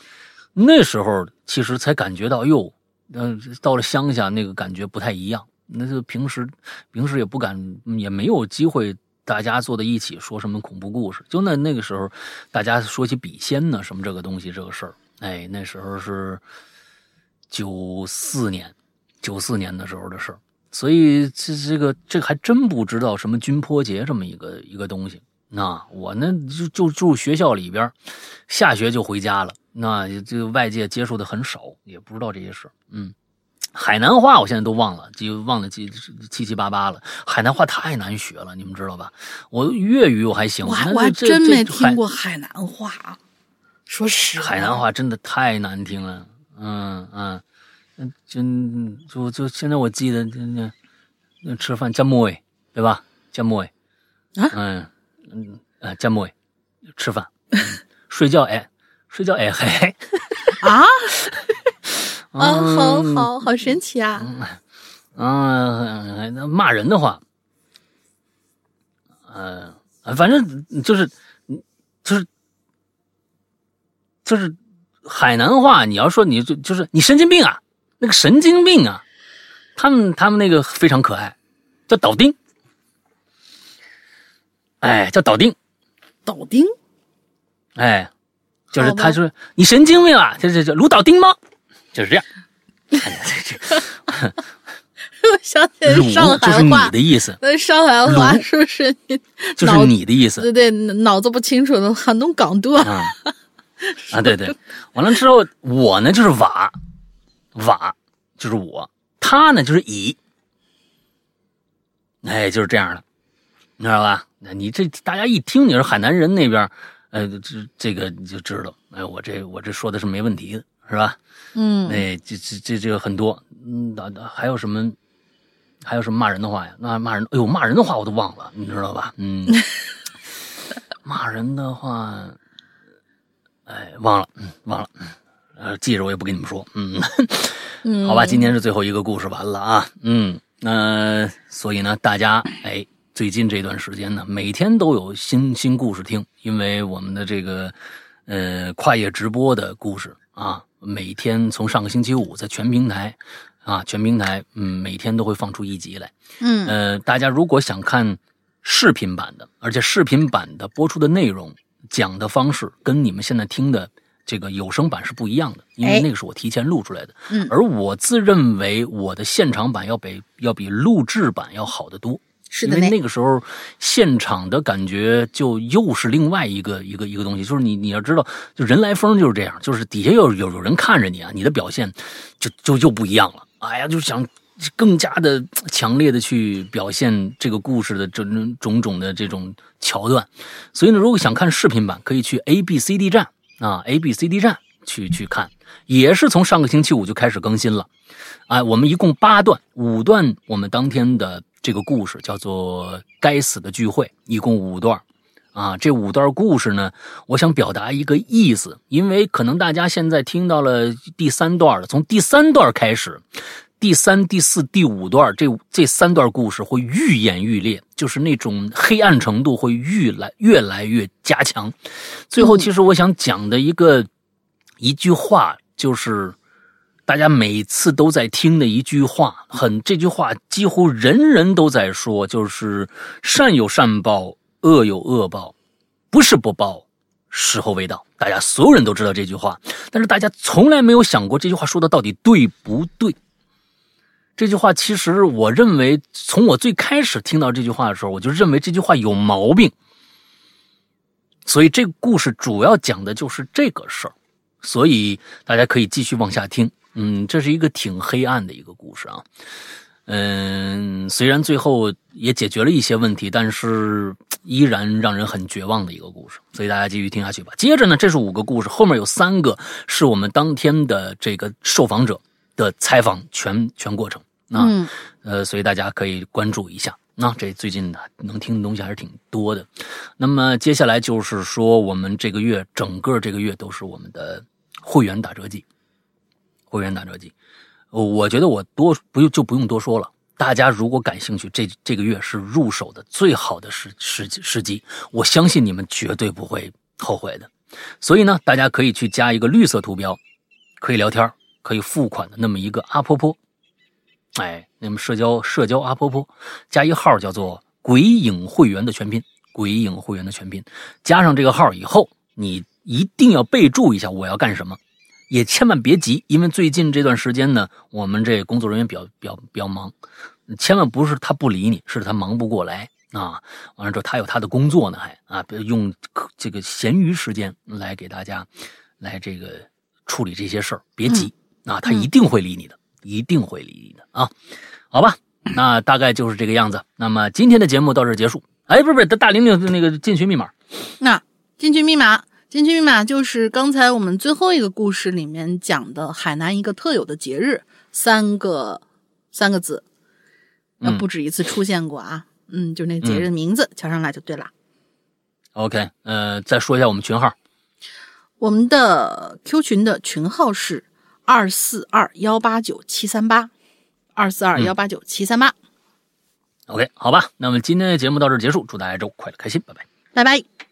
那时候其实才感觉到，哟，嗯，到了乡下那个感觉不太一样。那就平时平时也不敢，也没有机会大家坐在一起说什么恐怖故事。就那那个时候，大家说起笔仙呢，什么这个东西这个事儿，哎，那时候是九四年。九四年的时候的事所以这这个这还真不知道什么军坡节这么一个一个东西。那我呢就就住学校里边，下学就回家了。那这个外界接触的很少，也不知道这些事嗯，海南话我现在都忘了，就忘了七七七八八了。海南话太难学了，你们知道吧？我粤语我还行，我还我还真没听过海南话。说实话，海南话真的太难听了。嗯嗯。就就就现在我记得，那那吃饭加馍对吧？加馍啊，嗯嗯啊，加馍吃饭，睡觉哎，睡觉哎嘿啊啊，[LAUGHS] 好好好神奇啊！嗯，那骂人的话，嗯，反正就是就是就是海南话，你要说你就就是你神经病啊！那个神经病啊，他们他们那个非常可爱，叫倒丁，哎，叫导丁，导丁，哎，就是他说你神经病啊，这这这鲁导丁吗？就是这样。[LAUGHS] 我想起来上海话，就是你的意思。那上海话说是你，就是你的意思。对对，脑子不清楚的很弄港多。啊，对对，完了之后我呢就是瓦。瓦就是我，他呢就是乙，哎，就是这样的，你知道吧？那你这大家一听你是海南人那边，呃，这这个你就知道，哎，我这我这说的是没问题的，是吧？嗯，哎，这这这这个很多，嗯，还有什么还有什么骂人的话呀？那骂人，哎呦，骂人的话我都忘了，你知道吧？嗯，[LAUGHS] 骂人的话，哎，忘了，嗯，忘了。呃，记着我也不跟你们说，嗯，[LAUGHS] 好吧，今天是最后一个故事完了啊，嗯，那所以呢，大家哎，最近这段时间呢，每天都有新新故事听，因为我们的这个呃跨业直播的故事啊，每天从上个星期五在全平台啊，全平台嗯，每天都会放出一集来，嗯，呃，大家如果想看视频版的，而且视频版的播出的内容讲的方式跟你们现在听的。这个有声版是不一样的，因为那个是我提前录出来的。嗯，而我自认为我的现场版要比要比录制版要好得多。是的，因为那个时候现场的感觉就又是另外一个一个一个东西。就是你你要知道，就人来疯就是这样，就是底下有有有人看着你啊，你的表现就就又不一样了。哎呀，就想更加的强烈的去表现这个故事的这种种的这种桥段。所以呢，如果想看视频版，可以去 A B C D 站。啊，A B C D 站去去看，也是从上个星期五就开始更新了。哎，我们一共八段，五段我们当天的这个故事叫做《该死的聚会》，一共五段。啊，这五段故事呢，我想表达一个意思，因为可能大家现在听到了第三段了，从第三段开始，第三、第四、第五段这这三段故事会愈演愈烈，就是那种黑暗程度会愈来越来越加强。最后，其实我想讲的一个一句话，就是大家每次都在听的一句话，很这句话几乎人人都在说，就是善有善报。恶有恶报，不是不报，时候未到。大家所有人都知道这句话，但是大家从来没有想过这句话说的到底对不对。这句话其实，我认为从我最开始听到这句话的时候，我就认为这句话有毛病。所以这个故事主要讲的就是这个事儿，所以大家可以继续往下听。嗯，这是一个挺黑暗的一个故事啊。嗯，虽然最后也解决了一些问题，但是依然让人很绝望的一个故事，所以大家继续听下去吧。接着呢，这是五个故事，后面有三个是我们当天的这个受访者的采访全全过程啊，呃，所以大家可以关注一下。那这最近呢，能听的东西还是挺多的。那么接下来就是说，我们这个月整个这个月都是我们的会员打折季，会员打折季。我觉得我多不用就不用多说了。大家如果感兴趣，这这个月是入手的最好的时时时机，我相信你们绝对不会后悔的。所以呢，大家可以去加一个绿色图标，可以聊天，可以付款的那么一个阿婆婆，哎，那么社交社交阿婆婆，加一号叫做“鬼影会员”的全拼，“鬼影会员”的全拼，加上这个号以后，你一定要备注一下我要干什么。也千万别急，因为最近这段时间呢，我们这工作人员比较比较比较忙，千万不是他不理你，是他忙不过来啊。完了之后，他有他的工作呢，还啊，用这个闲余时间来给大家来这个处理这些事儿。别急啊，他一定会理你的，一定会理你的啊。好吧，那大概就是这个样子。那么今天的节目到这结束。哎，不是不是，大玲玲那个进群密码，那进群密码。进群密码就是刚才我们最后一个故事里面讲的海南一个特有的节日，三个三个字，那不止一次出现过啊。嗯，就那节日名字敲上来就对了。OK，呃，再说一下我们群号，我们的 Q 群的群号是二四二幺八九七三八，二四二幺八九七三八。OK，好吧，那么今天的节目到这结束，祝大家周快乐开心，拜拜，拜拜。